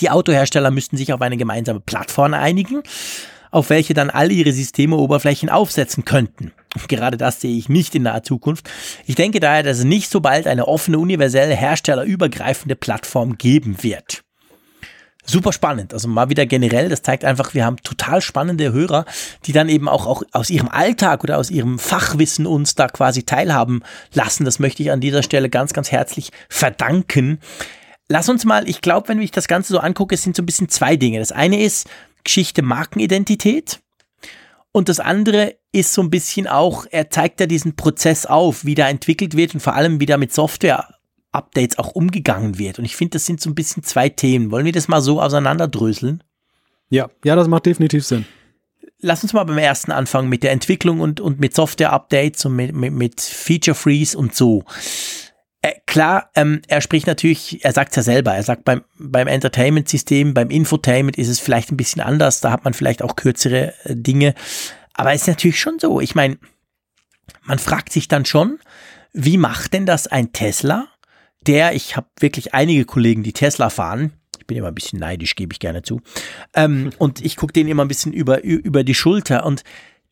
Die Autohersteller müssten sich auf eine gemeinsame Plattform einigen, auf welche dann alle ihre Systeme Oberflächen aufsetzen könnten. [laughs] Gerade das sehe ich nicht in naher Zukunft. Ich denke daher, dass es nicht so bald eine offene, universelle, herstellerübergreifende Plattform geben wird super spannend. Also mal wieder generell, das zeigt einfach, wir haben total spannende Hörer, die dann eben auch, auch aus ihrem Alltag oder aus ihrem Fachwissen uns da quasi teilhaben lassen. Das möchte ich an dieser Stelle ganz, ganz herzlich verdanken. Lass uns mal, ich glaube, wenn ich das Ganze so angucke, es sind so ein bisschen zwei Dinge. Das eine ist Geschichte Markenidentität. Und das andere ist so ein bisschen auch, er zeigt ja diesen Prozess auf, wie da entwickelt wird und vor allem, wie da mit Software Updates auch umgegangen wird. Und ich finde, das sind so ein bisschen zwei Themen. Wollen wir das mal so auseinanderdröseln? Ja, ja, das macht definitiv Sinn. Lass uns mal beim ersten anfangen mit der Entwicklung und, und mit Software-Updates und mit, mit, mit Feature Freeze und so. Äh, klar, ähm, er spricht natürlich, er sagt es ja selber, er sagt beim, beim Entertainment-System, beim Infotainment ist es vielleicht ein bisschen anders, da hat man vielleicht auch kürzere äh, Dinge. Aber es ist natürlich schon so. Ich meine, man fragt sich dann schon, wie macht denn das ein Tesla, der, ich habe wirklich einige Kollegen, die Tesla fahren. Ich bin immer ein bisschen neidisch, gebe ich gerne zu. Ähm, [laughs] und ich gucke denen immer ein bisschen über, über die Schulter und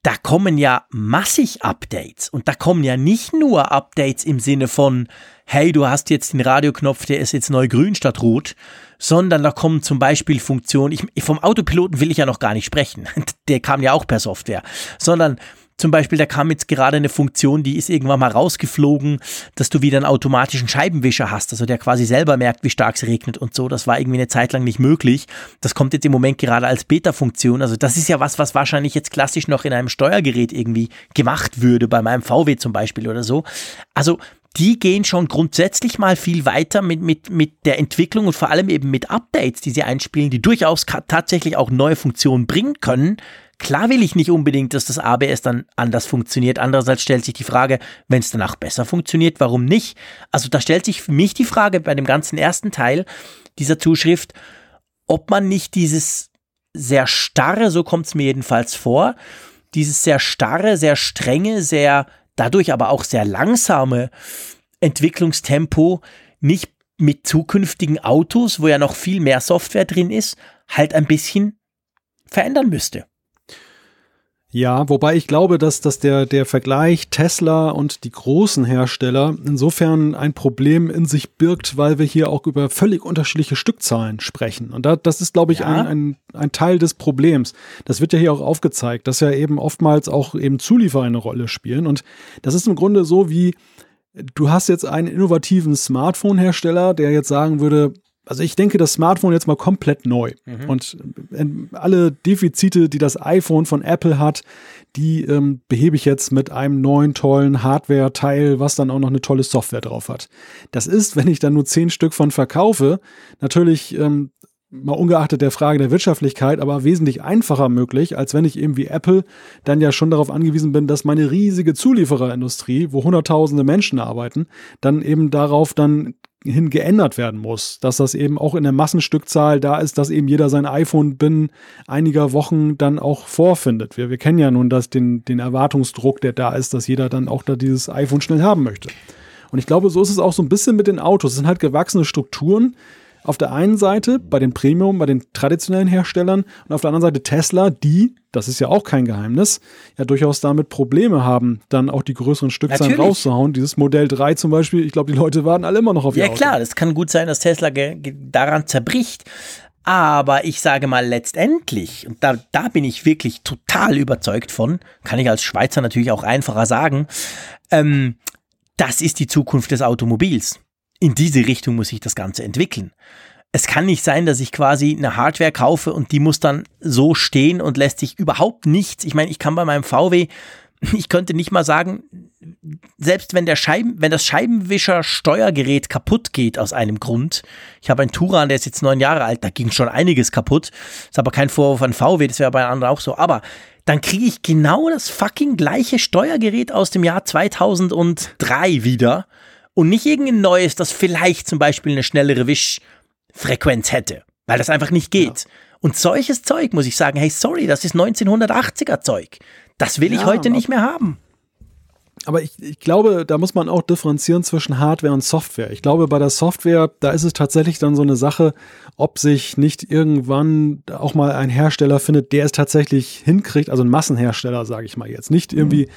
da kommen ja massig Updates. Und da kommen ja nicht nur Updates im Sinne von, hey, du hast jetzt den Radioknopf, der ist jetzt neu grün statt rot, sondern da kommen zum Beispiel Funktionen, ich, vom Autopiloten will ich ja noch gar nicht sprechen, [laughs] der kam ja auch per Software, sondern zum Beispiel, da kam jetzt gerade eine Funktion, die ist irgendwann mal rausgeflogen, dass du wieder einen automatischen Scheibenwischer hast, also der quasi selber merkt, wie stark es regnet und so. Das war irgendwie eine Zeit lang nicht möglich. Das kommt jetzt im Moment gerade als Beta-Funktion. Also das ist ja was, was wahrscheinlich jetzt klassisch noch in einem Steuergerät irgendwie gemacht würde, bei meinem VW zum Beispiel oder so. Also die gehen schon grundsätzlich mal viel weiter mit, mit, mit der Entwicklung und vor allem eben mit Updates, die sie einspielen, die durchaus tatsächlich auch neue Funktionen bringen können, Klar will ich nicht unbedingt, dass das ABS dann anders funktioniert. Andererseits stellt sich die Frage, wenn es danach besser funktioniert, warum nicht? Also da stellt sich für mich die Frage bei dem ganzen ersten Teil dieser Zuschrift, ob man nicht dieses sehr starre, so kommt es mir jedenfalls vor, dieses sehr starre, sehr strenge, sehr dadurch aber auch sehr langsame Entwicklungstempo nicht mit zukünftigen Autos, wo ja noch viel mehr Software drin ist, halt ein bisschen verändern müsste. Ja, wobei ich glaube, dass, dass der, der Vergleich Tesla und die großen Hersteller insofern ein Problem in sich birgt, weil wir hier auch über völlig unterschiedliche Stückzahlen sprechen. Und da, das ist, glaube ich, ja. ein, ein, ein Teil des Problems. Das wird ja hier auch aufgezeigt, dass ja eben oftmals auch eben Zulieferer eine Rolle spielen. Und das ist im Grunde so wie, du hast jetzt einen innovativen Smartphone-Hersteller, der jetzt sagen würde, also ich denke, das Smartphone jetzt mal komplett neu. Mhm. Und äh, alle Defizite, die das iPhone von Apple hat, die ähm, behebe ich jetzt mit einem neuen tollen Hardware-Teil, was dann auch noch eine tolle Software drauf hat. Das ist, wenn ich dann nur zehn Stück von verkaufe, natürlich ähm, mal ungeachtet der Frage der Wirtschaftlichkeit, aber wesentlich einfacher möglich, als wenn ich eben wie Apple dann ja schon darauf angewiesen bin, dass meine riesige Zuliefererindustrie, wo hunderttausende Menschen arbeiten, dann eben darauf dann hin geändert werden muss, dass das eben auch in der Massenstückzahl da ist, dass eben jeder sein iPhone binnen einiger Wochen dann auch vorfindet. Wir, wir kennen ja nun das, den, den Erwartungsdruck, der da ist, dass jeder dann auch da dieses iPhone schnell haben möchte. Und ich glaube, so ist es auch so ein bisschen mit den Autos. Es sind halt gewachsene Strukturen, auf der einen Seite bei den Premium, bei den traditionellen Herstellern und auf der anderen Seite Tesla, die, das ist ja auch kein Geheimnis, ja durchaus damit Probleme haben, dann auch die größeren Stückzahlen Natürlich. rauszuhauen. Dieses Modell 3 zum Beispiel, ich glaube, die Leute warten alle immer noch auf ihr Ja klar, das kann gut sein, dass Tesla daran zerbricht. Aber ich sage mal letztendlich, und da, da bin ich wirklich total überzeugt von, kann ich als Schweizer natürlich auch einfacher sagen, ähm, das ist die Zukunft des Automobils in diese Richtung muss sich das Ganze entwickeln. Es kann nicht sein, dass ich quasi eine Hardware kaufe und die muss dann so stehen und lässt sich überhaupt nichts. Ich meine, ich kann bei meinem VW, [laughs] ich könnte nicht mal sagen, selbst wenn der Scheiben, wenn das Scheibenwischer Steuergerät kaputt geht aus einem Grund. Ich habe einen Turan, der ist jetzt neun Jahre alt, da ging schon einiges kaputt. Ist aber kein Vorwurf an VW, das wäre bei anderen auch so. Aber dann kriege ich genau das fucking gleiche Steuergerät aus dem Jahr 2003 wieder und nicht irgendein neues, das vielleicht zum Beispiel eine schnellere Wischfrequenz hätte, weil das einfach nicht geht. Ja. Und solches Zeug muss ich sagen, hey, sorry, das ist 1980er Zeug. Das will ich heute nicht mehr haben aber ich, ich glaube, da muss man auch differenzieren zwischen Hardware und Software. Ich glaube, bei der Software, da ist es tatsächlich dann so eine Sache, ob sich nicht irgendwann auch mal ein Hersteller findet, der es tatsächlich hinkriegt, also ein Massenhersteller, sage ich mal jetzt. Nicht irgendwie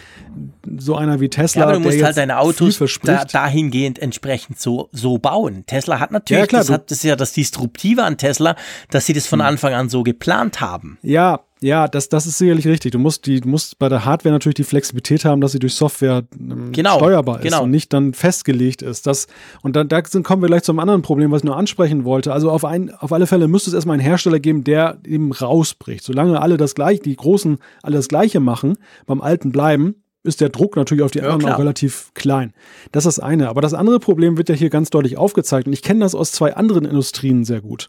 so einer wie Tesla. Ja, aber du musst halt deine Autos da, dahingehend entsprechend so, so bauen. Tesla hat natürlich, ja, klar, das, hat, das ist ja das Disruptive an Tesla, dass sie das von hm. Anfang an so geplant haben. Ja, ja, das, das ist sicherlich richtig. Du musst, die, du musst bei der Hardware natürlich die Flexibilität haben, dass sie durch Software ähm, genau, steuerbar ist genau. und nicht dann festgelegt ist. Das, und dann, da sind, kommen wir gleich zum anderen Problem, was ich nur ansprechen wollte. Also auf, ein, auf alle Fälle müsste es erstmal einen Hersteller geben, der eben rausbricht. Solange alle das gleiche, die Großen alle das Gleiche machen, beim Alten bleiben, ist der Druck natürlich auf die anderen ja, auch relativ klein. Das ist das eine. Aber das andere Problem wird ja hier ganz deutlich aufgezeigt. Und ich kenne das aus zwei anderen Industrien sehr gut.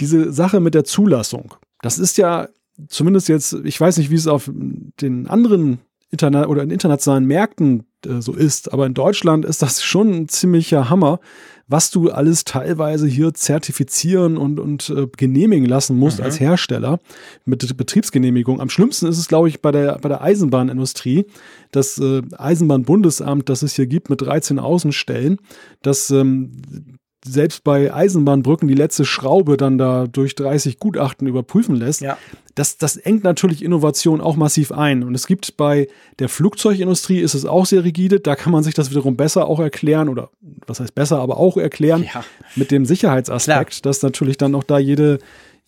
Diese Sache mit der Zulassung. Das ist ja zumindest jetzt, ich weiß nicht, wie es auf den anderen Interna oder in internationalen Märkten äh, so ist, aber in Deutschland ist das schon ein ziemlicher Hammer, was du alles teilweise hier zertifizieren und, und äh, genehmigen lassen musst mhm. als Hersteller mit Betriebsgenehmigung. Am schlimmsten ist es, glaube ich, bei der, bei der Eisenbahnindustrie. Das äh, Eisenbahnbundesamt, das es hier gibt mit 13 Außenstellen, das ähm, selbst bei Eisenbahnbrücken die letzte Schraube dann da durch 30 Gutachten überprüfen lässt, ja. das, das engt natürlich Innovation auch massiv ein. Und es gibt bei der Flugzeugindustrie ist es auch sehr rigide, da kann man sich das wiederum besser auch erklären oder was heißt besser, aber auch erklären ja. mit dem Sicherheitsaspekt, Klar. dass natürlich dann auch da jede,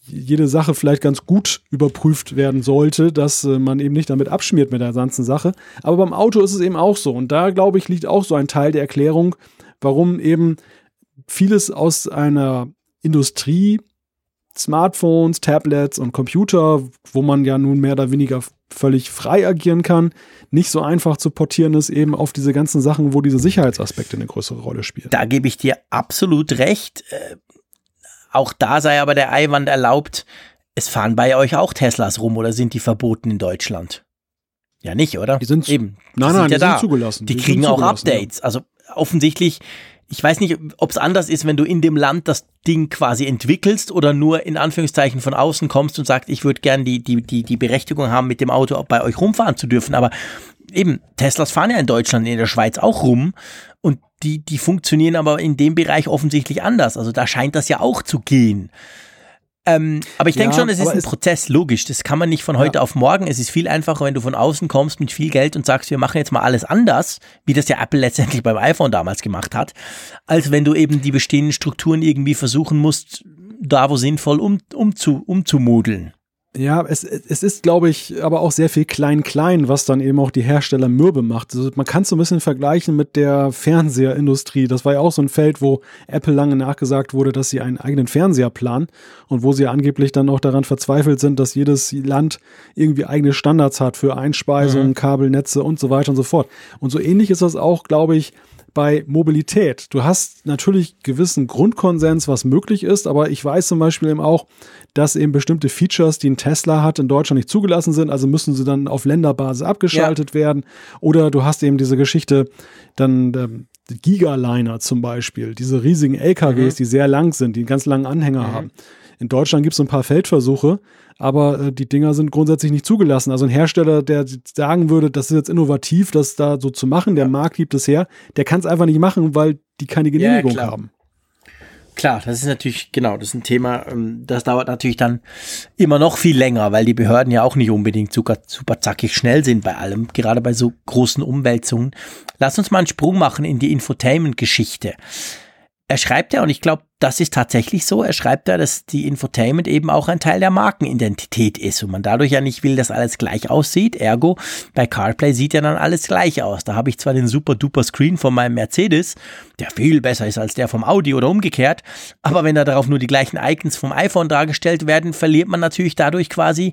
jede Sache vielleicht ganz gut überprüft werden sollte, dass äh, man eben nicht damit abschmiert mit der ganzen Sache. Aber beim Auto ist es eben auch so. Und da, glaube ich, liegt auch so ein Teil der Erklärung, warum eben vieles aus einer Industrie, Smartphones, Tablets und Computer, wo man ja nun mehr oder weniger völlig frei agieren kann, nicht so einfach zu portieren ist, eben auf diese ganzen Sachen, wo diese Sicherheitsaspekte eine größere Rolle spielen. Da gebe ich dir absolut recht. Äh, auch da sei aber der Eiwand erlaubt. Es fahren bei euch auch Teslas rum oder sind die verboten in Deutschland? Ja, nicht, oder? Die sind eben. Die nein, nein, sind ja die sind zugelassen. Die, die kriegen auch Updates. Ja. Also offensichtlich ich weiß nicht, ob es anders ist, wenn du in dem Land das Ding quasi entwickelst oder nur in Anführungszeichen von außen kommst und sagst, ich würde gern die, die, die, die Berechtigung haben, mit dem Auto bei euch rumfahren zu dürfen. Aber eben, Teslas fahren ja in Deutschland, in der Schweiz auch rum und die, die funktionieren aber in dem Bereich offensichtlich anders. Also da scheint das ja auch zu gehen. Ähm, aber ich denke ja, schon, es ist ein Prozess, logisch. Das kann man nicht von heute ja. auf morgen. Es ist viel einfacher, wenn du von außen kommst mit viel Geld und sagst, wir machen jetzt mal alles anders, wie das ja Apple letztendlich beim iPhone damals gemacht hat, als wenn du eben die bestehenden Strukturen irgendwie versuchen musst, da wo sinnvoll um, umzu, umzumodeln. Ja, es, es ist, glaube ich, aber auch sehr viel klein-klein, was dann eben auch die Hersteller mürbe macht. Also man kann es so ein bisschen vergleichen mit der Fernseherindustrie. Das war ja auch so ein Feld, wo Apple lange nachgesagt wurde, dass sie einen eigenen Fernseher planen und wo sie angeblich dann auch daran verzweifelt sind, dass jedes Land irgendwie eigene Standards hat für Einspeisungen, mhm. Kabelnetze und so weiter und so fort. Und so ähnlich ist das auch, glaube ich, bei Mobilität. Du hast natürlich gewissen Grundkonsens, was möglich ist, aber ich weiß zum Beispiel eben auch, dass eben bestimmte Features, die ein Tesla hat, in Deutschland nicht zugelassen sind, also müssen sie dann auf Länderbasis abgeschaltet ja. werden. Oder du hast eben diese Geschichte, dann ähm, Gigaliner zum Beispiel, diese riesigen LKWs, mhm. die sehr lang sind, die einen ganz langen Anhänger mhm. haben. In Deutschland gibt es ein paar Feldversuche, aber äh, die Dinger sind grundsätzlich nicht zugelassen. Also ein Hersteller, der sagen würde, das ist jetzt innovativ, das da so zu machen, der ja. Markt gibt es her, der kann es einfach nicht machen, weil die keine Genehmigung ja, haben. Klar, das ist natürlich, genau, das ist ein Thema, ähm, das dauert natürlich dann immer noch viel länger, weil die Behörden ja auch nicht unbedingt super, super zackig schnell sind bei allem, gerade bei so großen Umwälzungen. Lass uns mal einen Sprung machen in die Infotainment-Geschichte er schreibt ja, und ich glaube, das ist tatsächlich so, er schreibt ja, dass die Infotainment eben auch ein Teil der Markenidentität ist und man dadurch ja nicht will, dass alles gleich aussieht. Ergo, bei CarPlay sieht ja dann alles gleich aus. Da habe ich zwar den super duper Screen von meinem Mercedes, der viel besser ist als der vom Audi oder umgekehrt, aber wenn da darauf nur die gleichen Icons vom iPhone dargestellt werden, verliert man natürlich dadurch quasi,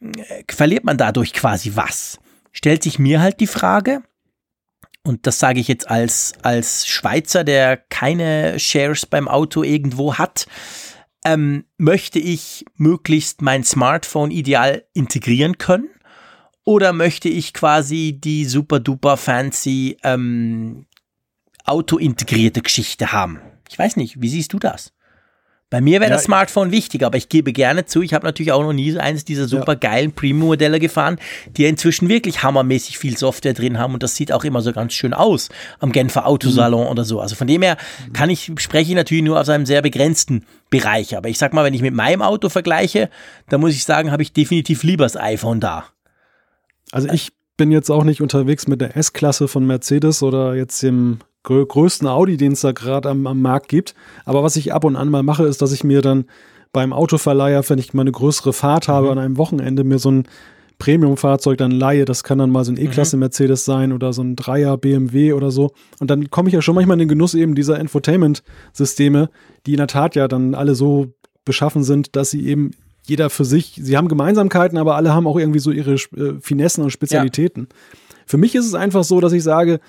äh, verliert man dadurch quasi was. Stellt sich mir halt die Frage, und das sage ich jetzt als, als Schweizer, der keine Shares beim Auto irgendwo hat, ähm, möchte ich möglichst mein Smartphone ideal integrieren können? Oder möchte ich quasi die super duper fancy ähm, Auto-integrierte Geschichte haben? Ich weiß nicht, wie siehst du das? Bei mir wäre ja, das Smartphone wichtig, aber ich gebe gerne zu, ich habe natürlich auch noch nie so eines dieser super geilen Premium-Modelle gefahren, die inzwischen wirklich hammermäßig viel Software drin haben und das sieht auch immer so ganz schön aus am Genfer Autosalon mhm. oder so. Also von dem her kann ich, spreche ich natürlich nur aus einem sehr begrenzten Bereich. Aber ich sag mal, wenn ich mit meinem Auto vergleiche, dann muss ich sagen, habe ich definitiv lieber das iPhone da. Also ich bin jetzt auch nicht unterwegs mit der S-Klasse von Mercedes oder jetzt dem größten Audi, den es da gerade am, am Markt gibt. Aber was ich ab und an mal mache, ist, dass ich mir dann beim Autoverleiher, wenn ich mal eine größere Fahrt habe mhm. an einem Wochenende, mir so ein Premium-Fahrzeug dann leihe. Das kann dann mal so ein E-Klasse mhm. Mercedes sein oder so ein Dreier BMW oder so. Und dann komme ich ja schon manchmal in den Genuss eben dieser Infotainment-Systeme, die in der Tat ja dann alle so beschaffen sind, dass sie eben jeder für sich, sie haben Gemeinsamkeiten, aber alle haben auch irgendwie so ihre äh, Finessen und Spezialitäten. Ja. Für mich ist es einfach so, dass ich sage,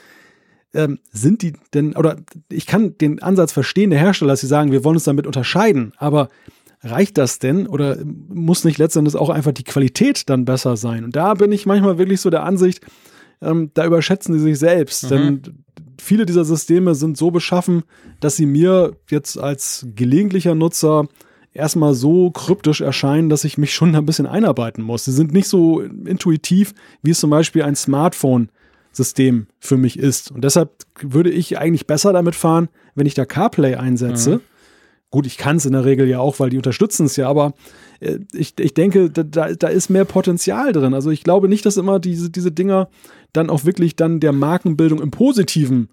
ähm, sind die denn, oder ich kann den Ansatz verstehen der Hersteller, dass sie sagen, wir wollen uns damit unterscheiden, aber reicht das denn oder muss nicht letztendlich auch einfach die Qualität dann besser sein? Und da bin ich manchmal wirklich so der Ansicht, ähm, da überschätzen sie sich selbst, mhm. denn viele dieser Systeme sind so beschaffen, dass sie mir jetzt als gelegentlicher Nutzer erstmal so kryptisch erscheinen, dass ich mich schon ein bisschen einarbeiten muss. Sie sind nicht so intuitiv, wie es zum Beispiel ein Smartphone System für mich ist. Und deshalb würde ich eigentlich besser damit fahren, wenn ich da CarPlay einsetze. Mhm. Gut, ich kann es in der Regel ja auch, weil die unterstützen es ja, aber äh, ich, ich denke, da, da ist mehr Potenzial drin. Also ich glaube nicht, dass immer diese, diese Dinger dann auch wirklich dann der Markenbildung im Positiven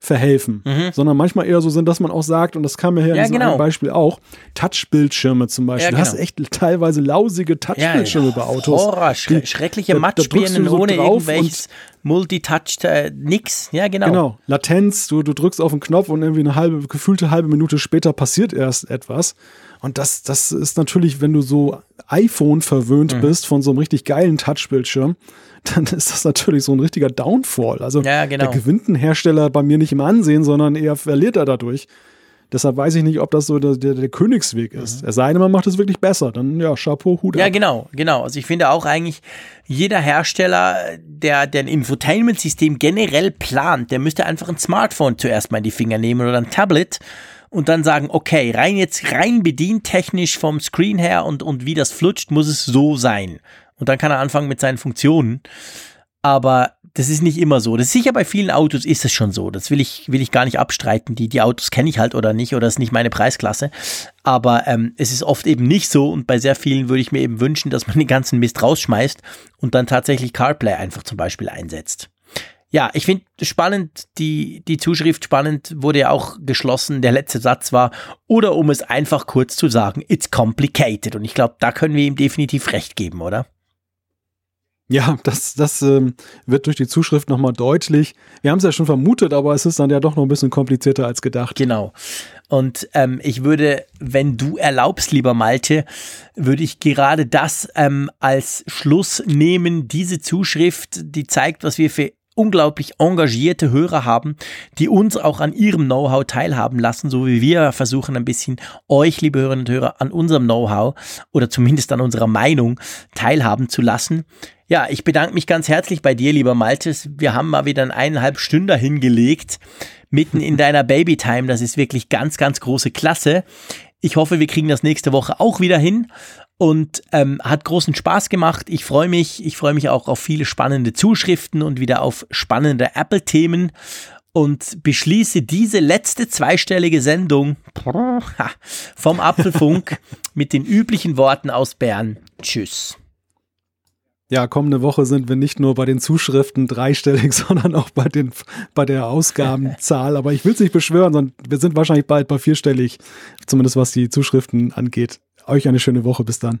verhelfen, mhm. sondern manchmal eher so sind, dass man auch sagt, und das kam mir her ja, in diesem genau. Beispiel auch, Touchbildschirme zum Beispiel. Ja, genau. Du hast echt teilweise lausige Touchbildschirme ja, ja. bei Autos. Horror, schre schreckliche Matschbirnen so ohne irgendwelches Multitouch, äh, nix. Ja, genau. Genau, Latenz, du, du drückst auf den Knopf und irgendwie eine halbe, gefühlte halbe Minute später passiert erst etwas. Und das, das ist natürlich, wenn du so iPhone verwöhnt mhm. bist von so einem richtig geilen Touchbildschirm, dann ist das natürlich so ein richtiger Downfall. Also ja, genau. der gewinnt ein Hersteller bei mir nicht im Ansehen, sondern eher verliert er dadurch. Deshalb weiß ich nicht, ob das so der, der, der Königsweg ist. Mhm. Es sei denn, man macht es wirklich besser. Dann ja, Chapeau, Hut ab. Ja, genau, genau. Also ich finde auch eigentlich, jeder Hersteller, der, der ein Infotainment-System generell plant, der müsste einfach ein Smartphone zuerst mal in die Finger nehmen oder ein Tablet und dann sagen, okay, rein jetzt rein bedientechnisch vom Screen her und, und wie das flutscht, muss es so sein. Und dann kann er anfangen mit seinen Funktionen. Aber das ist nicht immer so. Das ist sicher bei vielen Autos ist es schon so. Das will ich, will ich gar nicht abstreiten. Die, die Autos kenne ich halt oder nicht oder ist nicht meine Preisklasse. Aber ähm, es ist oft eben nicht so und bei sehr vielen würde ich mir eben wünschen, dass man den ganzen Mist rausschmeißt und dann tatsächlich CarPlay einfach zum Beispiel einsetzt. Ja, ich finde spannend, die, die Zuschrift spannend wurde ja auch geschlossen. Der letzte Satz war, oder um es einfach kurz zu sagen, it's complicated. Und ich glaube, da können wir ihm definitiv recht geben, oder? Ja, das, das ähm, wird durch die Zuschrift nochmal deutlich. Wir haben es ja schon vermutet, aber es ist dann ja doch noch ein bisschen komplizierter als gedacht. Genau. Und ähm, ich würde, wenn du erlaubst, lieber Malte, würde ich gerade das ähm, als Schluss nehmen. Diese Zuschrift, die zeigt, was wir für unglaublich engagierte Hörer haben, die uns auch an ihrem Know-how teilhaben lassen, so wie wir versuchen ein bisschen euch, liebe Hörerinnen und Hörer, an unserem Know-how oder zumindest an unserer Meinung teilhaben zu lassen. Ja, ich bedanke mich ganz herzlich bei dir, lieber Maltes. Wir haben mal wieder eineinhalb Stunden hingelegt, mitten in [laughs] deiner Babytime. Das ist wirklich ganz, ganz große Klasse. Ich hoffe, wir kriegen das nächste Woche auch wieder hin und ähm, hat großen Spaß gemacht. Ich freue mich. Ich freue mich auch auf viele spannende Zuschriften und wieder auf spannende Apple-Themen und beschließe diese letzte zweistellige Sendung [laughs] vom Apfelfunk [laughs] mit den üblichen Worten aus Bern. Tschüss. Ja, kommende Woche sind wir nicht nur bei den Zuschriften dreistellig, [laughs] sondern auch bei, den, bei der Ausgabenzahl. Aber ich will es nicht beschwören, sondern wir sind wahrscheinlich bald bei vierstellig, zumindest was die Zuschriften angeht. Euch eine schöne Woche. Bis dann.